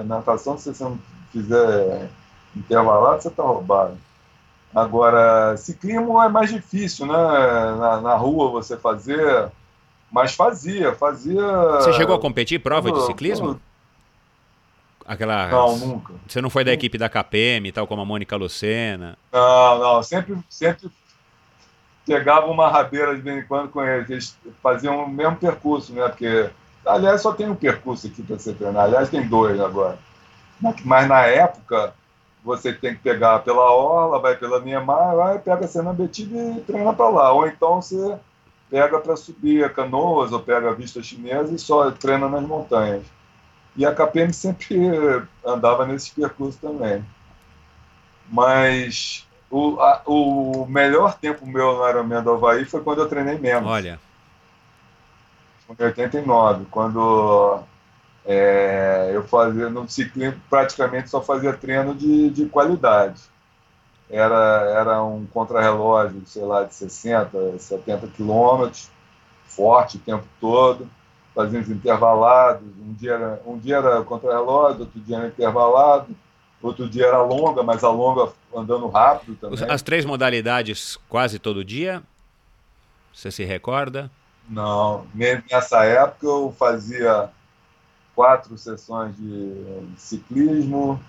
na natação, se você não fizer intervalado, você tá roubado. Agora, ciclismo é mais difícil, né? Na, na, rua você fazer, mas fazia, fazia. Você chegou a competir prova de ciclismo? Aquela. Não, nunca. Você não foi da equipe da KPM, tal como a Mônica Lucena? Não, não. Sempre, sempre pegava uma rabeira de vez em quando com eles. Eles faziam o mesmo percurso, né? Porque, aliás, só tem um percurso aqui para você treinar. Aliás, tem dois agora. Mas na época você tem que pegar pela Orla, vai pela Niemeyer, vai, pega a Sena Betida e treina para lá. Ou então você pega para subir a Canoas ou pega a Vista Chinesa e só treina nas montanhas. E a KPM sempre andava nesse percurso também. Mas o, a, o melhor tempo meu no Ironman do Havaí foi quando eu treinei menos. Olha. Em 89, quando é, eu fazia no ciclismo praticamente só fazia treino de, de qualidade. Era, era um contrarrelógio, sei lá, de 60, 70 quilômetros, forte o tempo todo, fazíamos intervalados. Um dia era, um dia era contrarrelógio, outro dia era intervalado, outro dia era longa, mas a longa andando rápido também. As três modalidades quase todo dia? Você se recorda? Não, nessa época eu fazia quatro sessões de ciclismo,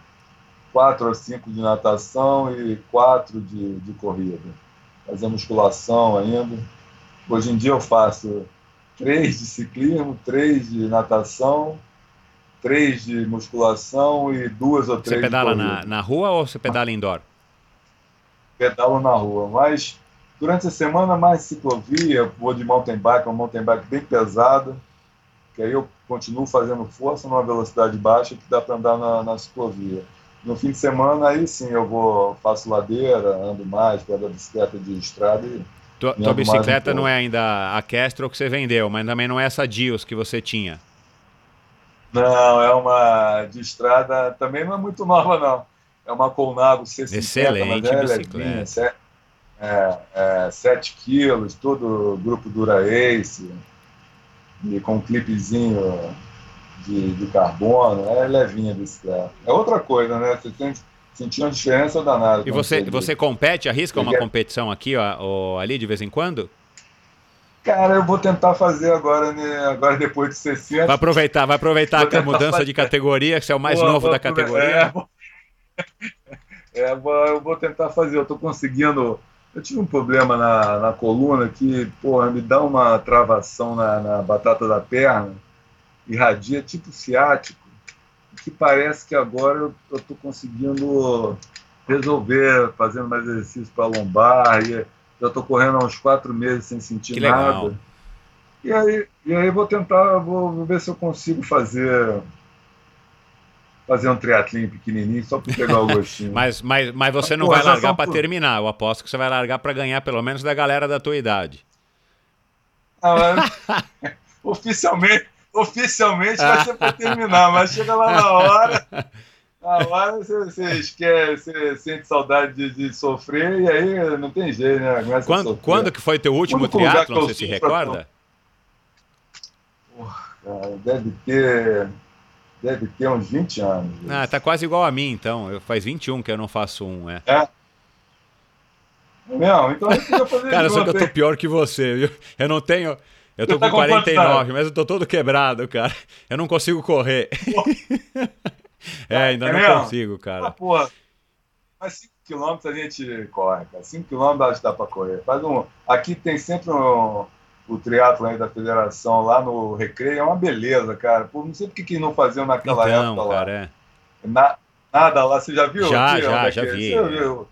quatro ou cinco de natação e quatro de, de corrida. Fazer musculação ainda. Hoje em dia eu faço três de ciclismo, três de natação, três de musculação e duas ou três Você pedala na, na rua ou você pedala indoor? Pedalo na rua, mas Durante a semana, mais ciclovia, vou de mountain bike, um mountain bike bem pesado, que aí eu continuo fazendo força numa velocidade baixa que dá para andar na, na, ciclovia. No fim de semana, aí sim, eu vou, faço ladeira, ando mais, pego a bicicleta de estrada e tua, tua bicicleta não é ainda a Kestrel que você vendeu, mas também não é essa Dios que você tinha. Não, é uma de estrada, também não é muito nova, não. É uma Colnago C50. Excelente é bicicleta. É, é, 7 quilos, todo grupo Dura Ace, e com um clipezinho de, de carbono, é levinha a bicicleta. É outra coisa, né? Você tem sentir uma diferença danada. E você, você compete, arrisca uma competição aqui ó, ali de vez em quando? Cara, eu vou tentar fazer agora, né, agora depois de 60. Vai aproveitar, vai aproveitar a mudança fazer. de categoria, que você é o mais novo da categoria. É, (laughs) é, eu vou tentar fazer, eu estou conseguindo. Eu tive um problema na, na coluna que, porra, me dá uma travação na, na batata da perna, irradia tipo ciático que parece que agora eu estou conseguindo resolver, fazendo mais exercício para lombar, e já estou correndo há uns quatro meses sem sentir que nada. Legal. E aí, e aí vou tentar, vou, vou ver se eu consigo fazer fazer um triatlinho pequenininho só para pegar o gostinho. (laughs) mas, mas, mas você não vai largar para terminar. Eu aposto que você vai largar para ganhar pelo menos da galera da tua idade. Ah, mas, (laughs) oficialmente, oficialmente vai ser para terminar, mas chega lá na hora, na hora você, você esquece, você sente saudade de, de, sofrer e aí não tem jeito, né? Começa quando, quando que foi teu último triatlo, você se recorda? Porra, cara, deve ter deve ter uns 20 anos. Ah, tá quase igual a mim, então. Eu, faz 21 que eu não faço um, é. É? Não, então eu podia fazer (laughs) Cara, só que eu tô pior que você, viu? Eu não tenho. Eu tô tá com 49, mas eu tô todo quebrado, cara. Eu não consigo correr. (laughs) é, ainda é não mesmo? consigo, cara. Ah, porra. Mas 5km a gente corre, cara. 5km acho que dá pra correr. Faz um... Aqui tem sempre um... o triatlo aí da federação lá no Recreio. É uma beleza, cara. Pô, não sei por que não faziam naquela então, época cara, lá. É. Na... Nada lá, você já viu? Já, já, já vi. Você já viu?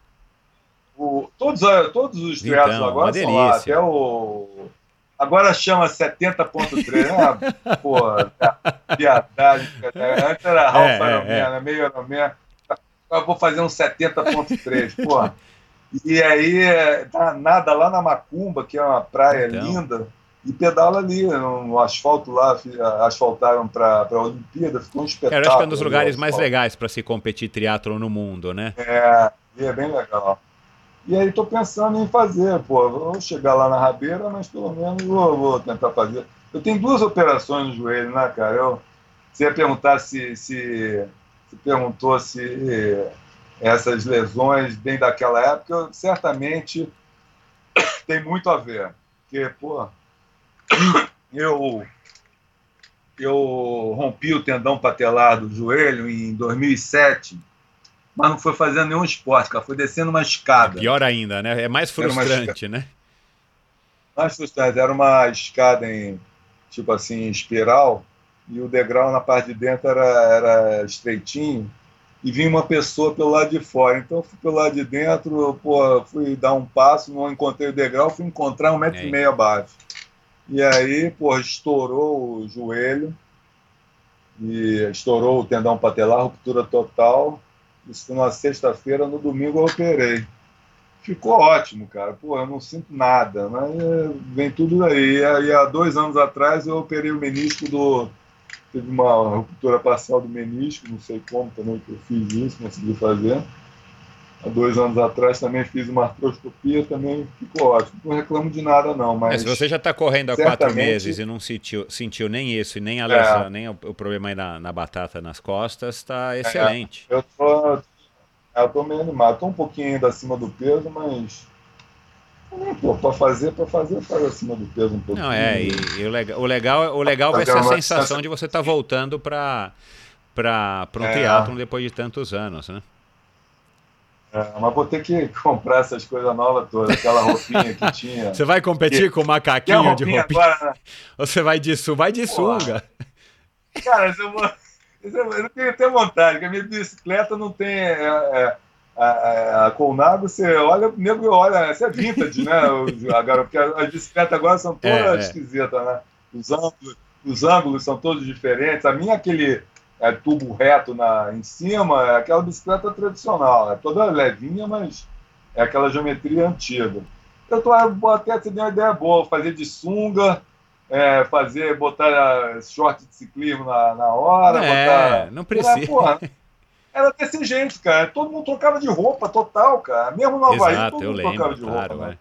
O... Todos, todos os triatlos então, agora são lá. Até o Agora chama 70.3. Ah, porra, piadagem. Antes era Ralph é, é, é. meio Ironman. Eu vou fazer um 70.3, porra. E aí, tá nada lá na Macumba, que é uma praia então. linda, e pedala ali no asfalto lá, asfaltaram para a Olimpíada, ficou um espetáculo. Eu acho que é um dos lugares mais legais para se competir triatlo no mundo, né? É, é bem legal. E aí estou pensando em fazer, pô, vou chegar lá na rabeira, mas pelo menos vou, vou, tentar fazer. Eu tenho duas operações no joelho, né, cara? Eu, você ia perguntar se, se, se perguntou se essas lesões bem daquela época, certamente tem muito a ver. Porque, pô, eu, eu rompi o tendão patelar do joelho em 2007 mas não foi fazendo nenhum esporte, cara. Foi descendo uma escada. Pior ainda, né? É mais frustrante, né? Mais frustrante. Era uma escada em, tipo assim, espiral, e o degrau na parte de dentro era, era estreitinho, e vinha uma pessoa pelo lado de fora. Então eu fui pelo lado de dentro, pô, fui dar um passo, não encontrei o degrau, fui encontrar um metro e meio abaixo. E aí, pô, estourou o joelho, e estourou o tendão patelar, ruptura total, isso foi na sexta-feira, no domingo eu operei. Ficou ótimo, cara. Pô, eu não sinto nada, mas é, vem tudo daí. E há dois anos atrás eu operei o menisco do. Teve uma ruptura parcial do menisco, não sei como também que eu fiz isso, consegui fazer. Há dois anos atrás também fiz uma artroscopia, também ficou ótimo. Não reclamo de nada, não. Mas, se você já está correndo há certamente... quatro meses e não sentiu, sentiu nem isso, nem a lesão, é. nem o, o, problema aí na, na batata nas costas, está é, excelente. É, eu tô, eu tô meio animado. Estou um pouquinho ainda acima do peso, mas. Pô, para fazer, para fazer, faz acima do peso um pouquinho. Não, é, e, e o legal, o legal, o legal vai ser a sensação de você estar tá voltando para para um é. triatlon depois de tantos anos, né? É, mas vou ter que (laughs) comprar essas coisas novas todas, aquela roupinha que tinha. Você vai competir que, com o macaquinho roupinha de roupinha? Agora, né? (laughs) Você vai de, vai de sunga? Cara, eu, vou, eu tenho até vontade, porque a minha bicicleta não tem. É, é, a, a Colnago, você olha, o nego olha, essa é vintage, né? Agora, porque as bicicletas agora são todas é, é. esquisitas, né? Os ângulos, os ângulos são todos diferentes. A minha é aquele é, tubo reto na, em cima, é aquela bicicleta tradicional, é toda levinha, mas é aquela geometria antiga. Eu tô até te uma ideia boa, fazer de sunga, é, fazer, botar short de ciclismo na, na hora. É, botar... não precisa. É, porra, era desse jeito, cara. Todo mundo trocava de roupa total, cara. Mesmo no Havaí, Exato, todo mundo lembro, trocava de claro, roupa. Né?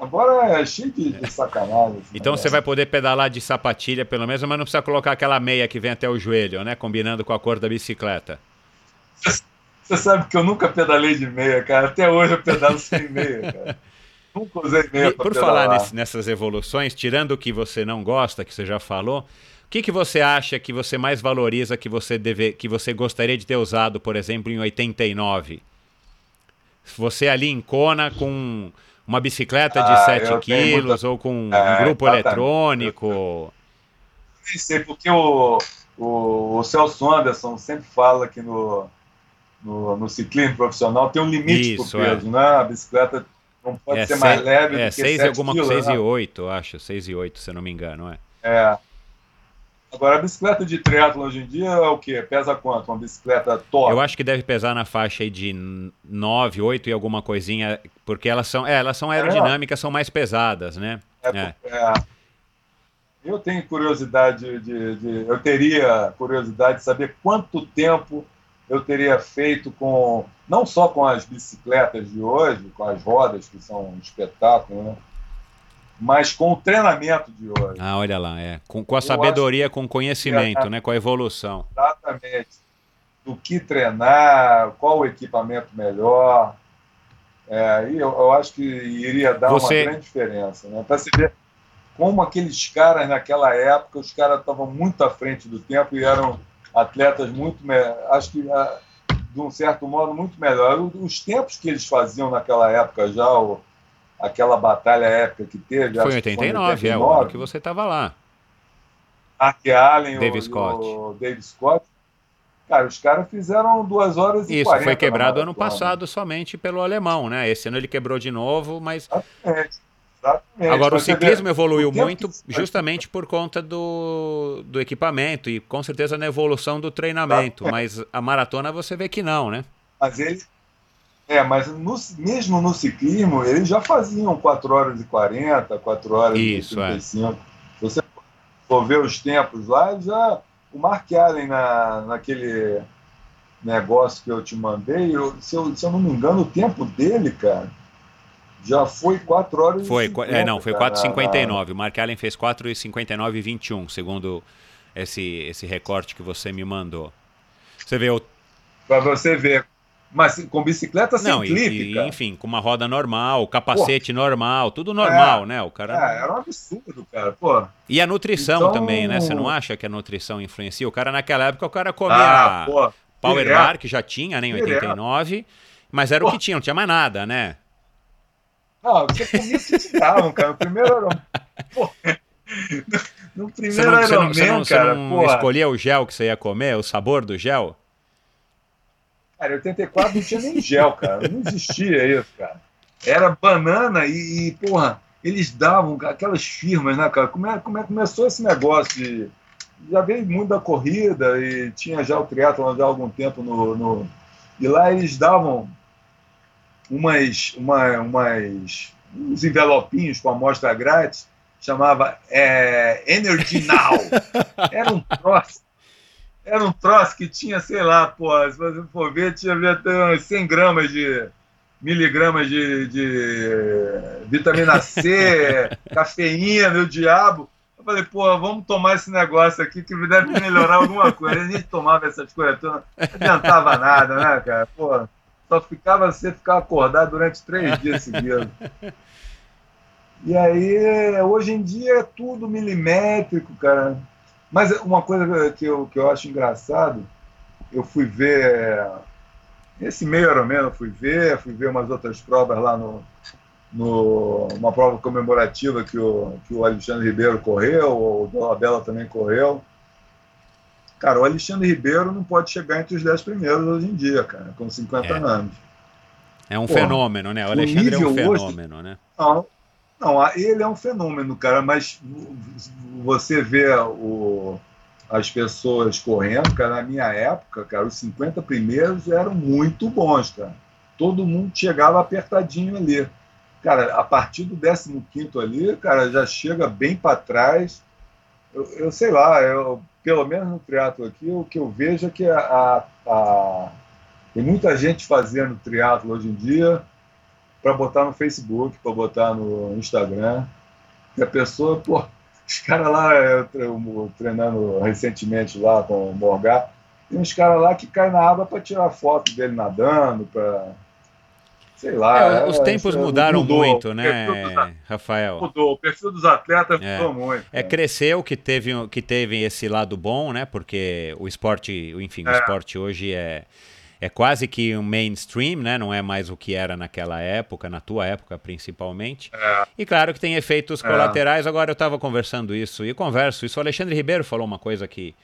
Agora é cheio de, de sacanagem. Então você vai poder pedalar de sapatilha, pelo menos, mas não precisa colocar aquela meia que vem até o joelho, né? Combinando com a cor da bicicleta. Você sabe que eu nunca pedalei de meia, cara. Até hoje eu pedalo sem (laughs) meia, cara. Nunca usei meia. E, por falar nesse, nessas evoluções, tirando o que você não gosta, que você já falou, o que, que você acha que você mais valoriza que você, deve, que você gostaria de ter usado, por exemplo, em 89? Você ali em Kona com uma bicicleta de ah, 7 quilos muita... ou com é, um grupo exatamente. eletrônico? Nem sei, porque o, o, o Celso Anderson sempre fala que no, no, no ciclismo profissional tem um limite Isso, pro peso, é. né? A bicicleta não pode é ser mais leve é, do que 6 7 alguma quilos, 6 né? e 8, acho, 6 e 8, se eu não me engano, é. É. Agora, a bicicleta de triatlo hoje em dia é o quê? Pesa quanto? Uma bicicleta top? Eu acho que deve pesar na faixa aí de 9, 8 e alguma coisinha, porque elas são, é, elas são aerodinâmicas, é. são mais pesadas, né? É, é. Eu tenho curiosidade de, de, Eu teria curiosidade de saber quanto tempo eu teria feito com. Não só com as bicicletas de hoje, com as rodas, que são um espetáculo, né? Mas com o treinamento de hoje. Ah, olha lá, é. Com, com a sabedoria, com o conhecimento, é, né? com a evolução. Exatamente. Do que treinar, qual o equipamento melhor. É, e eu, eu acho que iria dar Você... uma grande diferença. Né? Para você ver como aqueles caras naquela época, os caras estavam muito à frente do tempo e eram atletas muito, acho que ah, de um certo modo muito melhor. Os tempos que eles faziam naquela época já, o, aquela batalha épica que teve. Foi em 89, 89, é, o ano que você estava lá. Mark Allen, David o, Scott. o David Scott. Cara, os caras fizeram duas horas e Isso, foi quebrado ano passado somente pelo alemão, né? Esse ano ele quebrou de novo, mas... Exatamente. Exatamente. Agora, o ciclismo evoluiu muito justamente por conta do, do equipamento e com certeza na evolução do treinamento, mas a maratona você vê que não, né? Mas ele, é, mas no, mesmo no ciclismo, eles já faziam 4 horas e 40, 4 horas Isso, e 35. É. Se você for ver os tempos lá, já o Mark Allen na, naquele negócio que eu te mandei, eu, se, eu, se eu não me engano, o tempo dele, cara, já foi 4 horas foi, e 50, É, não, foi 4,59. O Mark Allen fez 4,59 e 21, segundo esse, esse recorte que você me mandou. Você vê o... Para você ver mas com bicicleta sem não, clipe, e, enfim, com uma roda normal, capacete Pô, normal, tudo normal, é, né? O cara. É, era um absurdo, cara. Pô. E a nutrição então... também, né? Você não acha que a nutrição influencia? O cara naquela época o cara comia ah, pô, Power direto. Bar, que já tinha, né, em 89, direto. mas era pô. o que tinha, não tinha mais nada, né? Não, você comia o que te davam, cara. O primeiro era. (laughs) No primeiro você não, Iron você não, Man, você não, cara, você não escolhia o gel que você ia comer, o sabor do gel? Cara, em 84 não tinha nem gel, cara. Não existia isso, cara. Era banana e, e porra, eles davam aquelas firmas, né, cara? Como é, como é começou esse negócio de. Já veio muito da corrida e tinha já o triatlon já há algum tempo no, no. E lá eles davam umas, uma, umas, uns envelopinhos com amostra grátis, chamava é, Energy Now. Era um troço era um troço que tinha, sei lá, pô, se você for ver, tinha até uns 100 gramas de miligramas de, de vitamina C, (laughs) cafeína, o diabo. Eu falei, pô, vamos tomar esse negócio aqui que deve melhorar alguma coisa. A gente tomava essas coisas todas, não adiantava nada, né, cara? Pô, só ficava você ficar acordado durante três dias seguidos. E aí, hoje em dia é tudo milimétrico, cara. Mas uma coisa que eu, que eu acho engraçado, eu fui ver esse meio Ironman, eu fui ver, fui ver umas outras provas lá no, no uma prova comemorativa que o, que o Alexandre Ribeiro correu, o Dolabella também correu. Cara, o Alexandre Ribeiro não pode chegar entre os 10 primeiros hoje em dia, cara, com 50 é. anos. É um Porra, fenômeno, né? O Alexandre o é um fenômeno, hoje, né? Não, não, ele é um fenômeno, cara, mas você vê o, as pessoas correndo, cara, na minha época, cara, os 50 primeiros eram muito bons, cara. Todo mundo chegava apertadinho ali. Cara, a partir do 15 ali, cara, já chega bem para trás. Eu, eu, sei lá, eu, pelo menos no triatlo aqui, o que eu vejo é que a, a, a tem muita gente fazendo triatlo hoje em dia para botar no Facebook, para botar no Instagram. E a pessoa, pô, os caras lá, eu, treinando recentemente lá com o Morgar, tem uns caras lá que caem na água para tirar foto dele nadando, para. Sei lá. É, os é, tempos é, mudaram mudou. muito, né, Rafael? Mudou, o perfil dos atletas é. mudou muito. É, né? cresceu que teve, que teve esse lado bom, né? Porque o esporte, enfim, o é. esporte hoje é é quase que um mainstream, né? Não é mais o que era naquela época, na tua época principalmente. É. E claro que tem efeitos é. colaterais. Agora eu estava conversando isso e converso isso. O Alexandre Ribeiro falou uma coisa que,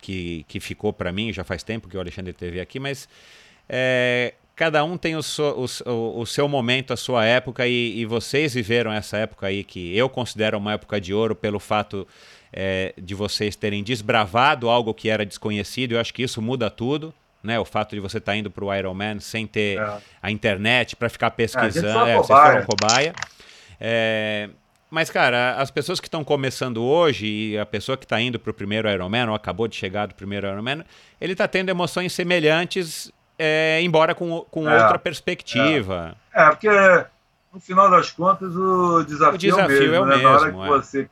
que, que ficou para mim, já faz tempo que o Alexandre esteve aqui, mas é, cada um tem o, so, o, o, seu momento, a sua época, e, e, vocês viveram essa época aí que eu considero uma época de ouro pelo fato é, de vocês terem desbravado algo que era desconhecido. Eu acho que isso muda tudo né? O fato de você estar tá indo para o Ironman sem ter é. a internet para ficar pesquisando, é, vocês foram cobaia. É, mas, cara, as pessoas que estão começando hoje e a pessoa que está indo para o primeiro Ironman ou acabou de chegar do primeiro Ironman, ele está tendo emoções semelhantes, é, embora com, com é. outra perspectiva. É. é. porque no final das contas o desafio, o desafio é o mesmo. É o né? mesmo Na hora que você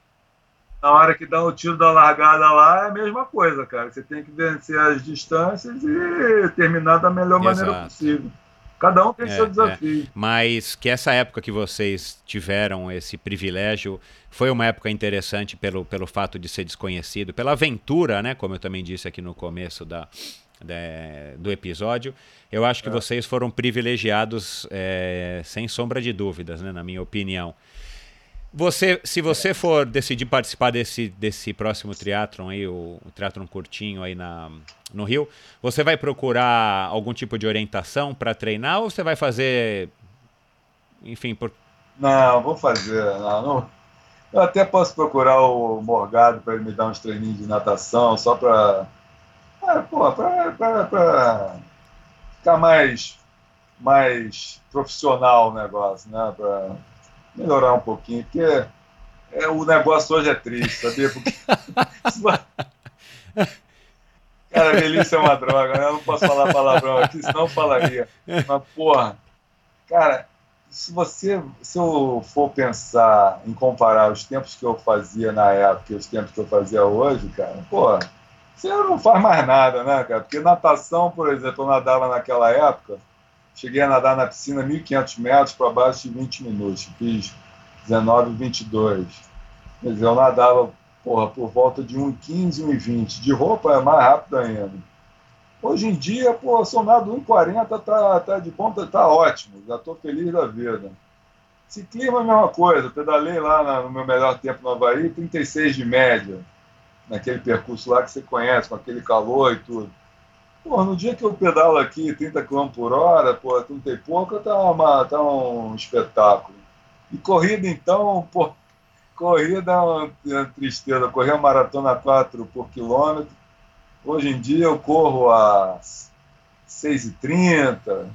na hora que dá o tiro da largada lá, é a mesma coisa, cara. Você tem que vencer as distâncias e terminar da melhor Exato. maneira possível. Cada um tem é, seu desafio. É. Mas que essa época que vocês tiveram esse privilégio foi uma época interessante pelo, pelo fato de ser desconhecido, pela aventura, né? Como eu também disse aqui no começo da, da do episódio. Eu acho que é. vocês foram privilegiados, é, sem sombra de dúvidas, né? Na minha opinião. Você, se você for decidir participar desse, desse próximo triatlon aí, o, o triatlon curtinho aí na, no Rio, você vai procurar algum tipo de orientação para treinar ou você vai fazer, enfim, por... Não, vou fazer, não, não. Eu até posso procurar o Morgado para ele me dar uns treininhos de natação, só para, é, para ficar mais, mais profissional o negócio, né? Melhorar um pouquinho, porque é, é, o negócio hoje é triste, sabia? Porque... (laughs) Cara, velhice é uma droga, né? Eu não posso falar palavrão aqui, senão eu falaria. Mas, porra, cara, se você, se eu for pensar em comparar os tempos que eu fazia na época e os tempos que eu fazia hoje, cara, porra, você não faz mais nada, né, cara? Porque natação, por exemplo, eu nadava naquela época, Cheguei a nadar na piscina 1.500 metros para baixo de 20 minutos. Fiz 19, 22. Quer dizer, eu nadava porra, por volta de 1,15, 1,20. De roupa é mais rápido ainda. Hoje em dia, pô, se nado 1,40, tá, tá de ponta, tá ótimo. Já estou feliz da vida. Ciclismo é a mesma coisa. Pedalei lá no meu melhor tempo no Havaí, 36 de média. Naquele percurso lá que você conhece, com aquele calor e tudo. Pô, no dia que eu pedalo aqui 30 km por hora, pô, 30 e pouco, tá, uma, tá um espetáculo. E corrida, então, pô, corrida é uma, é uma tristeza. Correr a maratona 4 por quilômetro. Hoje em dia eu corro a 6h30,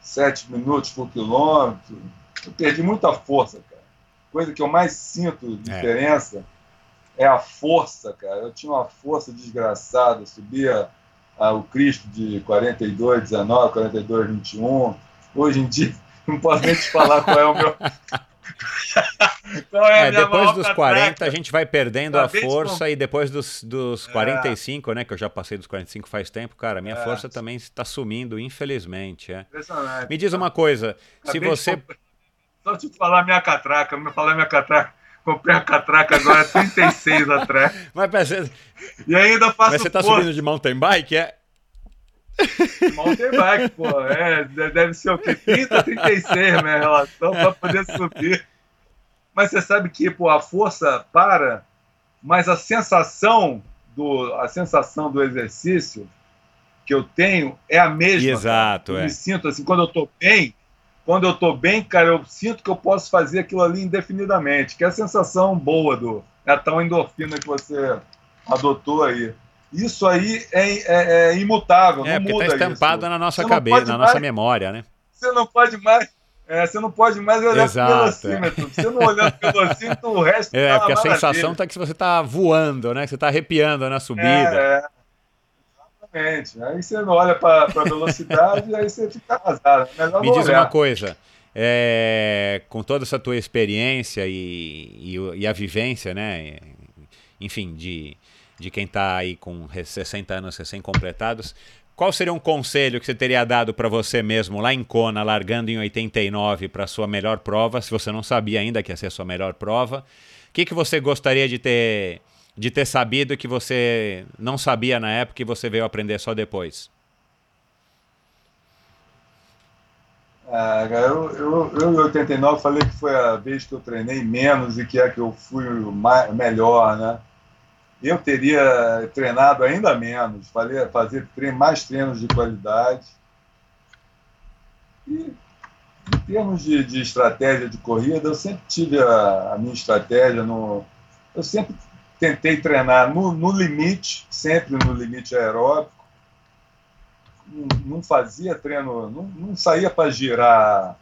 7 minutos por quilômetro. Eu perdi muita força, cara. Coisa que eu mais sinto é. diferença é, é a força, cara. Eu tinha uma força desgraçada, subia o Cristo de 42, 19, 42, 21. Hoje em dia, (laughs) não posso nem te falar qual é o meu. (laughs) é, é depois dos 40 a gente vai perdendo a força e depois dos, dos 45, é. né, que eu já passei dos 45 faz tempo, cara, minha é. força também está sumindo, infelizmente. É. Me diz uma coisa, se você... De... Só te falar minha catraca, me falar minha catraca. Comprei a catraca agora 36 atrás. Mas, e ainda faço Mas você tá subindo de mountain bike, é? Mountain bike, pô. É, deve ser o quê? 30, 36 minha relação para poder subir. Mas você sabe que, pô, a força para, mas a sensação do, a sensação do exercício que eu tenho é a mesma. Exato, cara. Eu é. me sinto assim, quando eu estou bem, quando eu estou bem, cara, eu sinto que eu posso fazer aquilo ali indefinidamente, que é a sensação boa do é a tal endorfina que você adotou aí. Isso aí é, é, é imutável, É, não porque muda está estampado isso. na nossa Você cabeça, na nossa mais- memória, né? Você não pode mais, é, você não pode mais olhar Exato, pro velocímetro. Você não olhando pro velocímetro, o resto (laughs) É, tá porque a sensação tá que você tá voando, né? Que você tá arrepiando na subida. É, é. Exatamente. Aí você não olha para a velocidade e aí você fica arrasado. É Melhor Me diz olhar. uma coisa, é, com toda essa tua experiência e, e e a vivência, né? Enfim, de, de quem está aí com re- 60 anos recém-completados, qual seria um conselho que você teria dado para você mesmo lá em Kona, largando em 89 para sua melhor prova, se você não sabia ainda que ia ser a sua melhor prova? O que, que você gostaria de ter, de ter sabido que você não sabia na época e você veio aprender só depois? Ah, eu, eu, eu em 89 falei que foi a vez que eu treinei menos e que é que eu fui mais, melhor, né? Eu teria treinado ainda menos, falei, fazer treino, mais treinos de qualidade. E em termos de, de estratégia de corrida, eu sempre tive a, a minha estratégia no. Eu sempre tentei treinar no, no limite, sempre no limite aeróbico não, não fazia treino, não, não saía para girar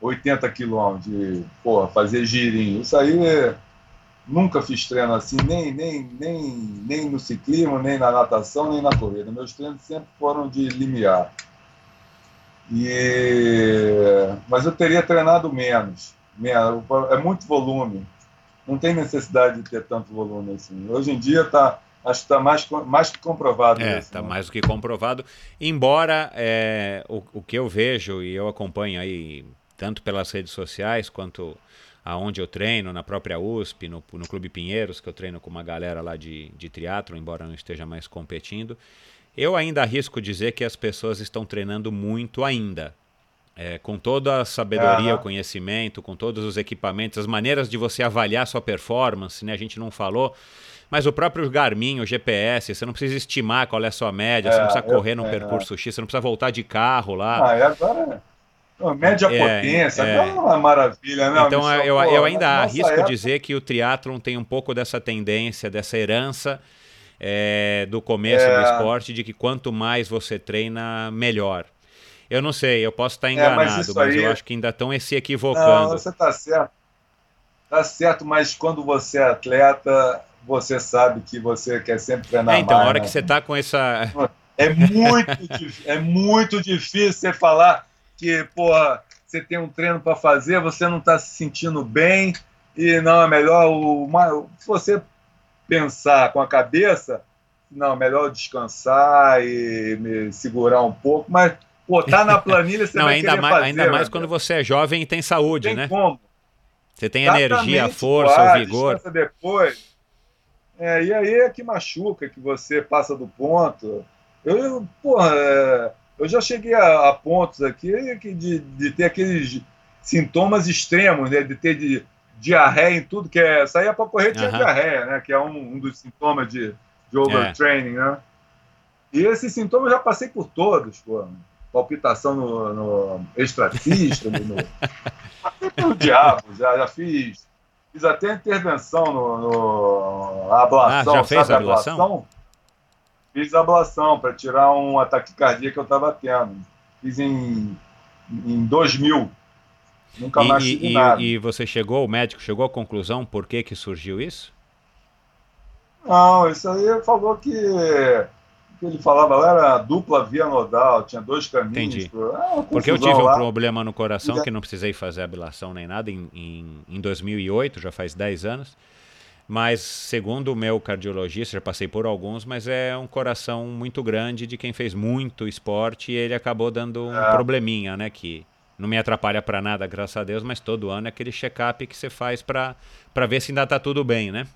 80 quilômetros, de porra, fazer girinho. Isso aí nunca fiz treino assim, nem, nem, nem, nem no ciclismo, nem na natação, nem na corrida. Meus treinos sempre foram de limiar. E... Mas eu teria treinado menos. menos. É muito volume. Não tem necessidade de ter tanto volume assim. Hoje em dia tá, acho que está mais, mais que comprovado É, isso. está né? mais do que comprovado. Embora é, o, o que eu vejo e eu acompanho aí, tanto pelas redes sociais quanto aonde eu treino, na própria USP, no, no Clube Pinheiros, que eu treino com uma galera lá de, de triatlo, embora não esteja mais competindo, eu ainda arrisco dizer que as pessoas estão treinando muito ainda. É, com toda a sabedoria, Aham. o conhecimento, com todos os equipamentos, as maneiras de você avaliar sua performance, né? A gente não falou, mas o próprio Garmin, o GPS, você não precisa estimar qual é a sua média, você não É, precisa eu- correr num é, percurso X, você não precisa voltar de carro lá. Ah, e agora é média É, potência, é. agora é uma maravilha, né? Então Michel? eu, eu ainda arrisco época- dizer que o triatlon tem um pouco dessa tendência, dessa herança é, do começo É. do esporte, de que quanto mais você treina, melhor. Eu não sei, eu posso estar É, enganado, mas mas, aí- eu acho que ainda estão se Não, equivocando. você está certo. Tá certo, mas quando você é atleta, você sabe que você quer sempre treinar É, então, mais, a hora né? que você está com essa. É muito, é muito difícil você falar que, porra, você tem um treino para fazer, você não está se sentindo bem e não é melhor o se você pensar com a cabeça, não, é melhor descansar e me segurar um pouco, mas pô, tá na planilha, você Não, vai ainda mais, fazer, ainda mais quando você é jovem e tem saúde, tem né? como. Você tem energia, força, ah, vigor. depois. É, e aí é que machuca, que você passa do ponto. Eu, porra, é, eu já cheguei a, a pontos aqui que de, de ter aqueles sintomas extremos, né? De ter de, diarreia em tudo, que é. Saía para correr tinha Aham. diarreia, né? Que é um, um dos sintomas de, de overtraining, né? E esses sintomas eu já passei por todos, pô. Palpitação no, no extracístole, no, passei pelo (laughs) diabo, já, já fiz. Fiz até intervenção no, no a ablação. Ah, já fez sabe a ablação? Fiz a ablação para tirar um ataque cardíaco que eu estava tendo. Fiz em, em 2000. Nunca mais E, tive e- nada. e você chegou, o médico chegou à conclusão por que, que surgiu isso? Não, isso aí falou que, que ele falava lá era dupla via nodal, tinha dois caminhos. Entendi. pro- ah, uma Porque eu tive um lá. problema no coração que não precisei fazer ablação nem nada em, em, em 2008, já faz 10 anos. Mas, segundo o meu cardiologista, já passei por alguns, mas é um coração muito grande de quem fez muito esporte e ele acabou dando um É. probleminha, né? Que não me atrapalha para nada, graças a Deus, mas todo ano é aquele check-up que você faz para ver se ainda tá tudo bem, né?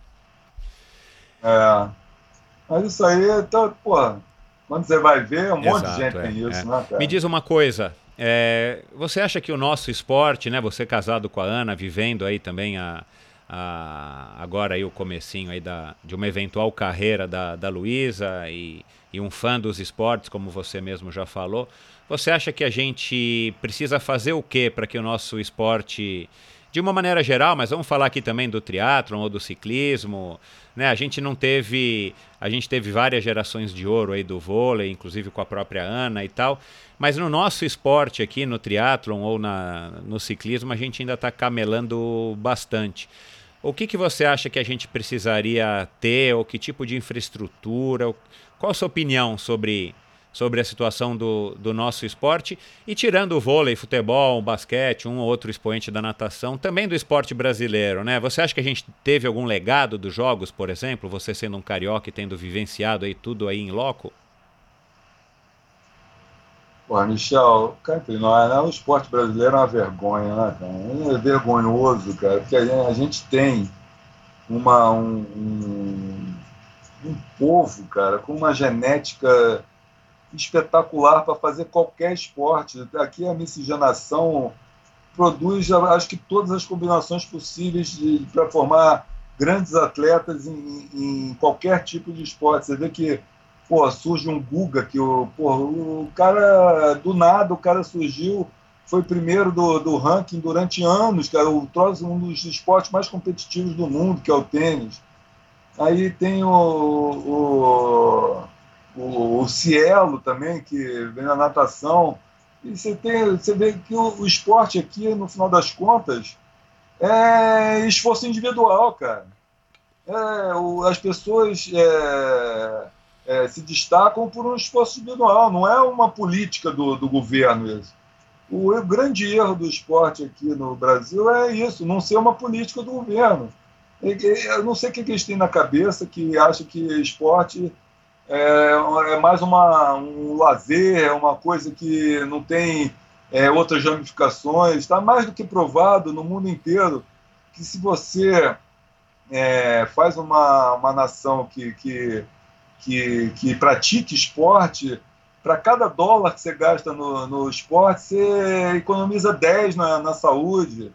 É. Mas isso aí, então, porra, quando você vai ver, um monte de Exato, gente é, tem isso, é. né, cara? Me diz uma coisa, é, você acha que o nosso esporte, né? Você casado com a Ana, vivendo aí também a, a, agora aí o comecinho aí da, de uma eventual carreira da, da Luísa e, e um fã dos esportes, como você mesmo já falou, você acha que a gente precisa fazer o que para que o nosso esporte, de uma maneira geral, mas vamos falar aqui também do triatlon ou do ciclismo, né? A gente não teve, a gente teve várias gerações de ouro aí do vôlei, inclusive com a própria Ana e tal, mas no nosso esporte aqui, no triatlon ou na, no ciclismo, a gente ainda está camelando bastante. O que, que você acha que a gente precisaria ter, ou que tipo de infraestrutura? Qual a sua opinião sobre sobre a situação do, do nosso esporte e tirando o vôlei, futebol, basquete, um ou outro expoente da natação, também do esporte brasileiro, né? Você acha que a gente teve algum legado dos jogos, por exemplo, você sendo um carioca e tendo vivenciado aí tudo aí em loco? Pô, Michel, cara, né? o esporte brasileiro é uma vergonha, né, cara? É vergonhoso, cara, porque a gente tem uma, um, um, um povo, cara, com uma genética espetacular para fazer qualquer esporte. Aqui a miscigenação produz, acho que todas as combinações possíveis para formar grandes atletas em, em, qualquer tipo de esporte. Você vê que pô, surge um Guga, que o, pô, o cara, do nada, o cara surgiu, foi primeiro do, do ranking durante anos, cara, o troço um dos esportes mais competitivos do mundo, que é o tênis. Aí tem o, o o, o Cielo também, que vem na natação. E você, tem, você vê que o, o esporte aqui, no final das contas, é esforço individual, cara. É, o, as pessoas é, é, se destacam por um esforço individual, não é uma política do, do governo isso. O, o, grande erro do esporte aqui no Brasil é isso, não ser uma política do governo. Eu não sei o que eles têm na cabeça que acha que esporte é, é mais uma, um lazer, é uma coisa que não tem é, outras ramificações. Está mais do que provado no mundo inteiro que se você é, faz uma, uma nação que, que, que, que pratique esporte, para cada dólar que você gasta no, no esporte, você economiza 10 na, na saúde.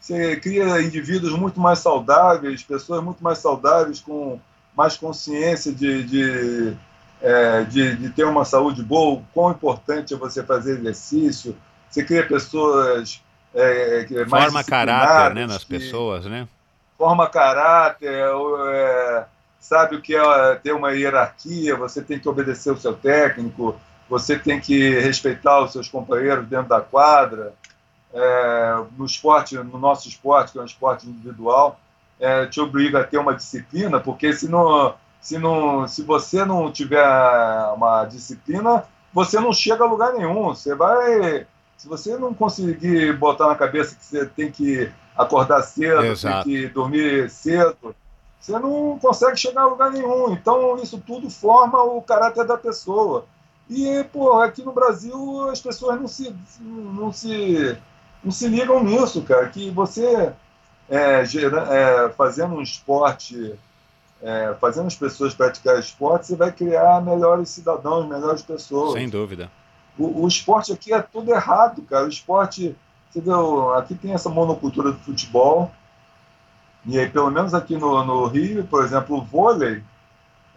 Você cria indivíduos muito mais saudáveis, pessoas muito mais saudáveis, com mais consciência de, de, é, de, de, ter uma saúde boa, quão importante é você fazer exercício, você cria pessoas é, mais Forma caráter né, nas pessoas, né? Forma caráter, é, sabe o que é ter uma hierarquia, você tem que obedecer o seu técnico, você tem que respeitar os seus companheiros dentro da quadra. É, no esporte, no nosso esporte, que é um esporte individual, é, te obriga a ter uma disciplina, porque se, não, se, não, se você não tiver uma disciplina, você não chega a lugar nenhum. Você vai. Se você não conseguir botar na cabeça que você tem que acordar cedo, Exato. tem que dormir cedo, você não consegue chegar a lugar nenhum. Então, isso tudo forma o caráter da pessoa. E, pô, aqui no Brasil as pessoas não se, não se, não se ligam nisso, cara. Que você é, é, fazendo um esporte, é, fazendo as pessoas praticar esporte, você vai criar melhores cidadãos, melhores pessoas. Sem dúvida. O, o esporte aqui é tudo errado, cara. O esporte, você viu, aqui tem essa monocultura do futebol, e aí, pelo menos aqui no, no Rio, por exemplo, o vôlei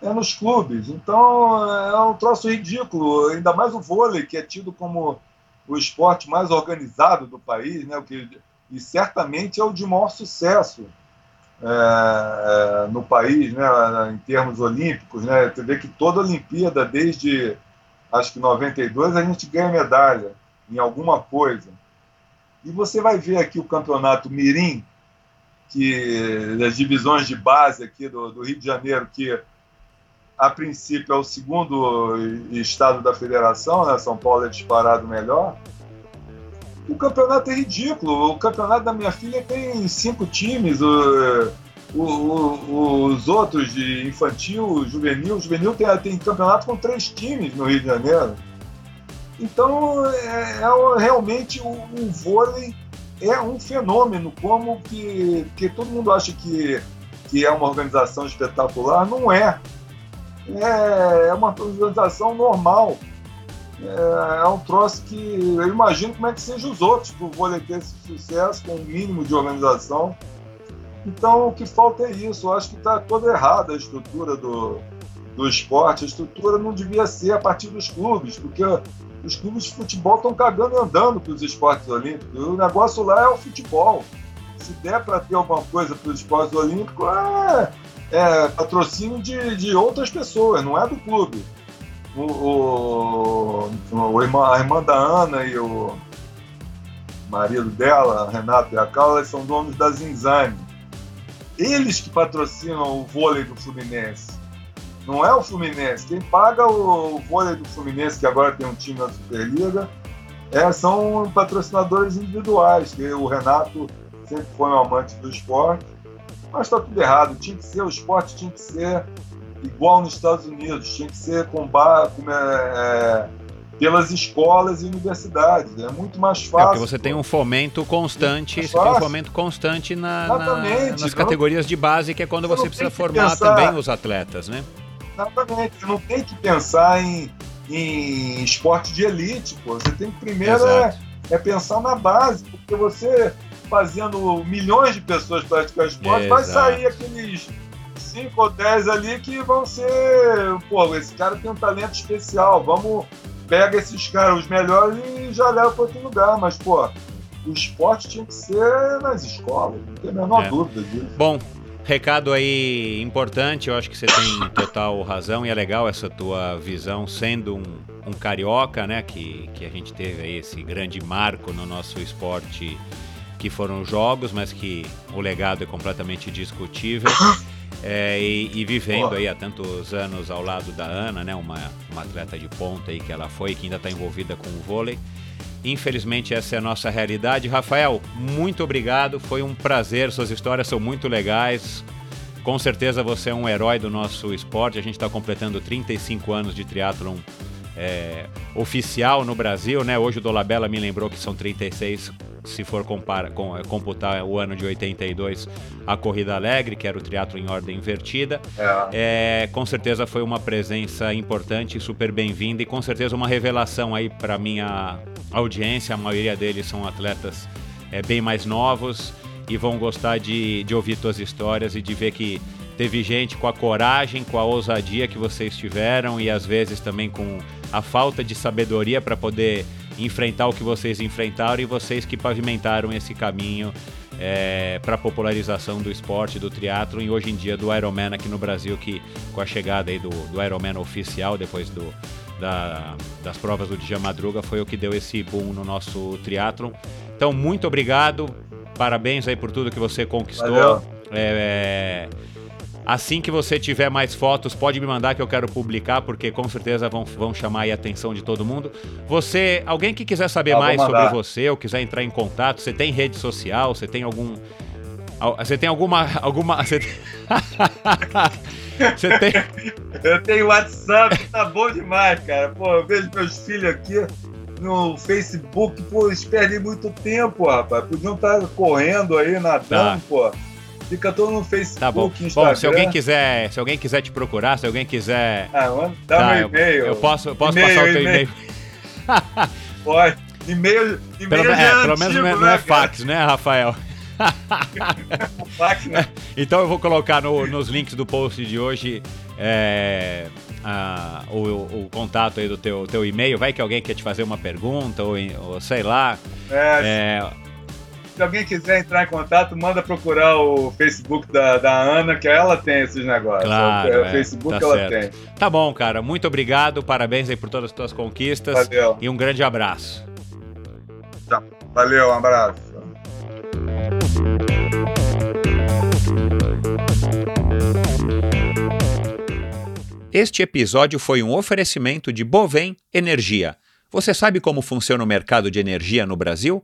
é nos clubes. Então, é um troço ridículo, ainda mais o vôlei, que é tido como o esporte mais organizado do país, né? O que e certamente é o de maior sucesso é, é, no país, né, em termos olímpicos. Né? Você vê que toda Olimpíada, desde acho que 92, a gente ganha medalha em alguma coisa. E você vai ver aqui o campeonato Mirim, que das divisões de base aqui do, do Rio de Janeiro, que a princípio é o segundo estado da federação, né? São Paulo é disparado melhor. O campeonato é ridículo. O campeonato da minha filha tem cinco times. O, o, o, os outros de infantil, juvenil, juvenil tem, tem campeonato com três times no Rio de Janeiro. Então, é, é realmente o, o, vôlei é um fenômeno, como que, que todo mundo acha que, que é uma organização espetacular. Não é. É, é uma organização normal é, é um troço que eu imagino como é que sejam os outros para o vôlei ter esse sucesso com um mínimo de organização. Então, o que falta é isso. Eu acho que está toda errada a estrutura do, do esporte. A estrutura não devia ser a partir dos clubes, porque os clubes de futebol estão cagando e andando para os esportes olímpicos. O negócio lá é o futebol. Se der para ter alguma coisa para os esportes olímpicos, é, é patrocínio de, de outras pessoas, não é do clube. O, o, o a irmã da Ana e o marido dela, Renato e a Carla, são donos da Zinzane. Eles que patrocinam o vôlei do Fluminense. Não é o Fluminense. Quem paga o, vôlei do Fluminense, que agora tem um time na Superliga, é, são patrocinadores individuais. Que o Renato sempre foi um amante do esporte. Mas está tudo errado. Tinha que ser, o esporte tinha que ser igual nos Estados Unidos, tinha que ser com, bar, com é, pelas escolas e universidades. É muito mais fácil. É, porque você tem um fomento constante, você tem um fomento constante na, na nas categorias de base, que é quando você, você precisa formar pensar, também os atletas, né? Exatamente. Você não tem que pensar em, em esporte de elite, pô. Você tem que primeiro é, é, pensar na base, porque você fazendo milhões de pessoas praticar esporte, Exato. vai sair aqueles 5 ou 10 ali que vão ser, pô, esse cara tem um talento especial, vamos pega esses caras, os melhores, e já leva para outro lugar. Mas, pô, o esporte tinha que ser nas escolas, não tem a menor é. dúvida disso. Bom, recado aí importante, eu acho que você tem total razão e é legal essa tua visão, sendo um, um carioca, né, que, que a gente teve aí esse grande marco no nosso esporte, que foram os jogos, mas que o legado é completamente discutível. É, e, e, vivendo aí há tantos anos ao lado da Ana, né, uma, uma atleta de ponta aí que ela foi, que ainda está envolvida com o vôlei. Infelizmente essa é a nossa realidade. Rafael, muito obrigado, foi um prazer, suas histórias são muito legais. Com certeza você é um herói do nosso esporte. A gente está completando 35 anos de triatlon é, oficial no Brasil, né? Hoje o Dolabella me lembrou que são 36 se for compara, com, é, computar o ano de 82, a Corrida Alegre, que era o triatlo em ordem invertida. É. É, com certeza foi uma presença importante, super bem-vinda e com certeza uma revelação aí para minha audiência. A maioria deles são atletas é, bem mais novos e vão gostar de, de ouvir suas histórias e de ver que teve gente com a coragem, com a ousadia que vocês tiveram e às vezes também com a falta de sabedoria para poder enfrentar o que vocês enfrentaram e vocês que pavimentaram esse caminho é, para a popularização do esporte, do triatlo e hoje em dia do Ironman aqui no Brasil, que com a chegada aí do, do Ironman oficial, depois do, da, das provas do Dia Madruga, foi o que deu esse boom no nosso triatlon. Então, muito obrigado, parabéns aí por tudo que você conquistou. É, é, Assim que você tiver mais fotos, pode me mandar que eu quero publicar, porque com certeza vão, vão chamar a atenção de todo mundo. Você, alguém que quiser saber ah, mais sobre você ou quiser entrar em contato, você tem rede social, você tem algum. Você tem alguma. alguma você, (laughs) você tem. (laughs) Eu tenho WhatsApp, tá bom demais, cara. Pô, eu vejo meus filhos aqui no Facebook, pô, eles perdem muito tempo, rapaz. Podiam estar correndo aí, nadando, tá. pô. Fica todo no Facebook, tá bom. Instagram. Bom, se alguém quiser, se alguém quiser te procurar, se alguém quiser. Ah, mano, dá tá, meu e-mail. Eu, eu posso, posso passar o teu e-mail. (laughs) Pode. E-mail, e-mail pelo, é, é pelo menos não é, não é fax, né, Rafael? (laughs) né? (laughs) Então eu vou colocar no, nos links do post de hoje é, a, o, o, contato aí do teu, teu e-mail. Vai que alguém quer te fazer uma pergunta ou, ou sei lá. É, é se alguém quiser entrar em contato, manda procurar o Facebook da, da Ana, que ela tem esses negócios. Claro, o, é, Facebook tá ela certo. tem. Tá bom, cara. Muito obrigado. Parabéns aí por todas as tuas conquistas. Valeu. E um grande abraço. Tá. Valeu, um abraço. Este episódio foi um oferecimento de Bovem Energia. Você sabe como funciona o mercado de energia no Brasil?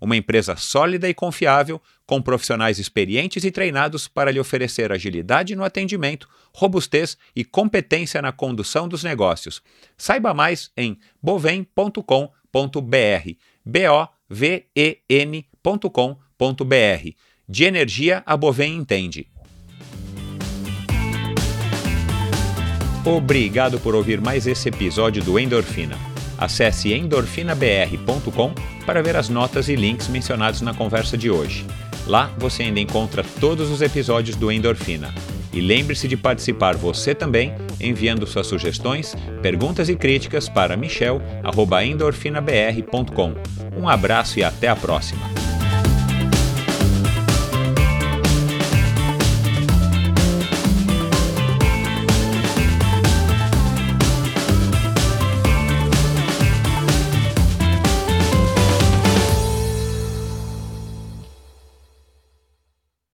uma empresa sólida e confiável, com profissionais experientes e treinados para lhe oferecer agilidade no atendimento, robustez e competência na condução dos negócios. Saiba mais em bovem.com.br. B O V E N.com.br. De energia a Bovem entende. Obrigado por ouvir mais esse episódio do Endorfina. Acesse endorfinabr.com para ver as notas e links mencionados na conversa de hoje. Lá você ainda encontra todos os episódios do Endorfina. E lembre-se de participar você também, enviando suas sugestões, perguntas e críticas para michel.endorfinabr.com. Um abraço e até a próxima!